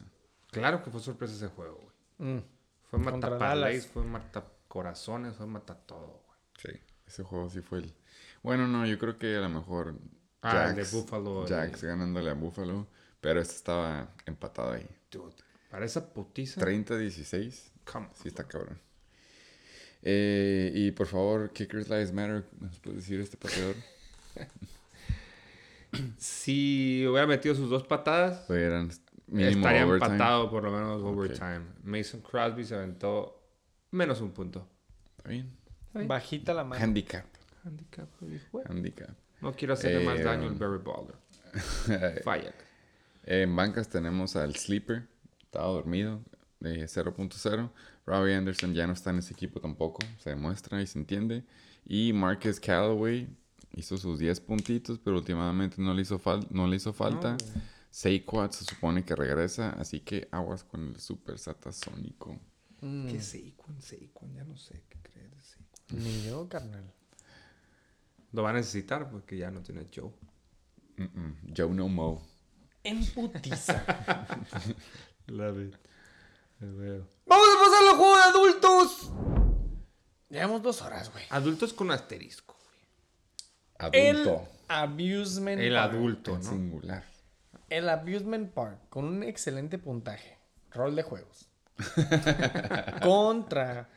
Claro que fue sorpresa ese juego, güey. Mm. Fue mata parlays, fue mata corazones, fue mata todo, güey. Sí, ese juego sí fue el. Bueno, no, yo creo que a lo mejor. Ah, el de Buffalo, el- Jax ganándole a Buffalo. Pero este estaba empatado ahí. Dude, para esa putiza. 30-16. Come on. Sí, está cabrón. Eh, y por favor, Kickers Lives Matter. ¿Nos puede decir este pateador? Si hubiera metido sus dos patadas, mínimo estaría overtime. empatado por lo menos overtime. Mason Crosby se aventó menos un punto. Está bien. Bajita la mano. Handicap. Handicap, güey. Handicap. No quiero hacerle más Eh, daño al Barry Baller. (laughs) Falla. En bancas tenemos al Sleeper. Estaba dormido. De 0.0. Robbie Anderson ya no está en ese equipo tampoco. Se demuestra y se entiende. Y Marcus Callaway hizo sus 10 puntitos, pero últimamente no le hizo, fal- no le hizo falta. Saquon se supone que regresa, así que aguas con el Super Satasónico. Mm, ¿Qué Saquon? Saquon, ya no sé qué crees de Saquon. Ni yo, carnal. Lo va a necesitar porque ya no tiene Joe. Joe No Mo. En putiza. Love (laughs) it. ¡Vamos a pasar al juego de adultos! Llevamos dos horas, güey. Adultos con asterisco. güey. El Adulto. Abusement El Park. adulto, ¿no? singular. El Abusement Park, con un excelente puntaje. Rol de juegos. (laughs) Contra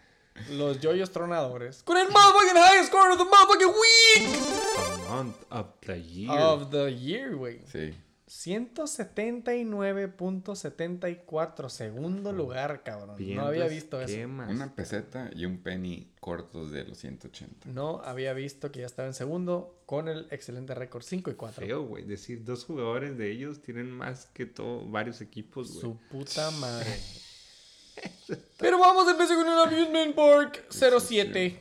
los yoyos tronadores. Con el motherfucking highest score of the motherfucking week Month of the year. of the year, güey. Sí. 179.74. Segundo lugar, cabrón. No había visto eso. Una peseta y un penny cortos de los 180. No había visto que ya estaba en segundo con el excelente récord 5 y 4. Feo, güey. Decir, dos jugadores de ellos tienen más que todo, varios equipos, güey. Su puta madre. (laughs) Pero vamos a empezar con el Amusement Park 07.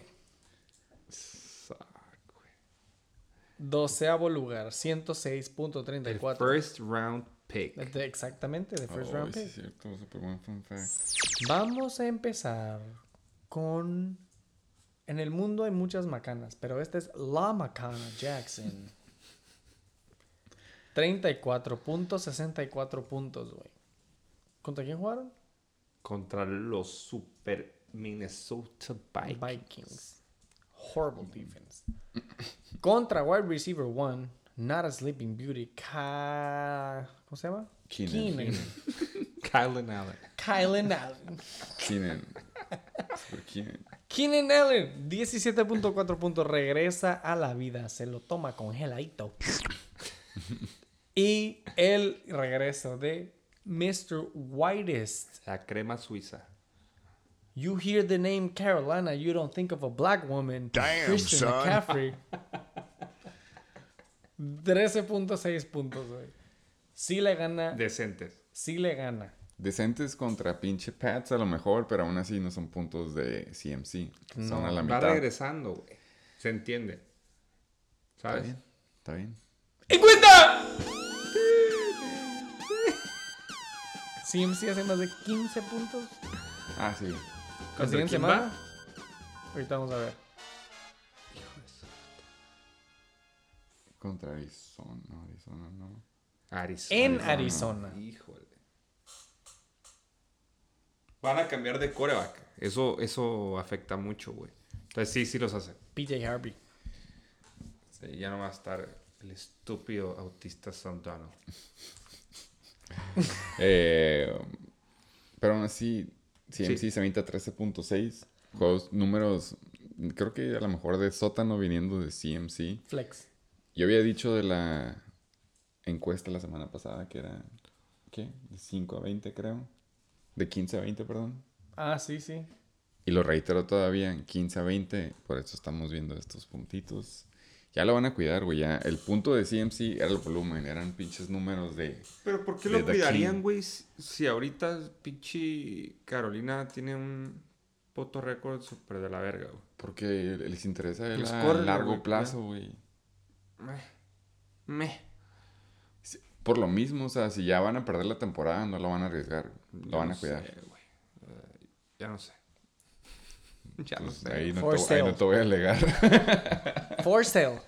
Suck, güey. Doceavo lugar, El 106.34. first round pick. De- Exactamente, de first Oh, round sí pick. es cierto, super buen fun fact. Vamos a empezar con... En el mundo hay muchas macanas, pero esta es la macana Jackson. (laughs) 34.64 puntos, güey. ¿Contra quién jugaron? Contra los super Minnesota Vikings. Vikings. Horrible defense. Contra wide receiver one, not a sleeping beauty, Ka... ¿Cómo se llama? Keenan. Keenan. (laughs) Kylan Allen. Kylan Allen. Keenan. Keenan. Keenan Allen, 17.4 puntos, regresa a la vida, se lo toma congeladito. y el regreso de Mr. Whitest. La crema suiza. You hear the name Carolina, you don't think of a black woman. Christian McCaffrey. (laughs) 13.6 puntos, güey. Sí le gana, Decentes. sí le gana. Decentes contra pinche Pats a lo mejor, pero aún así no son puntos de CMC. Son a la Va mitad. regresando, güey. Se entiende. Está ¿Sabes? bien. Está bien. ¡Y cuenta! (laughs) CMC hace más de 15 puntos. Ah, sí. La ¿Contra siguiente quién semana. va? Ahorita vamos a ver. Hijo de su- Contra Arizona. Arizona no. Arizona. En Arizona. Híjole. Van a cambiar de coreback. Eso, eso afecta mucho, güey. Entonces sí, sí los hace. PJ Harvey. Sí, ya no va a estar el estúpido autista Donald. (laughs) Eh, pero aún así, CMC Sí. se avienta 13.6. Juegos, números, creo que a lo mejor de sótano viniendo de CMC. Flex. Yo había dicho de la encuesta la semana pasada que era, ¿qué? De 5 a 20 creo. De 15 a 20, perdón. Ah, sí, sí. Y lo reitero todavía, en 15 a 20, por eso estamos viendo estos puntitos. Ya lo van a cuidar, güey. Ya el punto de CMC era el volumen, eran pinches números de. Pero ¿por qué lo cuidarían, güey? Si, ahorita pinche Carolina tiene un puto récord súper de la verga, güey. Porque les interesa el a largo plazo, güey. Meh. Meh. Por lo mismo, o sea, si ya van a perder la temporada, no lo van a arriesgar. Lo Ya van no a cuidar. sé, güey. Eh, ya no sé. (laughs) ya no Pues sé. ahí, no For te, ahí no sale. te voy a alegar. (laughs) For sale.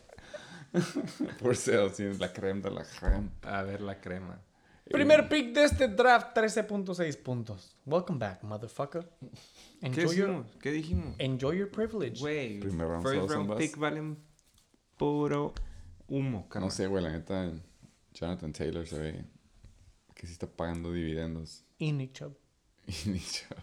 (laughs) Por sale, sí, es la crema de la crema. A ver la crema. Primer pick de este draft, 13.6 puntos. Welcome back, motherfucker. ¿Qué Enjoy your, dijimos? ¿Qué dijimos? enjoy your privilege. Güey, Primer round first round pick valen puro humo. No sé, güey, la neta, Jonathan Taylor se ve que sí está pagando dividendos. Y Nick Chubb. Y ni yo.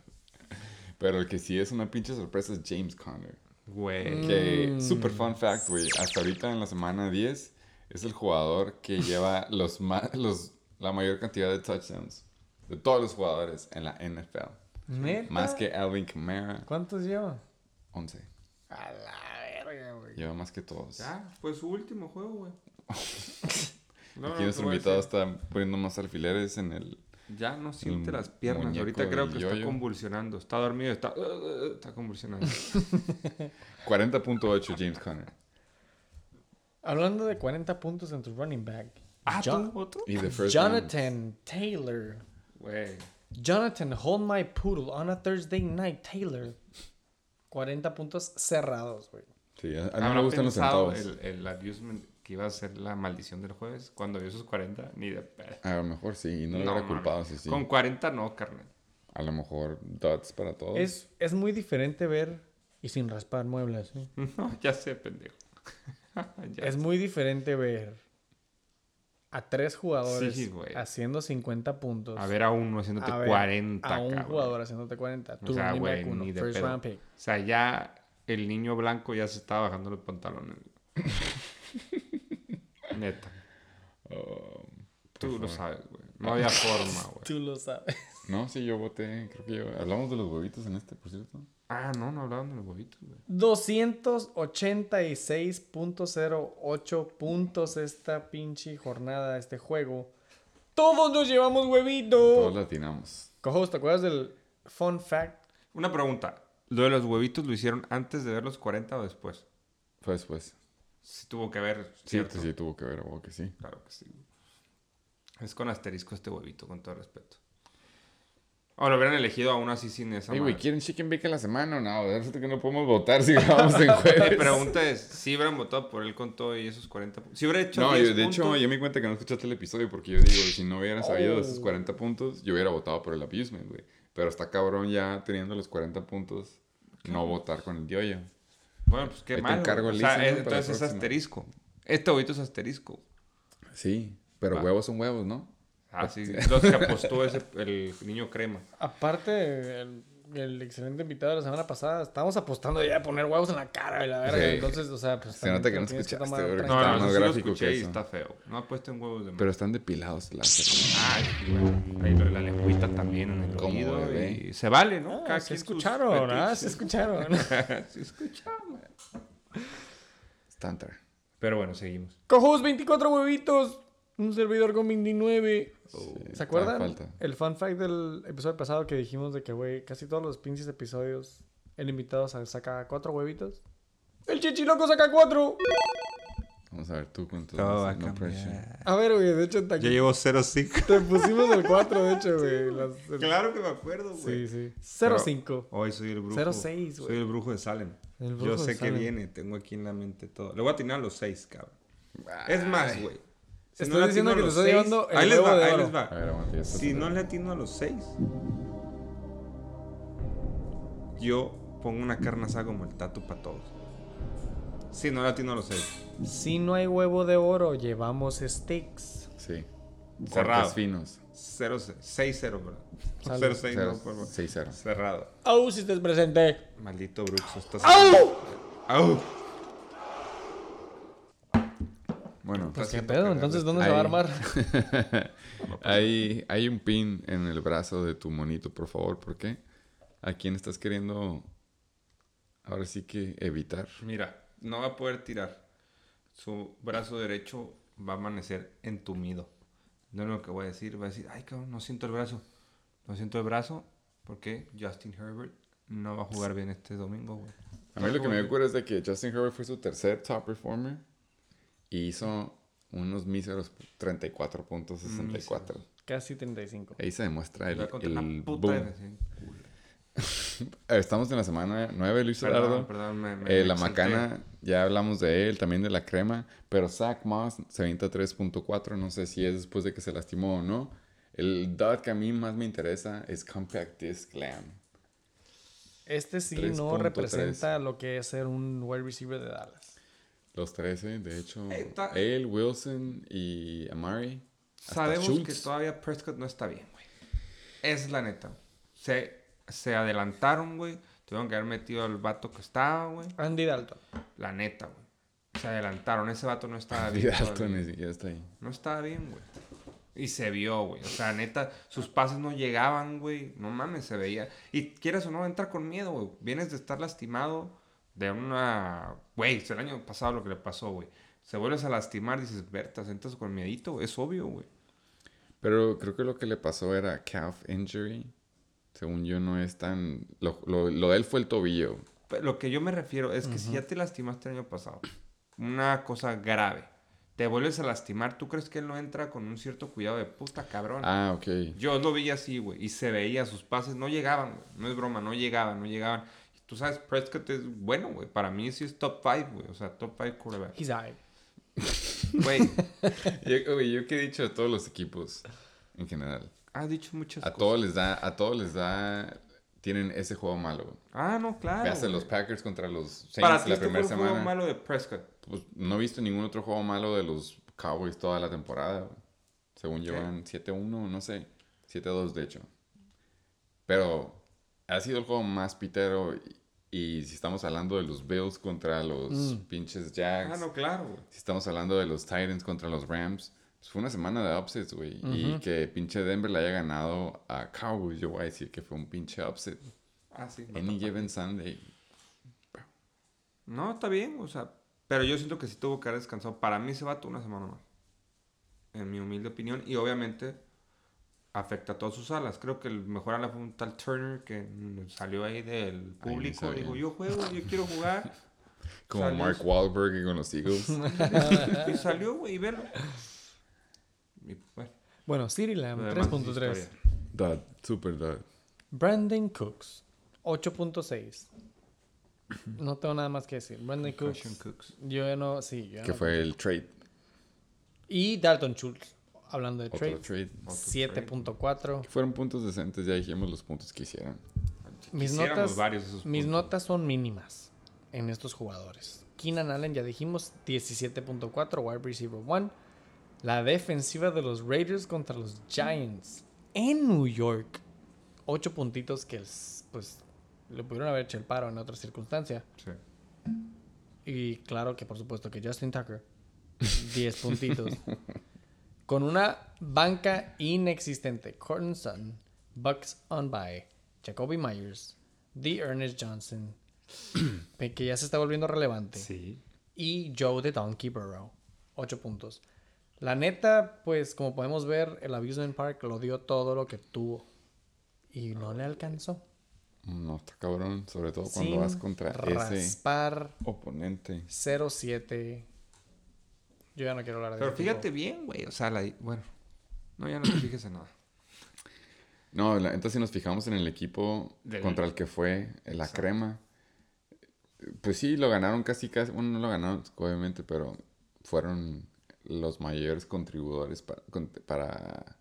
Pero el que sí es una pinche sorpresa es James Conner. Güey. Que, Mm. super fun fact, güey. Hasta ahorita en la semana 10 es el jugador que (laughs) lleva los, los la mayor cantidad de touchdowns de todos los jugadores en la NFL. ¿Neta? Más que Alvin Kamara, ¿Cuántos lleva? 11. A la verga, güey. Lleva más que todos. Ya, fue su último juego, güey. (laughs) No, Aquí no, nuestro invitado está poniendo más alfileres en el... Ya no siente las piernas. Ahorita creo que está convulsionando. Está dormido, está, está convulsionando. (laughs) 40.8 James Conner. Hablando de 40 puntos en tu running back. ah, Jon- ¿tú otro? Y de first round. Jonathan Taylor. Güey. Jonathan, hold my poodle on a Thursday night, Taylor. 40 puntos cerrados, güey. Sí, a, mí ¿Habrá me gustan los centavos. El, el abusement que iba a ser la maldición del jueves cuando vio sus 40, ni de pedo. A lo mejor sí, y no lo No, hubiera mames. culpado, sí, sí. Con 40 no, carnal. A lo mejor dots para todos. Es, es muy diferente ver, y sin raspar muebles, ¿eh? (laughs) No, ya sé, pendejo. (laughs) Ya es sé. muy diferente ver a tres jugadores Sí, güey. haciendo 50 puntos. A ver a uno haciéndote a ver 40, A un cabrón. jugador haciéndote 40. Tu O sea, güey, uno, ni de first pedo. round pick. O sea, ya el niño blanco ya se estaba bajando los pantalones. (laughs) Neta. Oh, Tú lo sabes, güey. No había forma, güey. Tú lo sabes. No, sí, yo voté. Creo que yo. Hablamos de los huevitos en este, por cierto. Ah, no, no hablaban de los huevitos, güey. 286.08 puntos esta pinche jornada, este juego. Todos nos llevamos huevito. Todos latinamos. Cojo, ¿te acuerdas del fun fact? Una pregunta. ¿Lo de los huevitos lo hicieron antes de ver los 40 o después? Fue después. Sí tuvo que ver, Sí, ¿cierto? sí, tuvo que ver, o que sí. Claro que sí. Es con asterisco este huevito, con todo respeto. O lo hubieran elegido aún así sin esa Ey, güey. ¿quieren chicken bake a la semana o no? Resulta que no podemos votar si grabamos en (laughs) jueves. La pregunta es, si hubieran votado por él con todo y esos 40 puntos. Si hubiera hecho No, 10 yo- de hecho, puntos, yo me di cuenta que no escuchaste el episodio porque yo digo, si no hubiera sabido de esos Oh. 40 puntos, yo hubiera votado por el abusement, güey. Pero está cabrón ya teniendo los 40 puntos, no votar con el dioyo. Bueno, pues qué mal. encargo güey. el O sea, es- entonces es asterisco. Este huevito es asterisco. Sí, pero huevos son huevos, ¿no? Ah, sí. (laughs) Los que apostó ese, el niño crema. Aparte, el, el excelente invitado de la semana pasada, estábamos apostando ya a poner huevos en la cara y la verga. Sí. Entonces, o sea, pues. Se nota te que no escuchaste, tomar güey. tranquilo. No, no, eso sí lo escuché que y está feo. No apuesten huevos de Pero están depilados. Ah, sí, güey. Ahí lo de la lengüita también en el Como oído. bebé. Y se vale, ¿no? Ah, se escucharon, ¿ah? (laughs) Se escucharon. Se escucharon. Stanter. Pero bueno, seguimos. Cojos, 24 huevitos. Un servidor con 29. Sí, ¿Se acuerdan? El fun fact del episodio pasado que dijimos de que, güey, casi todos los pinches episodios, el invitado sa- saca cuatro huevitos. El chichiloco saca cuatro. Vamos a ver tú cuántos. Todo va a no. A ver, güey, de hecho, te, Yo llevo 0.5. te pusimos el 4, de hecho, güey. las- el- Claro que me acuerdo, güey. Sí, sí. Pero 0-5. Hoy soy el brujo. 0.6, Soy güey. el brujo de Salem. El Yo brujo sé de que Salem. viene, tengo aquí en la mente todo. Le voy a atinar a los 6, cabrón. Es más, güey. Si Estoy le diciendo atino que a te los estoy seis- llevando el ahí les va, de ahí oro. les va. A ver, Si no le atino a los 6, yo pongo una carne asada como el tatu para todos. Sí, no latino lo sé. Si no hay huevo de oro, llevamos steaks. Sí. Cerrado. Cortes finos. 6-0, ¿verdad? Salud. 0-6, Cero- no, por favor. 6-0. Cerrado. ¡Au! Si estás presente. Maldito Brooks, estás. ¡Au! ¡Au! Bueno, Pues qué pedo, entonces ¿dónde se va a armar? (laughs) hay, hay un pin en el brazo de tu monito, por favor. ¿Por qué? ¿A quién estás queriendo ahora sí que evitar? Mira, no va a poder tirar. Su brazo derecho va a amanecer entumido. No es lo que voy a decir. Va a decir, ay, cabrón, no siento el brazo. No siento el brazo porque Justin Herbert no va a jugar bien este domingo, güey. A mí lo que me acuerdo es de que Justin Herbert fue su tercer top performer y hizo unos míseros 34 puntos 64. Casi 35. Ahí se demuestra el, el boom. (laughs) Estamos en la semana 9, Luis Perdón, Eduardo. perdón, me, me- Eh, la macana, ya hablamos de él, también de la crema, pero Zach Moss se avienta 3.4, no sé si es después de que se lastimó o no. El dot que a mí más me interesa es Compact Disc Glam. Este sí 3.3. no representa lo que es ser un wide receiver de Dallas. Los 13, de hecho, Eh, él, Wilson y Amari. Sabemos Schultz. que todavía Prescott no está bien, güey. Esa es la neta. Se, se adelantaron, güey. Tuvieron que haber metido al vato que estaba, güey. Andy Dalton. La neta, güey. Se adelantaron. Ese vato no estaba bien. Dalton todavía. ni siquiera está ahí. No estaba bien, güey. Y se vio, güey. O sea, neta, sus pases no llegaban, güey. No mames, se veía. Y quieras o no, entra con miedo, güey. Vienes de estar lastimado de una... Güey, es el año pasado lo que le pasó, güey. Se vuelves a lastimar, dices, Berta, entras con miedito. Es obvio, güey. Pero creo que lo que le pasó era calf injury. Según yo, no es tan. Lo, lo, lo de él fue el tobillo. Pero Lo que yo me refiero es que si ya te lastimaste el año pasado, una cosa grave, te vuelves a lastimar, ¿tú crees que él no entra con un cierto cuidado de puta cabrón? Ah, ok. Yo lo vi así, güey, y se veía, sus pases no llegaban, güey. No es broma, no llegaban, no llegaban. Tú sabes, Prescott es bueno, güey. Para mí sí es top 5, güey. O sea, top 5 quarterback. He's high. (laughs) Güey, Yo, yo que he dicho a todos los equipos en general. has dicho muchas A cosas. todos les da, a todos les da, tienen ese juego malo. güey. Ah, no, claro. Veas los Packers contra los Saints Para ti la este fue primera juego semana. malo de Prescott. Pues no he visto ningún otro juego malo de los Cowboys toda la temporada. güey. Según yo ¿Qué? van 7-1, no sé. 7-2 de hecho. Pero ha sido el juego más pitero. Y, si estamos hablando de los Bills contra los Mm. pinches Jags. Ah, no, claro, güey. Si estamos hablando de los Titans contra los Rams, pues fue una semana de upsets, güey. Y que pinche Denver le haya ganado a Cowboys, yo voy a decir que fue un pinche upset. Ah, sí. no, Any está given Sunday. No, está bien, o sea, pero yo siento que sí tuvo que haber descansado. Para mí se va una semana más. En mi humilde opinión. Y obviamente afecta a todas sus alas. Creo que el mejor ala fue un tal Turner que salió ahí del Ahí público. sabía. Dijo, yo juego, yo quiero jugar. (laughs) Como Salió- Mark Wahlberg con los Eagles. (laughs) y salió, güey, y velo. Y, bueno, Bueno, CeeDee Lamb, lo demás es 3.3. historia. Dud, super dud. Brandon Cooks, 8.6. No tengo nada más que decir. Brandon Cooks. Cooks. Yo ya no, sí, yo ya Que no- fue el trade. Y Dalton Schultz, hablando de Otro trades. trade. 7.4. Fueron puntos decentes, ya dijimos los puntos que hicieron. Mis notas, varios de esos mis puntos. notas son mínimas en estos jugadores. Keenan Allen, ya dijimos, 17.4, wide receiver 1. La defensiva de los Raiders contra los Giants en New York. 8 puntitos que es, pues le pudieron haber hecho el paro en otra circunstancia. Sí. Y claro que por supuesto que Justin Tucker, 10 (laughs) puntitos. Con una banca inexistente. Corton Sutton, Bucks on by, Jacoby Myers, The Ernest Johnson, (clears throat) que ya se está volviendo relevante. Sí. Y Joe de Donkey Burrow, 8 puntos. La neta, pues como podemos ver, el Abusement Park lo dio todo lo que tuvo. Y no le alcanzó. No, está cabrón. Sobre todo cuando Sin vas contra ese raspar oponente. 0-7. Yo ya no quiero hablar de Pero fíjate bien, güey. O sea, la, bueno. No, ya no te fijes en nada. No, la, entonces si nos fijamos en el equipo Del- contra el que fue la Exacto. crema, pues sí, lo ganaron casi casi, bueno, no lo ganaron obviamente, pero fueron los mayores contribuidores para,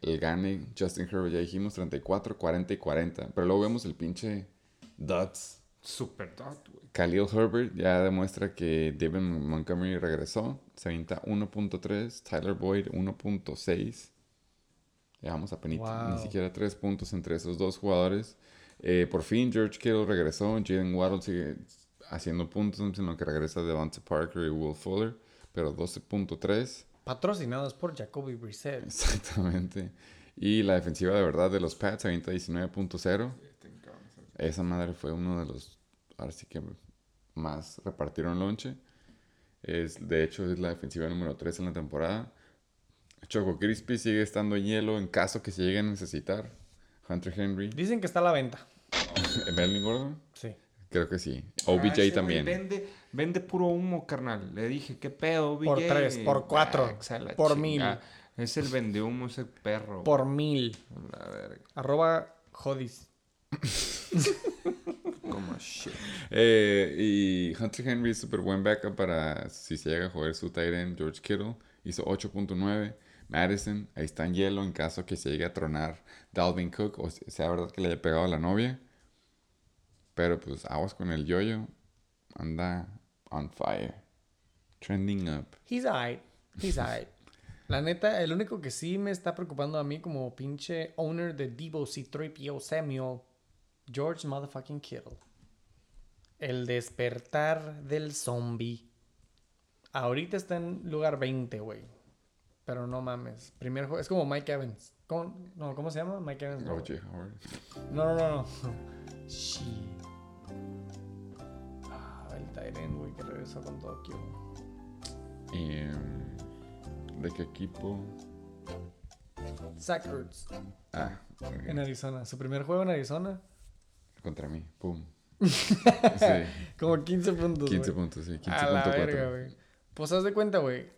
el gane. Justin Herbert, ya dijimos, 34, 40 y 40, pero luego vemos el pinche Dots. Super dot, güey. Khalil Herbert ya demuestra que David Montgomery regresó. Se avienta 1.3. Tyler Boyd 1.6. Ya vamos a penita. Wow. Ni siquiera 3 puntos entre esos dos jugadores. Eh, por fin George Kittle regresó. Jaden Waddle sigue haciendo puntos lo que regresa Devonta Parker y Will Fuller. Pero 12.3. Patrocinados por Jacoby Brissett. Exactamente. Y la defensiva de verdad de los Pats se avienta 19.0. Esa madre fue uno de los, ahora sí que más repartieron lonche. Es, de hecho, es la defensiva número 3 en la temporada. Choco Crispy sigue estando en hielo en caso que se llegue a necesitar. Hunter Henry. Dicen que está a la venta. (laughs) Melvin Gordon. Sí. Creo que sí. Ah, OBJ güey también. Vende, vende puro humo, carnal. Le dije, ¿qué pedo, OBJ? Por tres, por cuatro, Ah, la por chingada. Es el vende humo, ese perro. Por mil. La verga. Arroba Jodis. (laughs) Shit. Eh, y Hunter Henry es súper buen backup para si se llega a jugar su tight end. George Kittle hizo 8.9. Madison, ahí está en hielo en caso que se llegue a tronar Dalvin Cook o sea verdad que le haya pegado a la novia. Pero pues aguas con el yoyo. Anda on fire. Trending up. He's alright. He's alright. (laughs) La neta, el único que sí me está preocupando a mí como pinche owner de Devo C3PO Samuel, George motherfucking Kittle. El despertar del zombie. Ahorita está en lugar 20, güey. Pero no mames. Primer juego. Es como Mike Evans. ¿Cómo, no, ¿cómo se llama? Mike Evans. No, no, no. no. Ah, el Tyrant, güey, que regresó con Tokio. Y, um, ¿De qué equipo? Zach Ertz. Ah. En Arizona. Su primer juego en Arizona. contra mí. Pum. Sí, (laughs) Como 15 puntos. 15 güey. puntos, sí. A la verga, 15.4. güey. Pues haz de cuenta, güey.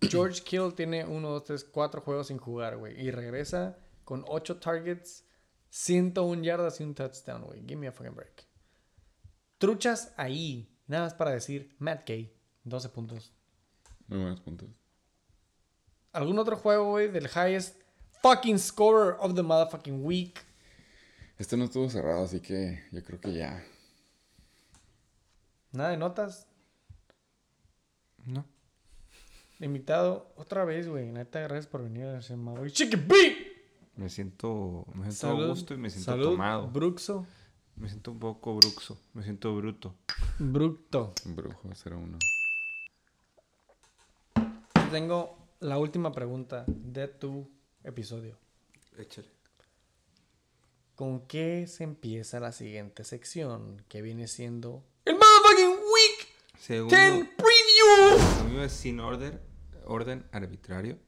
George Kittle tiene 1, 2, 3, 4 juegos sin jugar, güey. Y regresa con 8 targets, 101 yardas y un touchdown, güey. Give me a fucking break. Truchas ahí. Nada más para decir Matt Gay. 12 puntos. Muy buenos puntos. ¿Algún otro juego, güey, del highest fucking scorer of the motherfucking week? Este no estuvo cerrado, así que yo creo que ya. Nada de notas. No. Invitado otra vez, güey. Neta, gracias por venir a hacer güey. Chicken. Me siento, me siento a gusto y me siento salud, tomado. Bruxo. Me siento un poco bruxo. Me siento bruto. Bruto. Brujo 01. Tengo la última pregunta de tu episodio. Échale. ¿Con qué se empieza la siguiente sección? Que viene siendo... ¡El motherfucking week! Segundo, 10 preview! lo mío es sin orden, orden arbitrario.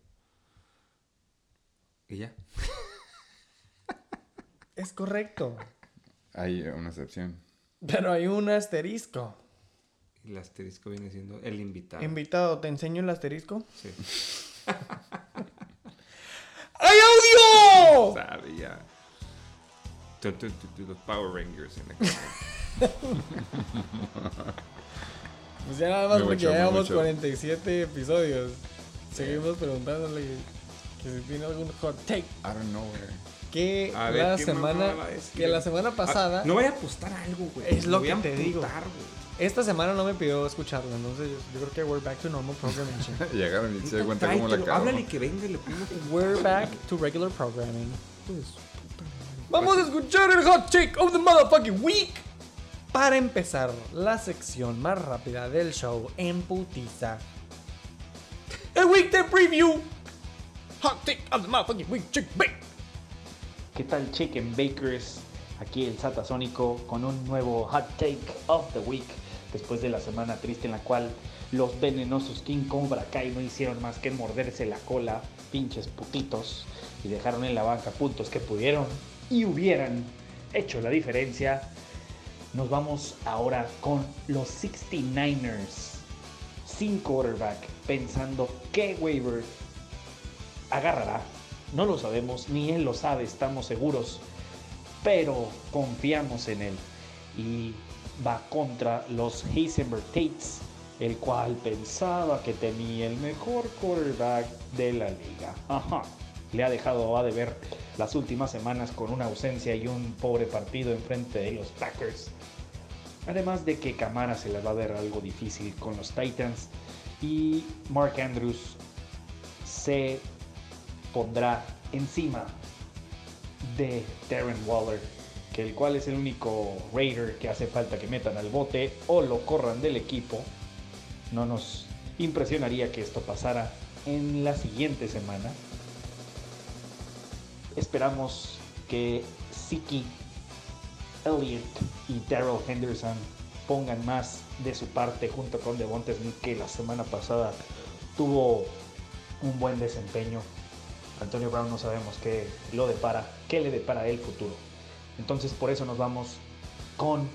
Y ya. (laughs) Es correcto. Hay una excepción. Pero hay un asterisco. El asterisco viene siendo el invitado. Invitado, ¿te enseño el asterisco? Sí. (laughs) ¡Hay audio! Sabe Los Power Rangers en la cara. (laughs) Pues ya nada más porque llevamos mucho. 47 episodios. Seguimos preguntándole que si tiene algún hot take. Out of nowhere. Que A ver, la ¿qué semana que la semana pasada Ah, no voy a apostar algo, güey. Es lo voy que a te digo. amputar, güey. esta semana no me pidió escucharlo, entonces yo creo que we're back to normal programming. (laughs) Llegaron y se dio cuenta cómo la cagó. Háblale que venga y le pongo We're back to regular programming. Vamos a escuchar el hot take of the motherfucking week. Para empezar, la sección más rápida del show en putiza. El Week 10 Preview. Hot take of the motherfucking week. Chick bake. ¿Qué tal Chicken Bakers? Aquí el Satasónico con un nuevo Hot Take of the Week después de la semana triste en la cual los venenosos King Cobra Kai no hicieron más que morderse la cola, pinches putitos, y dejaron en la banca puntos que pudieron y hubieran hecho la diferencia. Nos vamos ahora con los 69ers sin quarterback, pensando que waiver agarrará. No lo sabemos, ni él lo sabe, estamos seguros, pero confiamos en él. Y va contra los Heisenberg Tates, el cual pensaba que tenía el mejor quarterback de la liga. Ajá. Le ha dejado a deber las últimas semanas con una ausencia y un pobre partido enfrente de los Packers. Además de que Camara se le va a ver algo difícil con los Titans y Mark Andrews se pondrá encima de Darren Waller, que el cual es el único Raider que hace falta que metan al bote o lo corran del equipo. No nos impresionaría que esto pasara en la siguiente semana. Esperamos que Siki, Elliott y Daryl Henderson pongan más de su parte junto con Devonta Smith que la semana pasada tuvo un buen desempeño. Antonio Brown no sabemos qué lo depara, qué le depara el futuro. Entonces por eso nos vamos con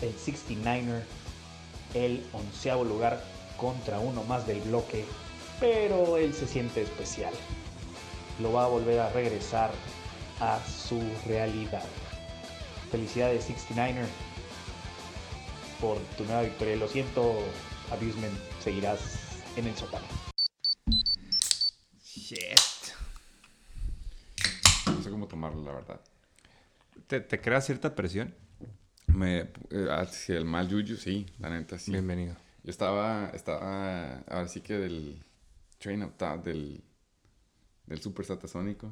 el 69er, el onceavo lugar contra uno más del bloque, pero él se siente especial. Lo va a volver a regresar a su realidad. Felicidades 69er por tu nueva victoria. Lo siento, Abusement, seguirás en el sótano. Shit. No sé cómo tomarlo, la verdad. ¿Te, te crea cierta presión? Me, eh, hacia el mal yuyu, sí, la neta, sí. Bienvenido. Yo estaba, estaba, ahora sí que del train of thought, del, del super satasónico.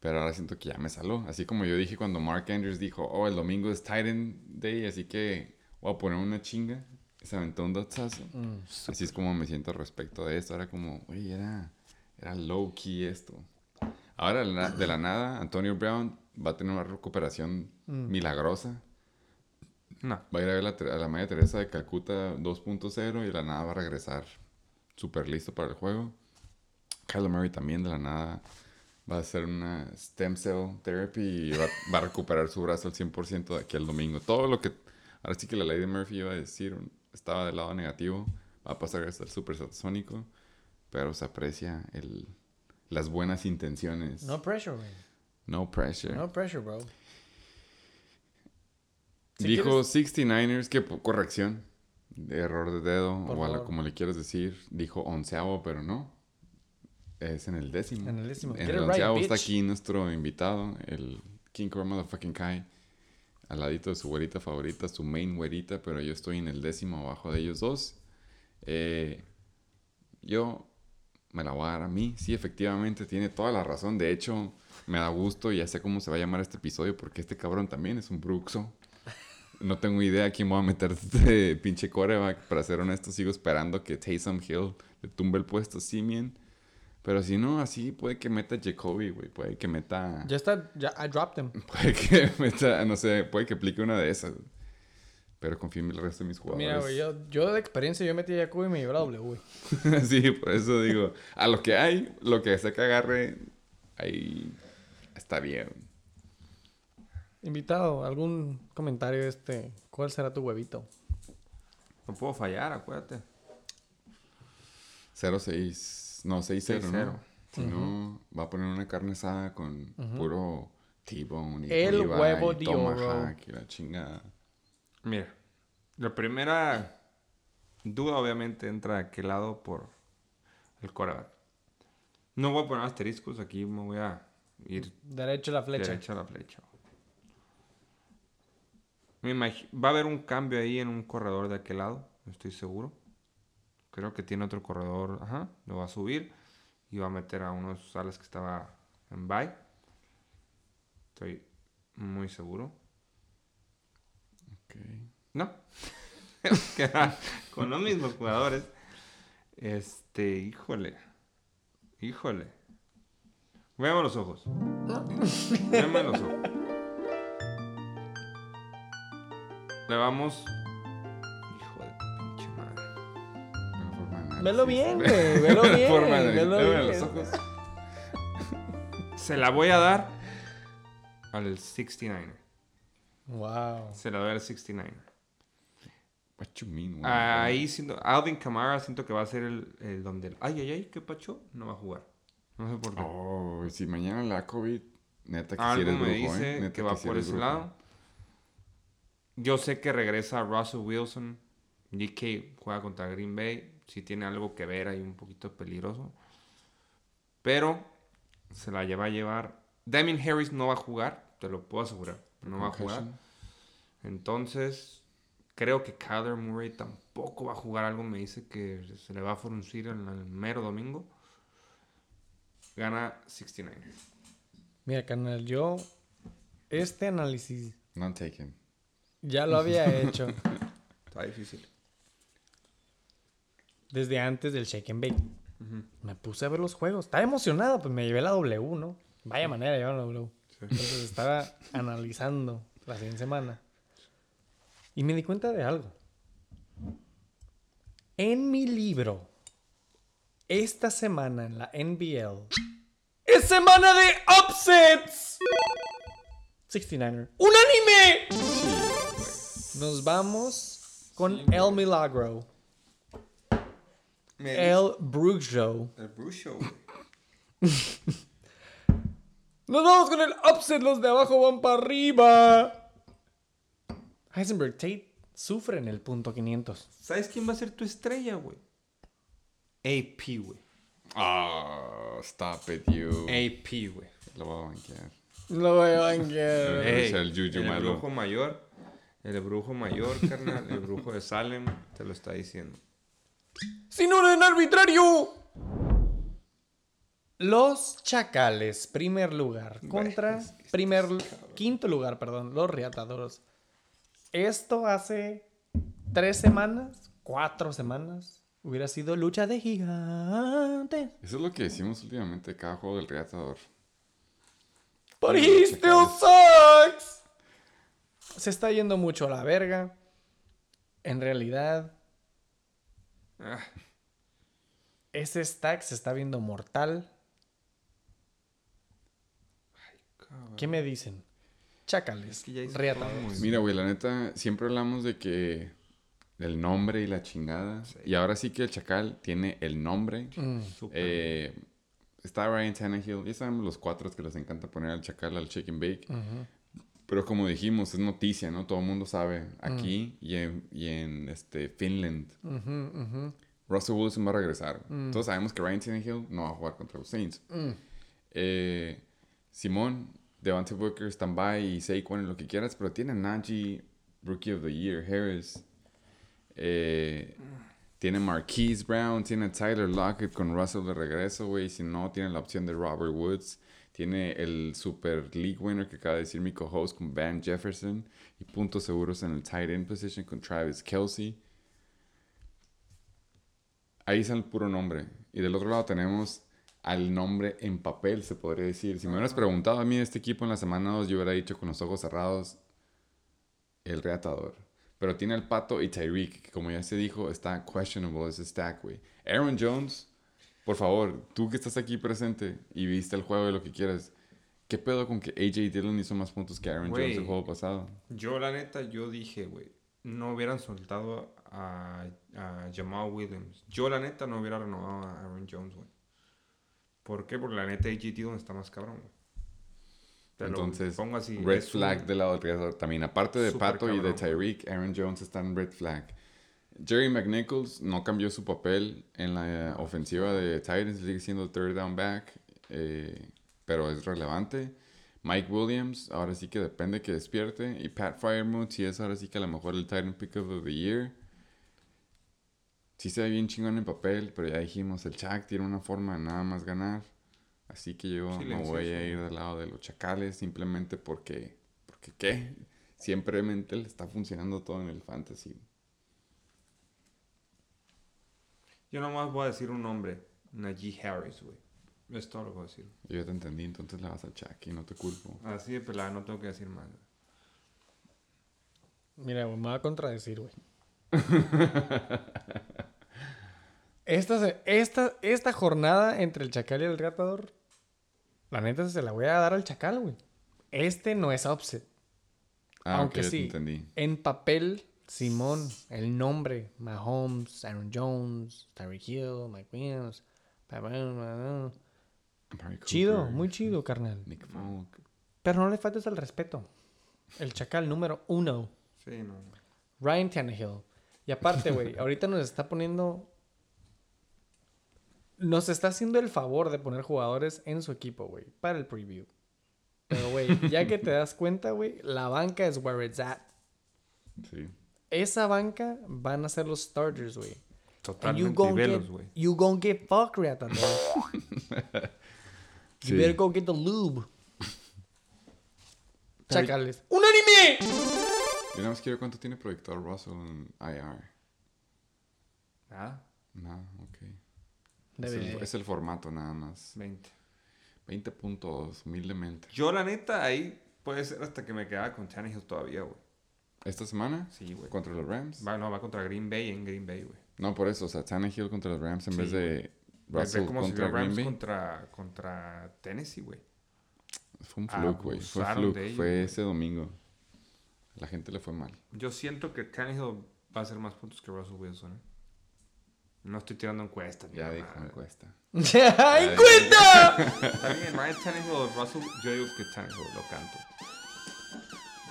Pero ahora siento que ya me saló. Así como yo dije cuando Mark Andrews dijo, oh, el domingo es Titan Day, así que voy a poner una chinga. Se aventó un dotazo. Mm, Así es como me siento respecto de esto. Era como, oye, era, era low key esto. Ahora, de la- nada, Antonio Brown va a tener una recuperación Mm. milagrosa. No. Va a ir a ver la, a la María Teresa de Calcuta 2.0 y de la nada va a regresar súper listo para el juego. Kyler Murray también de la nada va a hacer una stem cell therapy y va, va a recuperar su brazo al 100% de aquí al domingo. Todo lo que ahora sí que la ley de Murphy iba a decir estaba del lado negativo. Va a pasar hasta el super satasónico, pero se aprecia el, las buenas intenciones. No pressure, güey. No pressure. No pressure, bro. Si Dijo quieres- 69ers que corrección. De error de dedo, Por o a la- como le quieras decir. Dijo onceavo, pero no. Es en el décimo. En el décimo. En Get el it right, onceavo está bitch. aquí nuestro invitado, el King Cobra fucking Kai. Al ladito de su güerita favorita, su main güerita, pero yo estoy en el décimo abajo de ellos dos. Eh, yo me la voy a dar a mí. Sí, efectivamente, tiene toda la razón. De hecho, me da gusto y ya sé cómo se va a llamar este episodio porque este cabrón también es un bruxo. No tengo idea a quién voy a meter este pinche coreback. Para ser honesto, sigo esperando que Taysom Hill le tumbe el puesto a Simeon. Pero si no, así puede que meta Jacoby, güey. Puede que meta... Ya está, ya, I dropped him. (laughs) Puede que meta, no sé, puede que aplique una de esas. Pero confío en el resto de mis jugadores. Mira, güey, yo, yo de experiencia yo metí a Yaku y me llevé la W, güey. (laughs) sí, por eso digo, a lo que hay, lo que sea que agarre, ahí está bien. Invitado, ¿algún comentario este? ¿Cuál será tu huevito? No puedo fallar, acuérdate. 0-6, no, 6-0, 6-0. ¿no? Si no, va a poner una carne asada con puro T-bone y El ribeye huevo y de tomahawk y la chingada. Mira, la primera duda obviamente entra de aquel lado por el coreback. No voy a poner asteriscos, aquí me voy a ir Derecho la flecha. derecha a la flecha. Me imagi- va a haber un cambio ahí en un corredor de aquel lado, estoy seguro. Creo que tiene otro corredor, ajá, lo va a subir y va a meter a uno de sus alas que estaba en bye. Estoy muy seguro. Ok. No. (laughs) Queda con los mismos jugadores. Este, híjole. Híjole. Veamos los ojos. (laughs) Veamos los ojos. Le vamos. Velo bien, güey. Velo (laughs) bien. forma de Velo bien. los ojos. Se la voy a dar al 69er. Wow. Se la doy al 69er. What you mean, güey? Ahí siento. Alvin Kamara siento que va a ser el, el donde. el, Ay, ay, ay, qué pacho. No va a jugar. No sé por qué. Oh, si mañana la COVID, neta que si Algo eres me brujo, dice ¿eh? Neta que va sí por ese brujo. lado. Yo sé que regresa Russell Wilson. DK juega contra Green Bay. Si tiene algo que ver ahí un poquito peligroso. Pero se la lleva a llevar. Damien Harris no va a jugar, te lo puedo asegurar. No va a jugar. Entonces, creo que Kyler Murray tampoco va a jugar. Algo me dice que se le va a fruncir en el mero domingo. Gana 69. Mira, carnal, yo este análisis Not taken. ya lo había (laughs) hecho Está difícil. Desde antes del Shake and Bake. Me puse a ver los juegos. Estaba emocionado, pues me llevé la W, ¿no? Vaya manera de llevar la W. Entonces estaba (laughs) analizando la siguiente semana. Y me di cuenta de algo. En mi libro, esta semana en la NBL, es semana de upsets. 69er. ¡Unánime! Nos vamos con El Milagro. El Brujo. El Bruce Show. (laughs) Nos vamos con el upset. Los de abajo van para arriba. Heisenberg Tate sufre en el punto 500. ¿Sabes quién va a ser tu estrella, güey? AP, güey. Ah, stop it, you. AP, güey. Lo voy a banquear. Lo voy a banquear. (laughs) Es el Juju el malo. brujo mayor. El brujo mayor, carnal. El brujo de Salem te lo está diciendo. ¡Sin orden arbitrario! Los Chacales, primer lugar. Contra primer, quinto lugar, perdón. Los Riatadoros. Esto hace tres semanas, cuatro semanas. Hubiera sido lucha de gigantes. Eso es lo que decimos últimamente cada juego del reatador. But he still sucks. Se está yendo mucho a la verga. En realidad, Ah, ese stack se está viendo mortal. ¿Qué me dicen? Chacales, Es que Mira, güey, la neta, siempre hablamos de que el nombre y la chingada. Y ahora sí que el chacal tiene el nombre. Mm. Eh, está Ryan Tannehill. Ya sabemos los cuatro que les encanta poner al chacal al chicken bake. Pero como dijimos, es noticia, ¿no? Todo el mundo sabe aquí y en, y en este, Finland. Russell Wilson va a regresar. Todos sabemos que Ryan Tannehill no va a jugar contra los Saints. Mm. Eh, Simón, Devante Booker, stand-by y Saquon lo que quieras, pero tiene Najee, Rookie of the Year, Harris. Eh, tiene Marquise Brown, tiene Tyler Lockett con Russell de regreso, güey. Si no, tiene la opción de Robert Woods. Tiene el Super League winner que acaba de decir mi co-host con Van Jefferson. Y puntos seguros en el tight end position con Travis Kelsey. Ahí está el puro nombre. Y del otro lado tenemos al nombre en papel, se podría decir. Si me hubieras preguntado a mí de este equipo en la semana 2, yo hubiera dicho con los ojos cerrados el reatador. Pero tiene al Pato y Tyreek, que como ya se dijo, está questionable ese stack, güey. Aaron Jones, por favor, tú que estás aquí presente y viste el juego de lo que quieras, ¿qué pedo con que AJ Dillon hizo más puntos que Aaron. Jones el juego pasado? Yo, la neta, yo dije, güey, no hubieran soltado a, a Jamal Williams. Yo, la neta, no hubiera renovado a Aaron Jones, güey. ¿Por qué? Porque la neta, AJ Dillon está más cabrón, güey. Te Entonces, pongo así. red un- flag del lado del reatador también. Aparte de Pato y de. Tyreek, Aaron Jones está en red flag. Jerry McNichols no cambió su papel en la eh, ofensiva de Titans, sigue siendo third down back, eh, pero es relevante. Mike Williams, ahora sí que depende que despierte. Y Pat Fryermuth, sí es ahora sí que a lo mejor el Titan Pick of the Year. Sí se ve bien chingón en papel, pero ya dijimos, el Chuck tiene una forma de nada más ganar. Así que yo me Silencioso. voy a ir del lado de los chacales simplemente porque, porque ¿qué? Simplemente le está funcionando todo en el fantasy. Yo nomás voy a decir un nombre. Najee Harris, güey. Es todo lo que voy a decir. Yo ya te entendí, entonces le vas al Chuck y no te culpo. Así de pelada, no tengo que decir más. Mira, güey, me va a contradecir, güey. (laughs) esta, esta, esta jornada entre el Chacal y el Ratador, la neta se la voy a dar al Chacal, güey. Este no es upset. Ah, Aunque sí, entendí. en papel, Simón, el nombre, Mahomes, Aaron Jones, Tyreek Hill, Mike Williams, chido, muy chido, carnal. Nick Folk. Pero no le faltes el respeto. El Chacal número uno. Sí, no. Ryan Tannehill. Y aparte, güey, (laughs) ahorita nos está poniendo nos está haciendo el favor de poner jugadores en su equipo, güey, para el preview. Pero, güey, ya que te das cuenta, güey, la banca es where it's at. Sí. Esa banca van a ser los starters, güey. Totalmente velos, güey. you gon' get fuck rata. Sí. You better go get the lube. Chacales. ¡Un anime! Yo nada más quiero cuánto tiene proyector Russell en IR. Nada, Nada, ok. Es el, es el formato nada más. 20. 20 puntos, humildemente. Yo, la neta, ahí puede ser hasta que me quedaba con Tannehill todavía, güey. ¿Esta semana? Sí, güey. ¿Contra los Rams? Va, no, va contra Green Bay en Green Bay, güey. No, por eso. O sea, Tannehill contra los Rams en Sí, vez de Russell cómo se contra vio Green Rams Bay. contra, contra Tennessee, güey. Fue un fluke, güey. Fue fluke. ellos, Fue ese domingo. La gente le fue mal. Yo siento que Tannehill va a hacer más puntos que Russell Wilson, ¿eh? No estoy tirando encuestas. (laughs) Ya dijo encuesta. ¡Ay, cuenta! Está bien, Ryan Tannehill o Russell, yo digo que Tannehill lo canto.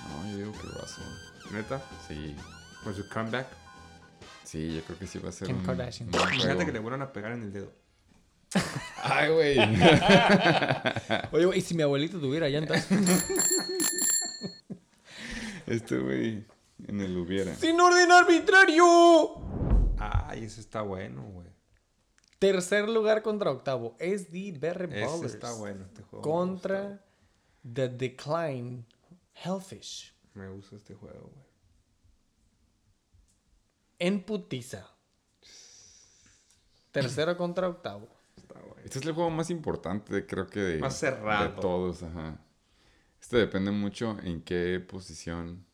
No, yo digo que Russell. ¿Neta? Sí. Por su comeback. Sí, yo creo que sí va a ser Kim un, Kardashian. un Imagínate que le vuelvan a pegar en el dedo. (laughs) Ay, güey. (laughs) Oye, güey, ¿y si mi abuelito tuviera llantas? (laughs) este güey en el hubiera. ¡Sin orden arbitrario! Ay, ese está bueno, güey. Tercer lugar contra octavo. Es the Berry Ese Ballers. está bueno, este juego. Contra The Decline Hellfish. Me gusta este juego, güey. En putiza. Tercero (clears throat) contra octavo. Está bueno. Este es el juego más importante, creo que de, Más cerrado. de todos. Ajá. Este depende mucho en qué posición.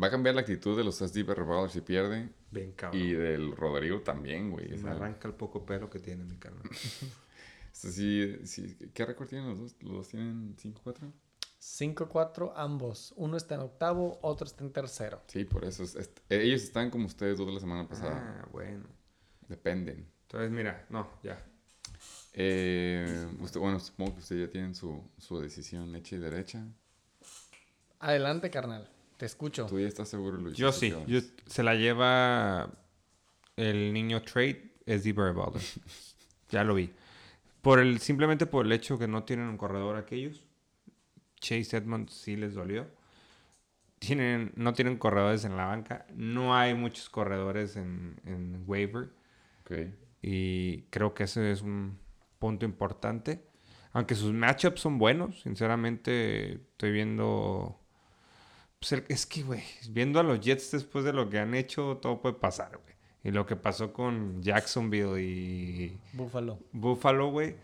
Va a cambiar la actitud de los SD Ballers si pierde. Bien cabrón. Y del Rodrigo también, güey. Me arranca el poco pelo que tiene mi carnal. (laughs) este sí, sí- ¿Qué récord tienen los dos? ¿Los dos tienen 5-4? 5-4 ambos. Uno está en octavo, otro está en tercero. Sí, por eso. es- es- ellos están como ustedes dos de la semana pasada. ah, bueno. Dependen. Entonces, mira, no, ya. Eh, usted, bueno, supongo que ustedes ya tienen su, su decisión hecha y derecha. Adelante, carnal. Te escucho. ¿Tú ya estás seguro, Luis? Yo ¿Tú sí. yo- se la lleva el niño Trade, es Baller. (laughs) ya lo vi. Por el, simplemente por el hecho que no tienen un corredor aquellos. Chase Edmonds sí les dolió. Tienen, no tienen corredores en la banca. No hay muchos corredores en, en waiver. Y creo que ese es un punto importante. Aunque sus matchups son buenos, sinceramente estoy viendo... pues, el- es que, güey, viendo a los Jets después de lo que han hecho, todo puede pasar, güey. Y lo que pasó con Jacksonville y Búfalo. Buffalo, güey.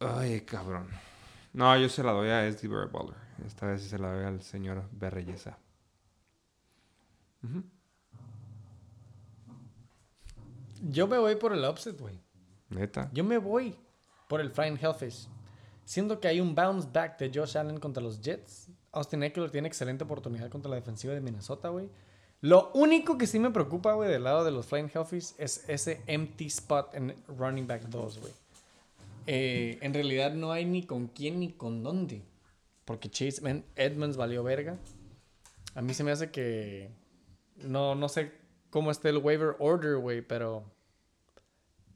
Ay, cabrón. No, yo se la doy a SD Baller. Esta vez se la doy al señor Berreyesa. Yo me voy por el upset, güey. Neta. Yo me voy por el Flying Hellfish. Siendo que hay un bounce back de Josh Allen contra los Jets. Austin Eckler tiene excelente oportunidad contra la defensiva de Minnesota, güey. Lo único que sí me preocupa, güey, del lado de los Flying Hellfish es ese empty spot en running back 2, güey. Eh, en realidad no hay ni con quién ni con dónde. Porque Chase Man- Edmonds valió verga. A mí se me hace que... No, no sé cómo esté el waiver order, güey, pero...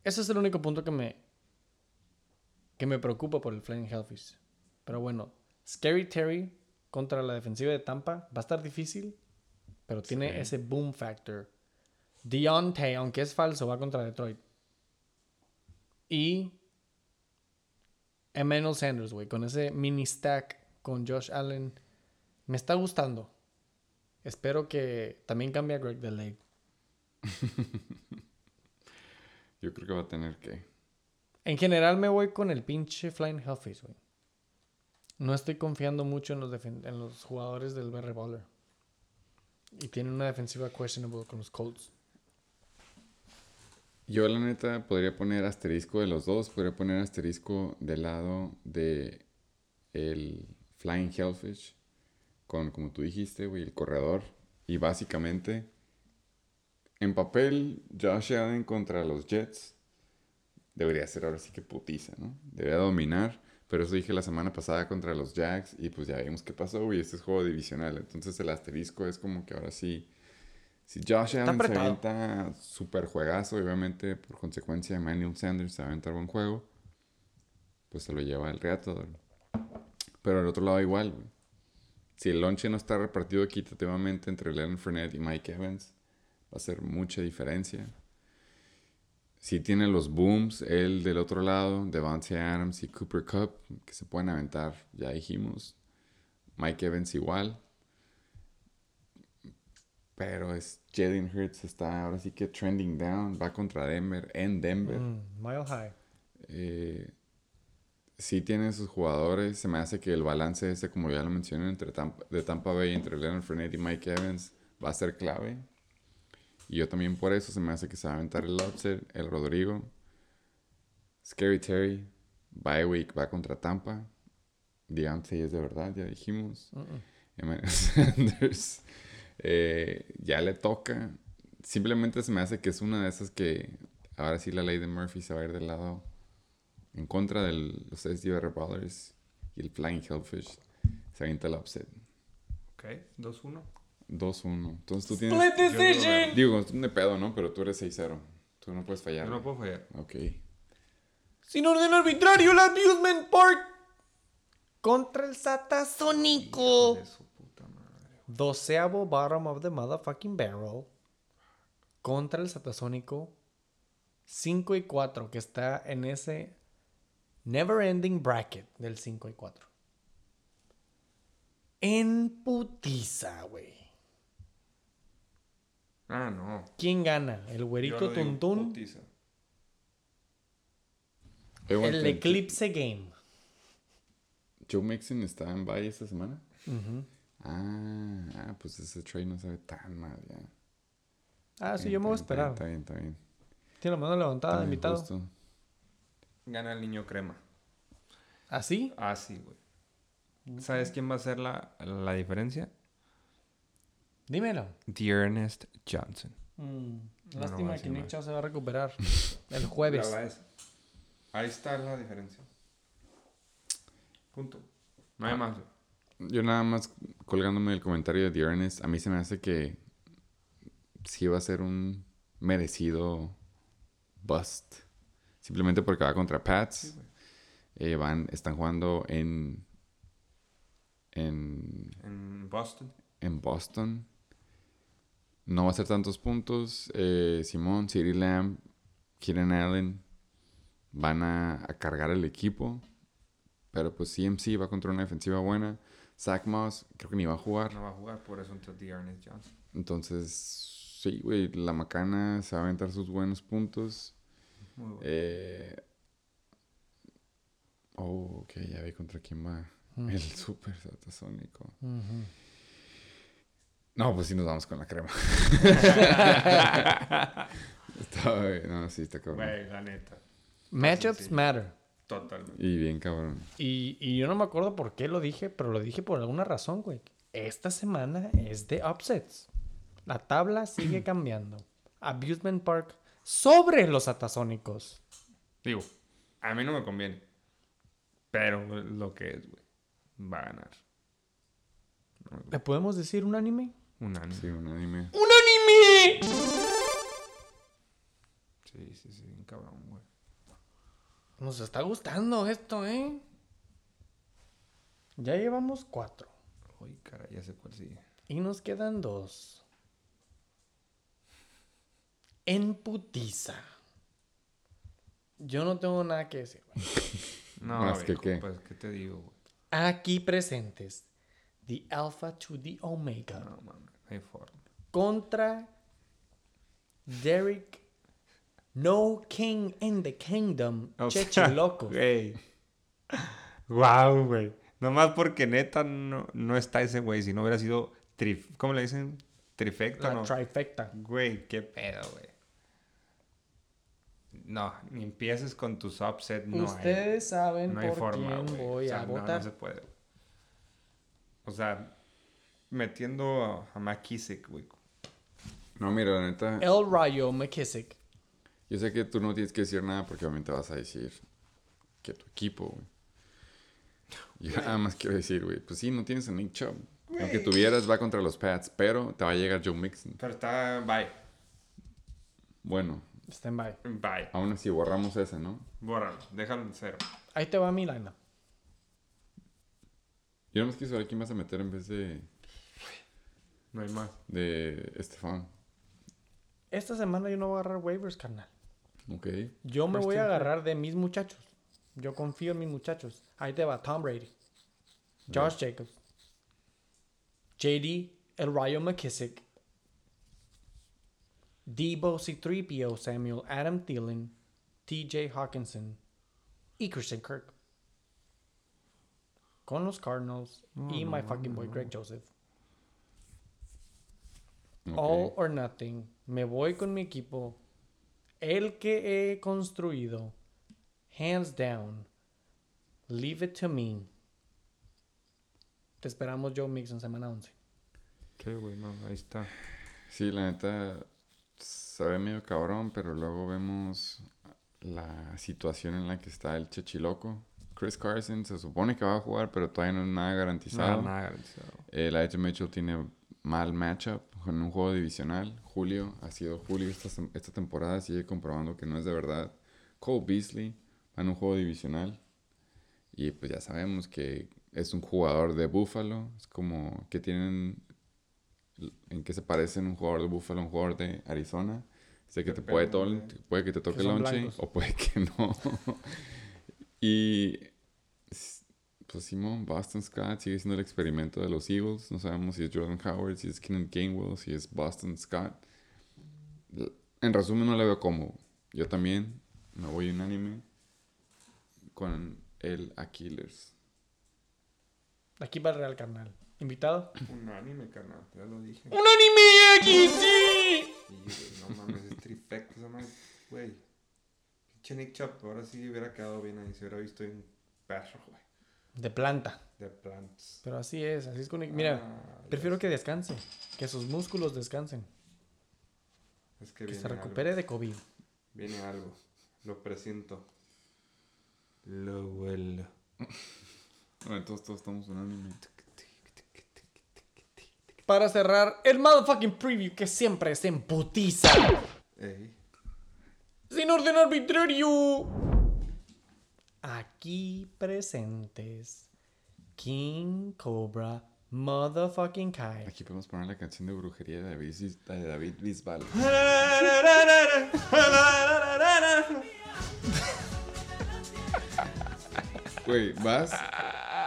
Ese es el único punto que me... Que me preocupa por el Flying Hellfish. Pero bueno, Scary Terry contra la defensiva de Tampa va a estar difícil. Pero tiene Sí. ese boom factor. Deontay, aunque es falso, va contra Detroit. Y Emmanuel Sanders, güey, con ese mini stack con Josh Allen. Me está gustando. Espero que también cambie a Greg Delay. (laughs) Yo creo que va a tener que. En general me voy con el pinche Flying Hellfish, güey. No estoy confiando mucho en los, en los jugadores del BR Baller. Y tienen una defensiva questionable con los Colts. Yo, la neta, podría poner asterisco de los dos. Podría poner asterisco del lado de el Flying Hellfish. Con, como tú dijiste, güey, el corredor. Y básicamente, en papel, Josh Allen contra los Jets debería ser ahora sí que putiza, ¿no? Debería dominar. Pero eso dije la semana pasada contra los Jags. Y pues ya vimos qué pasó, güey. Este es juego divisional. Entonces el asterisco es como que ahora sí Si Josh Allen se avienta super juegazo, y obviamente por consecuencia Emmanuel Sanders se va a aventar buen juego, pues se lo lleva el Reatador. Pero al otro lado igual, güey. Si el lonche no está repartido equitativamente entre Leonard Fournette y Mike Evans, va a ser mucha diferencia. Si tiene los booms, él del otro lado, Devontae Adams y Cooper Cup, que se pueden aventar, ya dijimos. Mike Evans igual. Pero es Jalen Hurts está ahora sí que trending down, va contra Denver, en Denver. Mm, mile high. Eh, sí tiene sus jugadores. Se me hace que el balance ese, como ya lo mencioné, entre Tampa, de Tampa Bay, entre Leonard Fournette y Mike Evans, va a ser clave. Y yo también por eso se me hace que se va a aventar el upset, el Rodrigo. Scary Terry, bye week va contra Tampa. Deontay es de verdad, ya dijimos. Emmanuel (laughs) Sanders eh, ya le toca. Simplemente se me hace que es una de esas que ahora sí la ley de Murphy se va a ir del lado en contra de los SDR Ballers y el Flying Hellfish. Se avienta el upset. Ok, 2-1. 2-1. Entonces tú tienes. Split decision. Digo, es un de pedo, ¿no? Pero tú eres 6-0. Tú no puedes fallar. Yo no puedo fallar. Ok. Sin orden arbitrario, el Amusement Park contra el Satasónico. De su puta madre. Doceavo bottom of the motherfucking barrel contra el Satasónico 5 y 4 que está en ese never ending bracket del 5 y 4. En putiza, güey. Ah, no. ¿Quién gana? ¿El güerito Tuntún? putiza. El Eclipse Game. Joe Mixon está en bye esta semana. Ah, ah, pues ese trade no sabe tan mal ya. Ah, sí, Bien, yo me voy a esperar. Está bien, está bien. Tiene la mano levantada, bien, invitado. justo. Gana el niño crema. ¿Así? Ah, sí, güey. ¿Sabes quién va a hacer la, la diferencia? Dímelo. Dearnest Johnson. Mm, lástima no que Nick. Chubb se va a recuperar (laughs) el jueves. Ahí está la diferencia. Punto. No hay Ah. más. güey. Yo nada más colgándome del comentario de The Ernest, a mí se me hace que sí va a ser un merecido bust. Simplemente porque va contra Pats. Eh, van, están jugando en, en, En Boston. en Boston. No va a ser tantos puntos. Eh, Simón, CeeDee Lamb, Keenan Allen van a, a cargar el equipo. Pero pues CMC va contra una defensiva buena. Zach Moss creo que ni va a jugar. No va a jugar, por eso entró Dearnest Johnson. Entonces, sí, güey, la macana se va a aventar sus buenos puntos. Muy bueno. Eh... Oh, ok, ya vi contra quién va. El super satasónico. Ujú. No, pues sí nos vamos con la crema. (laughs) (laughs) está, güey, no, sí, está cabrón. Güey, la neta. Matchups sí. matter. Totalmente. Y bien cabrón. Y, y yo no me acuerdo por qué lo dije, pero lo dije por alguna razón, güey. Esta semana es de upsets. La tabla sigue (clears throat) cambiando. Abusement Park sobre los atasónicos. Digo, a mí no me conviene. Pero lo que es, güey. Va a ganar. ¿Le podemos decir un anime? Un año. Sí, un anime. ¡Un anime! Sí, sí, sí, bien cabrón, güey. Nos está gustando esto, ¿eh? Ya llevamos cuatro. Uy, cara, ya sé cuál sigue. Y nos quedan dos. En putiza. Yo no tengo nada que decir. güey. (laughs) No, Más que qué. Pues, ¿qué te digo, güey? Aquí presentes. The Alpha to the Omega. No, mames, no hay forma. Contra Derek No King in the Kingdom. (laughs) O sea, Cheche loco. Güey. Wow, güey. Nomás porque neta no, no está ese güey. Si no hubiera sido trif... ¿Cómo le dicen? Trifecta, La ¿no? trifecta. Güey, qué pedo, güey. No, ni empieces con tus upset. No hay, Ustedes saben no hay por forma, quién güey. voy O sea, a no, votar. No, se puede. O sea, metiendo a, a McKissick, güey. No, mira, la neta, El Rayo McKissick. Yo sé que tú no tienes que decir nada porque obviamente vas a decir que tu equipo, güey. Yo nada más quiero decir, güey, pues sí, no tienes a Nick Chubb. Aunque tuvieras, va contra los Pats, pero te va a llegar Joe Mixon. Pero está. Bye. Bueno, Stand by. Bye. aún así borramos ese, ¿no? Bórralo. Déjalo en cero. Ahí te va mi lineup. Yo nomás quiero saber quién vas a meter en vez de, No hay más. de Estefan. Esta semana yo no voy a agarrar waivers, carnal. Ok. Yo me First voy a agarrar de mis muchachos. Yo confío en mis muchachos. Ahí te va Tom Brady, Josh Jacobs, JD, el Ryan McKissick, Debo C3PO Samuel, Adam Thielen, TJ Hawkinson y Christian Kirk. Con los Cardinals y my fucking boy Greg Joseph. All or nothing. Me voy con mi equipo. El que he construido. Hands down. Leave it to me. Te esperamos Joe Mixon semana 11. Qué bueno, ahí está. Sí, la neta se ve medio cabrón, pero luego vemos la situación en la que está el Chechiloco. Chris Carson se supone que va a jugar, pero todavía no es nada garantizado. Nada, nada garantizado. Eh, Mitchell tiene mal matchup en un juego divisional. Julio ha sido Julio esta, esta temporada, sigue comprobando que no es de verdad. Cole Beasley va en un juego divisional. Y pues ya sabemos que es un jugador de Buffalo. Es como que tienen. ¿En qué se parecen un jugador de Buffalo a un jugador de Arizona? Sé que te puede, de- puede que te toque el lonche o puede que (laughs) no. y pues Simón, Boston Scott sigue siendo el experimento de los Eagles. No sabemos si es Jordan Howard, si es Keenan Gainwell, si es Boston Scott. En resumen, no le veo como. Yo también me voy unánime con el Aquiles. Aquí va el Real Carnal. ¿Invitado? Un anime, carnal. Ya lo dije. ¡Un anime aquí, sí! Sí, no mames, es trifecta esa madre. Güey. Pinche Nick Chubb, ahora sí hubiera quedado bien ahí. Se hubiera visto un perro, güey. De planta. De plants. Pero así es, así es con... Mira, Ah, prefiero que descanse. Que sus músculos descansen. Es que, Que viene se recupere algo. de COVID. Viene algo. Lo presiento. Lo huelo. (laughs) Bueno, entonces todos estamos unánime. Para cerrar, el motherfucking preview que siempre se emputiza. Ey. Sin orden arbitrario. Aquí presentes. King Cobra Motherfucking Kai. Aquí podemos poner la canción de brujería de David, de David Bisbal. Güey, vas.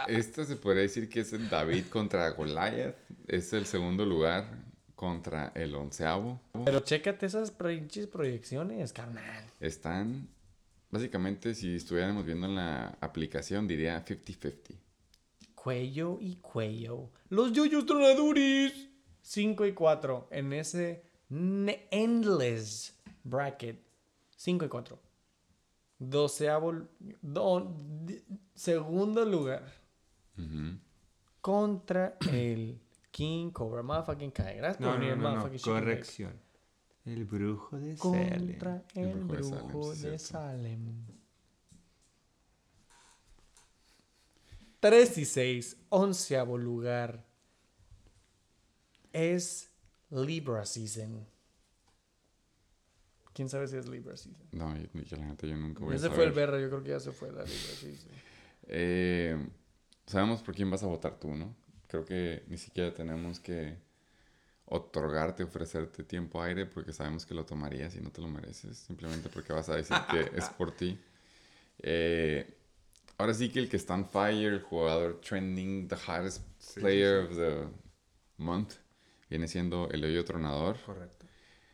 Esta se podría decir que es el David contra Goliath. Es el segundo lugar contra el onceavo. Pero chécate esas pinches proyecciones, carnal. Están. Básicamente, si estuviéramos viendo en la aplicación, diría 50-50. Cuello y cuello. Los yoyos tronadores. 5 y 4 en ese endless bracket. 5 y 4. Doceavo. do- segundo lugar. Ujú. Contra el King Cobra Motherfucking Kai. Gracias No, por no, no, Corrección. El brujo de. Contra El el brujo de Salem, de cierto. Salem. 3 y 6, onceavo lugar. Es Libra Season. ¿Quién sabe si es Libra Season? No, yo, yo la neta yo nunca voy a Ese fue el saber. Berra, yo creo que ya se fue la Libra Season. Eh, sabemos por quién vas a votar tú, ¿no? Creo que ni siquiera tenemos que otorgarte, ofrecerte tiempo aire porque sabemos que lo tomarías y no te lo mereces, simplemente porque vas a decir que (laughs) es por ti. Eh, ahora sí que el que está on fire, el jugador trending, the hottest Sí, player sí, of the month, viene siendo el hoyo tronador. Correcto.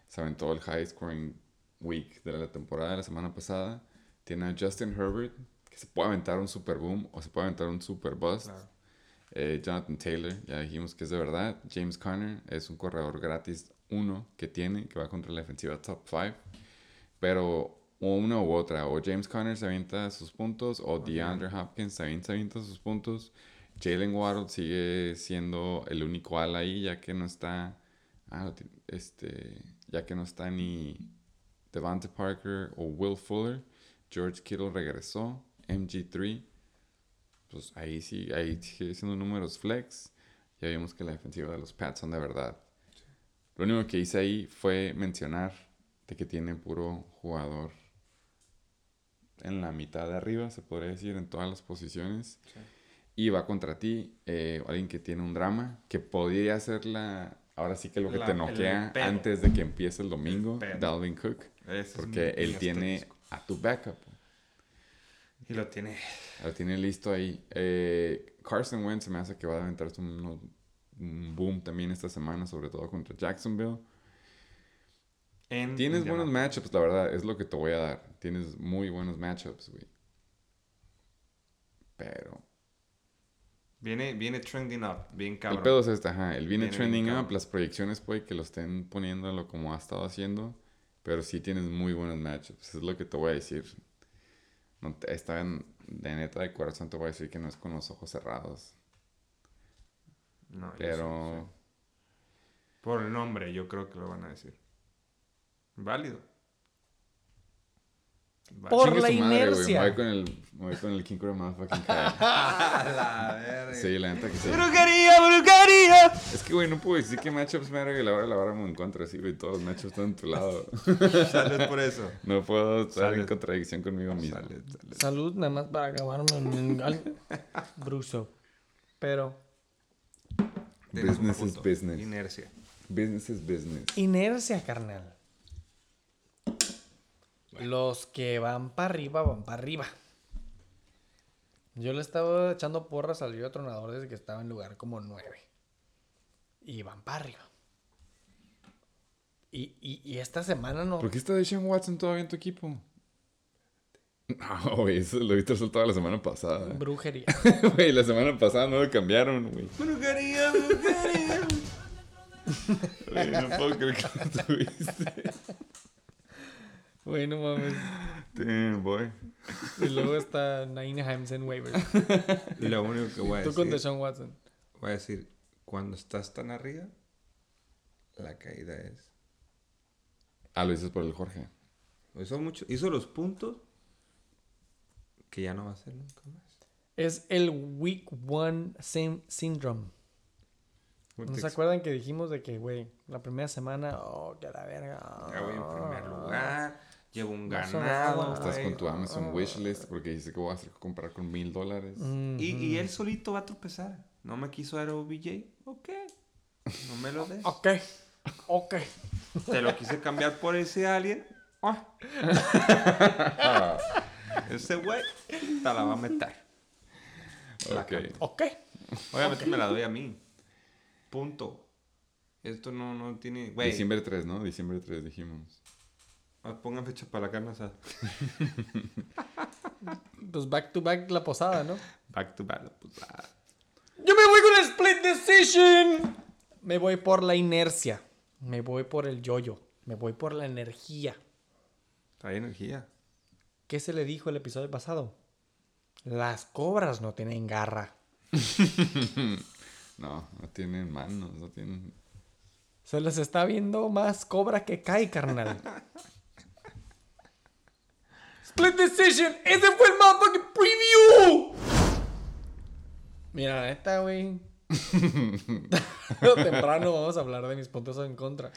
Se aventó el high scoring week de la temporada de la semana pasada. Tiene a Justin Herbert, que se puede aventar un super boom o se puede aventar un super bust. Claro. Eh, Jonathan Taylor, ya dijimos que es de verdad. James Conner es un corredor gratis uno que tiene, que va contra la defensiva top 5. Pero o una u otra, o James Conner se avienta sus puntos, o DeAndre Hopkins también se avienta sus puntos. Jalen Waddle sigue siendo el único ala ahí, ya que no está. ah, este, ya que no está ni Devante Parker o Will Fuller. George Kittle regresó. MG3 pues ahí sí, ahí sigue siendo números flex. Ya vimos que la defensiva de los Pats son de verdad. Lo único que hice ahí fue mencionar de que tiene puro jugador en la mitad de arriba, se podría decir, en todas las posiciones. Y va contra ti, eh, alguien que tiene un drama, que podría ser la... Ahora sí que lo que La- te noquea antes de que empiece el domingo. Dalvin Cook. Ese Porque él tiene a tu backup. Y lo tiene. Lo tiene listo ahí. Eh, Carson Wentz se me hace que va a aventarse un, un boom también esta semana, sobre todo contra Jacksonville. En Tienes Indiana. buenos matchups, la verdad, es lo que te voy a dar. Tienes muy buenos matchups, güey. Pero Viene, viene trending up, bien cabrón. el pedo es este, ajá. Él viene Viene trending up, las proyecciones puede que lo estén poniéndolo como ha estado haciendo, pero sí tienes muy buenos matchups, es lo que te voy a decir. No te, esta en- de neta de corazón te voy a decir que no es con los ojos cerrados, No, yo sé, pero... sé. Por el nombre, yo creo que lo van a decir. Válido. Por la madre, inercia. Me voy con el, me voy con el King Cobra Motherfucking (laughs) Kai. la verga. Sí, la neta que sí. ¡Brujería, brujería! Es que, güey, no puedo decir que matchups me hagan y la hora la vara en contra, sí, güey. Todos los matchups están en tu lado. (laughs) Salud por eso. No puedo estar en contradicción conmigo mismo. Salud, salud. Salud, nada más para acabarme en al- (laughs) bruso. Pero Business is business. Inercia. Business is business. inercia, carnal. Los que van para arriba, van para arriba. Yo le estaba echando porras al Río Tronador desde que estaba en lugar como 9. Y van para arriba. Y, y, y esta semana no. ¿Por qué está Deshaun Watson todavía en tu equipo? No, güey, eso lo viste toda la semana pasada. Brujería. (laughs) Güey, la semana pasada no lo cambiaron, güey. Brujería, brujería. (laughs) Güey, No puedo creer que lo tuviste. Güey, no mames. Damn, boy. Y luego está Nine Hams en waivers. (laughs) Lo único que voy a Tú con decir, Deshaun Watson. voy a decir, cuando estás tan arriba, la caída es. Ah, lo dices por el Jorge. Hizo, mucho, hizo los puntos que ya no va a hacer nunca más. Es el Week One Syn- Syndrome. ¿No se acuerdan que dijimos de que, güey, la primera semana, oh, que la verga. Ya voy en primer lugar, llevo un No ganado. Estás con tu Amazon wishlist porque dice que voy a hacer comprar con mil dólares. Mm, Y, y él solito va a tropezar. No me quiso dar OBJ. Ok. No me lo des. (laughs) Ok, ok. Te lo quise cambiar por ese alien. Ah. (laughs) ese güey te la va a meter. ok. Ok. Obviamente me la doy a mí. Punto. Esto no, no tiene. Güey, Diciembre 3, ¿no? Diciembre 3 dijimos. Ah, pongan fecha para la carne asada. (laughs) Pues back to back la posada, ¿no? Back to back. Pues, ah. Yo me voy con el split decision. Me voy por la inercia. Me voy por el yoyo. Me voy por la energía. Trae energía. ¿Qué se le dijo el episodio pasado? Las cobras no tienen garra. (laughs) No, no tienen manos, no tienen... Se les está viendo más cobra que cae, carnal. (laughs) Split Decision. Ese fue el motherfucking preview. Mira, neta, güey. (laughs) Temprano vamos a hablar de mis puntos en contra.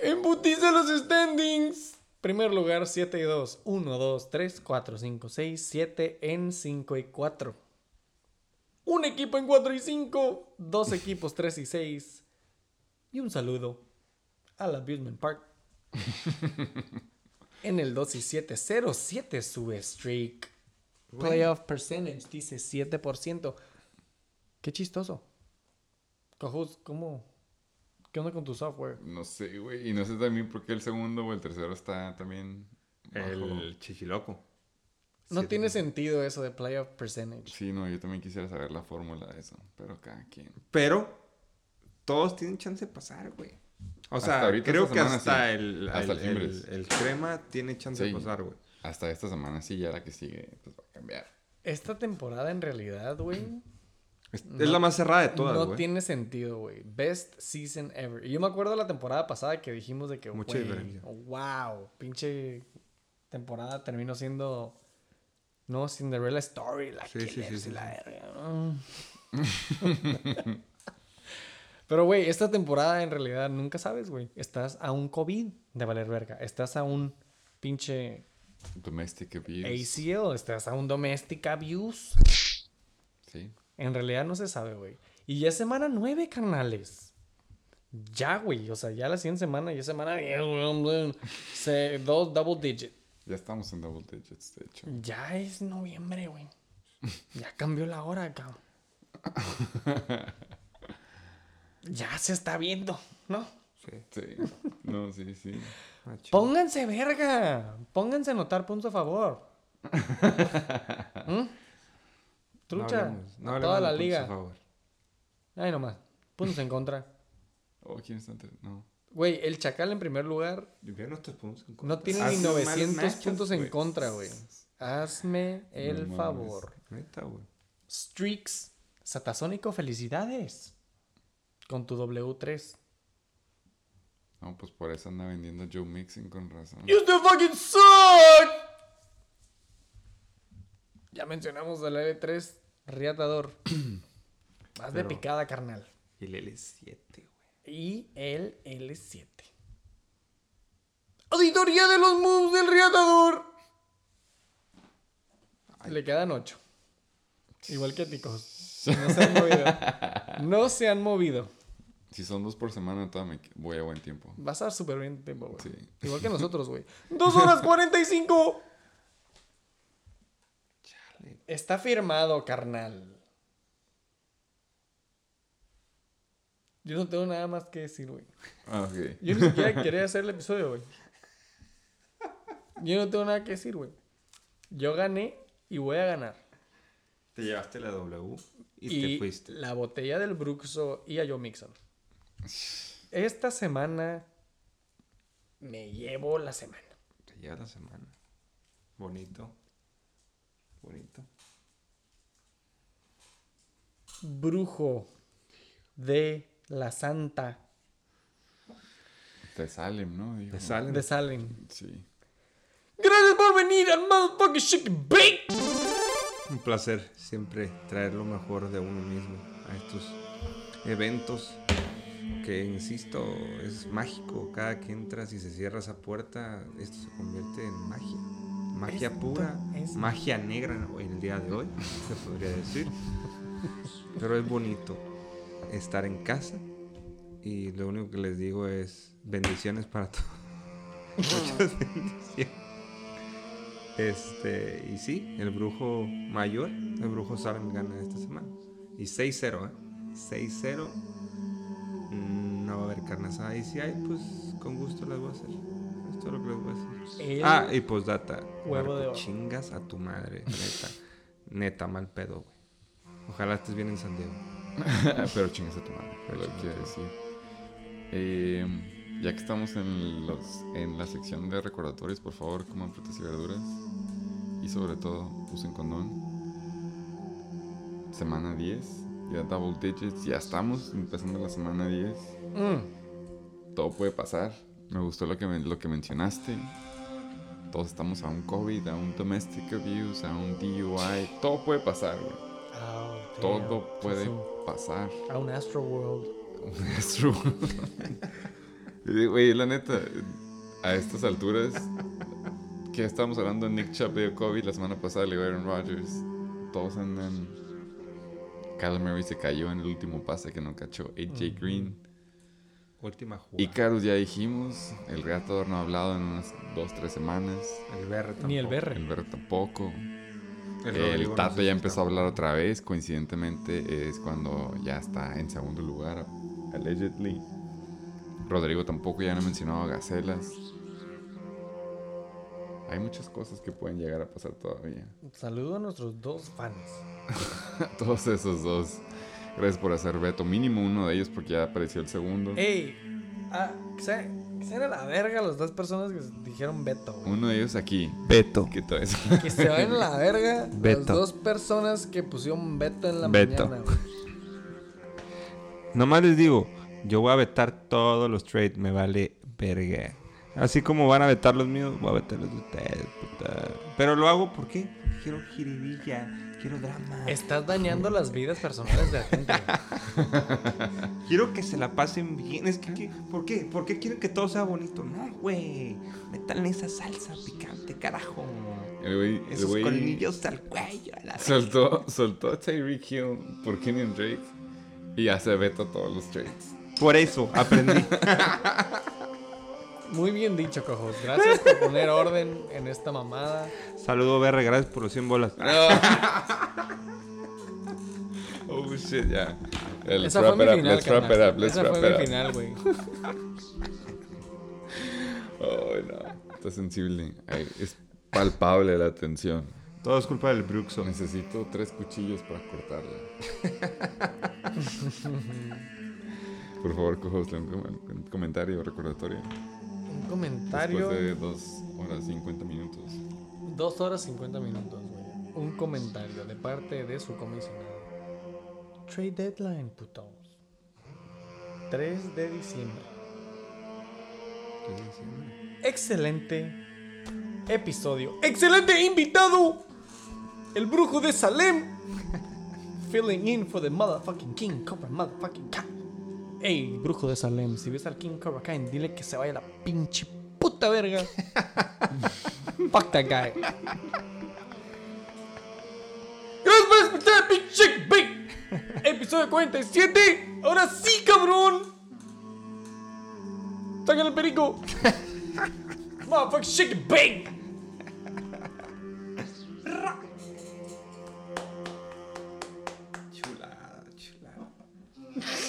Embutiza los standings. Primer lugar, 7 y 2. 1, 2, 3, 4, 5, 6, 7 en 5 y 4. Un equipo en 4 y 5. Dos equipos 3 y 6. Y un saludo al Abusement Park. (laughs) en el 2 y 7, 0, 7 su streak. Playoff percentage dice 7%. Qué chistoso. Cojos, ¿cómo? ¿Qué onda con tu software? No sé, güey. Y no sé también por qué el segundo o el tercero está también... bajo. El chichiloco. No Sí, tiene sentido eso de playoff percentage. Sí, no, yo también quisiera saber la fórmula de eso. Pero cada quien. Pero todos tienen chance de pasar, güey. O Hasta sea, ahorita creo que hasta, sí. el, Hasta el, el Timbres. el- el crema tiene chance Sí. de pasar, güey. Hasta esta semana sí, ya la que sigue, pues va a cambiar. Esta temporada en realidad, güey, Es, es la más cerrada de todas, no güey. tiene sentido, güey. Best season ever. Y yo me acuerdo la temporada pasada que dijimos de que, Mucha diferencia. wow, pinche temporada terminó siendo No, Cinderella Story, la Sí, sí, sí, y sí, la sí. verga, ¿no? (laughs) (laughs) Pero, güey, esta temporada en realidad nunca sabes, güey. Estás a un COVID de valer verga. Estás a un pinche Domestic abuse. ACL. Estás a un domestic abuse. Sí. En realidad no se sabe, güey. Y ya es semana nueve, carnales. Ya, güey. O sea, ya la siguiente semana, ya semana 10, güey. Se- Dos double digit. Ya estamos en double digits, de hecho. Ya es noviembre, güey. Ya cambió la hora, cabrón. (laughs) Ya se está viendo, ¿no? Sí. Sí. No, sí, sí. Ah. Pónganse verga. Pónganse a anotar puntos a favor. ¿Mm? No Trucha. hablemos- no a toda la puntos liga. a favor. Ay, nomás. Puntos en contra. Oh, ¿quién está No. Güey, el Chacal en primer lugar puntos en contra. no tiene Hazme ni malos 900 matchups, puntos en contra, güey. Hazme el favor. Neta, güey. Streaks. Satasónico, felicidades. Con tu W3. No, pues por eso anda vendiendo Joe Mixon con razón. You still fucking suck. Ya mencionamos al L3 Riatador. (clears throat) Más de picada, carnal. Y el L7, güey. Y el L7. Auditoría de los moves del Riatador. Le quedan 8. Igual que a Ticos. (laughs) No se han movido. No se han movido. Si son dos por semana, todavía me voy a buen tiempo. Vas a estar súper bien tiempo, güey. Sí. Igual que (laughs) nosotros, güey. ¡Dos horas 45! Está firmado, carnal. Yo no tengo nada más que decir, güey. Ah, ok. Yo ni siquiera (laughs) quería hacer el episodio, güey. Yo no tengo nada que decir, güey. Yo gané y voy a ganar. Te llevaste la W y, Y, te fuiste. la botella del Bruxo y a Joe Mixon. Esta semana me llevo la semana. Te llevas la semana. Bonito. Bonito. Brujo de la Santa Te Salem, ¿no? Salen. de Salem. Sí. Gracias por venir al Motherfucking Chicken Bake. Un placer siempre traer lo mejor de uno mismo a estos eventos que, insisto, es mágico. Cada que entras y se cierra esa puerta, esto se convierte en magia. Magia pura, es- magia negra en el día de hoy, (laughs) se podría decir. (laughs) Pero es bonito estar en casa y lo único que les digo es bendiciones para (laughs) todos. Muchas bendiciones. Este, y sí, el brujo mayor, el brujo Salem gana esta semana. Y 6-0, ¿eh? 6-0. No va a haber carne asada. Y si hay, pues con gusto las voy a hacer. Es todo lo que les voy a decir. El Ah, y postdata. huevo Marco, de oro. Chingas a tu madre, neta. neta, mal pedo, güey. Ojalá estés bien en San Diego. (laughs) Pero chingas a tu madre. es lo que quiero decir. Eh, ya que estamos en, los, en la sección de recordatorios, por favor, coman frutas y verduras. Y sobre todo, usen condón. Semana 10. Ya double digits. Ya estamos empezando la semana 10. Mm, Todo puede pasar. Me gustó lo que, men- lo que mencionaste. Todos estamos a un COVID, a un domestic abuse, a un DUI. Todo puede pasar, güey. oh. Todo puede pasar. A un Astro World. Es true. Y, Güey, la neta, a estas alturas, que estábamos hablando de Nick Chubb de COVID la semana pasada, le Aaron Rodgers, todos andan. Kyler Murray se cayó en el último pase que no cachó AJ Green. Última jugada. Y Carlos ya dijimos, el reatador no ha hablado en unas dos, tres semanas. el BR Ni el tampoco. BR. El Verde tampoco. El El Rodrigo no Tato ya empezó a hablar otra vez. Coincidentemente es cuando ya está en segundo lugar, allegedly. Rodrigo tampoco ya no ha mencionado a Gacelas. Hay muchas cosas que pueden llegar a pasar todavía. Saludo a nuestros dos fans. (laughs) Todos esos dos. Gracias por hacer veto. Mínimo uno de ellos porque ya apareció el segundo. Ey, ah, que se, que se vayan a la verga las dos personas que dijeron Beto, güey. Uno de ellos aquí. Beto. ¿Qué tal eso? Que se vayan a la verga (laughs) las Beto. dos personas que pusieron Beto en la Beto. mañana, güey. (laughs) Nomás les digo, yo voy a vetar todos los trades, me vale verga. Así como van a vetar los míos, voy a vetar los de ustedes, puta. Pero lo hago ¿por qué? Porque quiero jiribilla, quiero drama. Estás dañando las vidas personales de la gente. (laughs) Quiero que se la pasen bien. Es que, que- ¿por qué? ¿Por qué quieren que todo sea bonito? No, güey. Métanle esa salsa picante, carajo. El güey, el Esos güey colmillos al cuello. a la- soltó, soltó a Tyreek Hill por Kenyon Drake y ya se vetó todos los trades. Por eso aprendí. (laughs) Muy bien dicho, cojos. Gracias por poner orden en esta mamada. Saludo, BR, gracias por los 100 bolas. (laughs) oh shit, ya. Yeah. Esa fue mi final, Let's wrap it up. Let's Esa wrap fue it mi up. final, güey. Oh, no. Está sensible. Ay, es palpable la tensión. Todo es culpa del Bruxo. Necesito tres cuchillos para cortarla. (laughs) Por favor, cojos, un comentario recordatorio. Un comentario. Después de dos horas 50 minutos. Dos horas 50 minutos, güey. Un comentario de parte de su comisionado. Trade deadline, putos. 3 de diciembre. Excelente episodio. ¡Excelente invitado! El brujo de Salem. (laughs) Filling in for the motherfucking King Cobra motherfucking Kai. Ey, brujo de Salem, si ves al King Cobra Kai, dile que se vaya la pinche puta verga. (laughs) Fuck that guy. Gracias por escuchar, pinche Big. Episodio 47. Ahora sí, cabrón. Sacan el perico. (laughs) Motherfuck shake big. Chulada, chulada.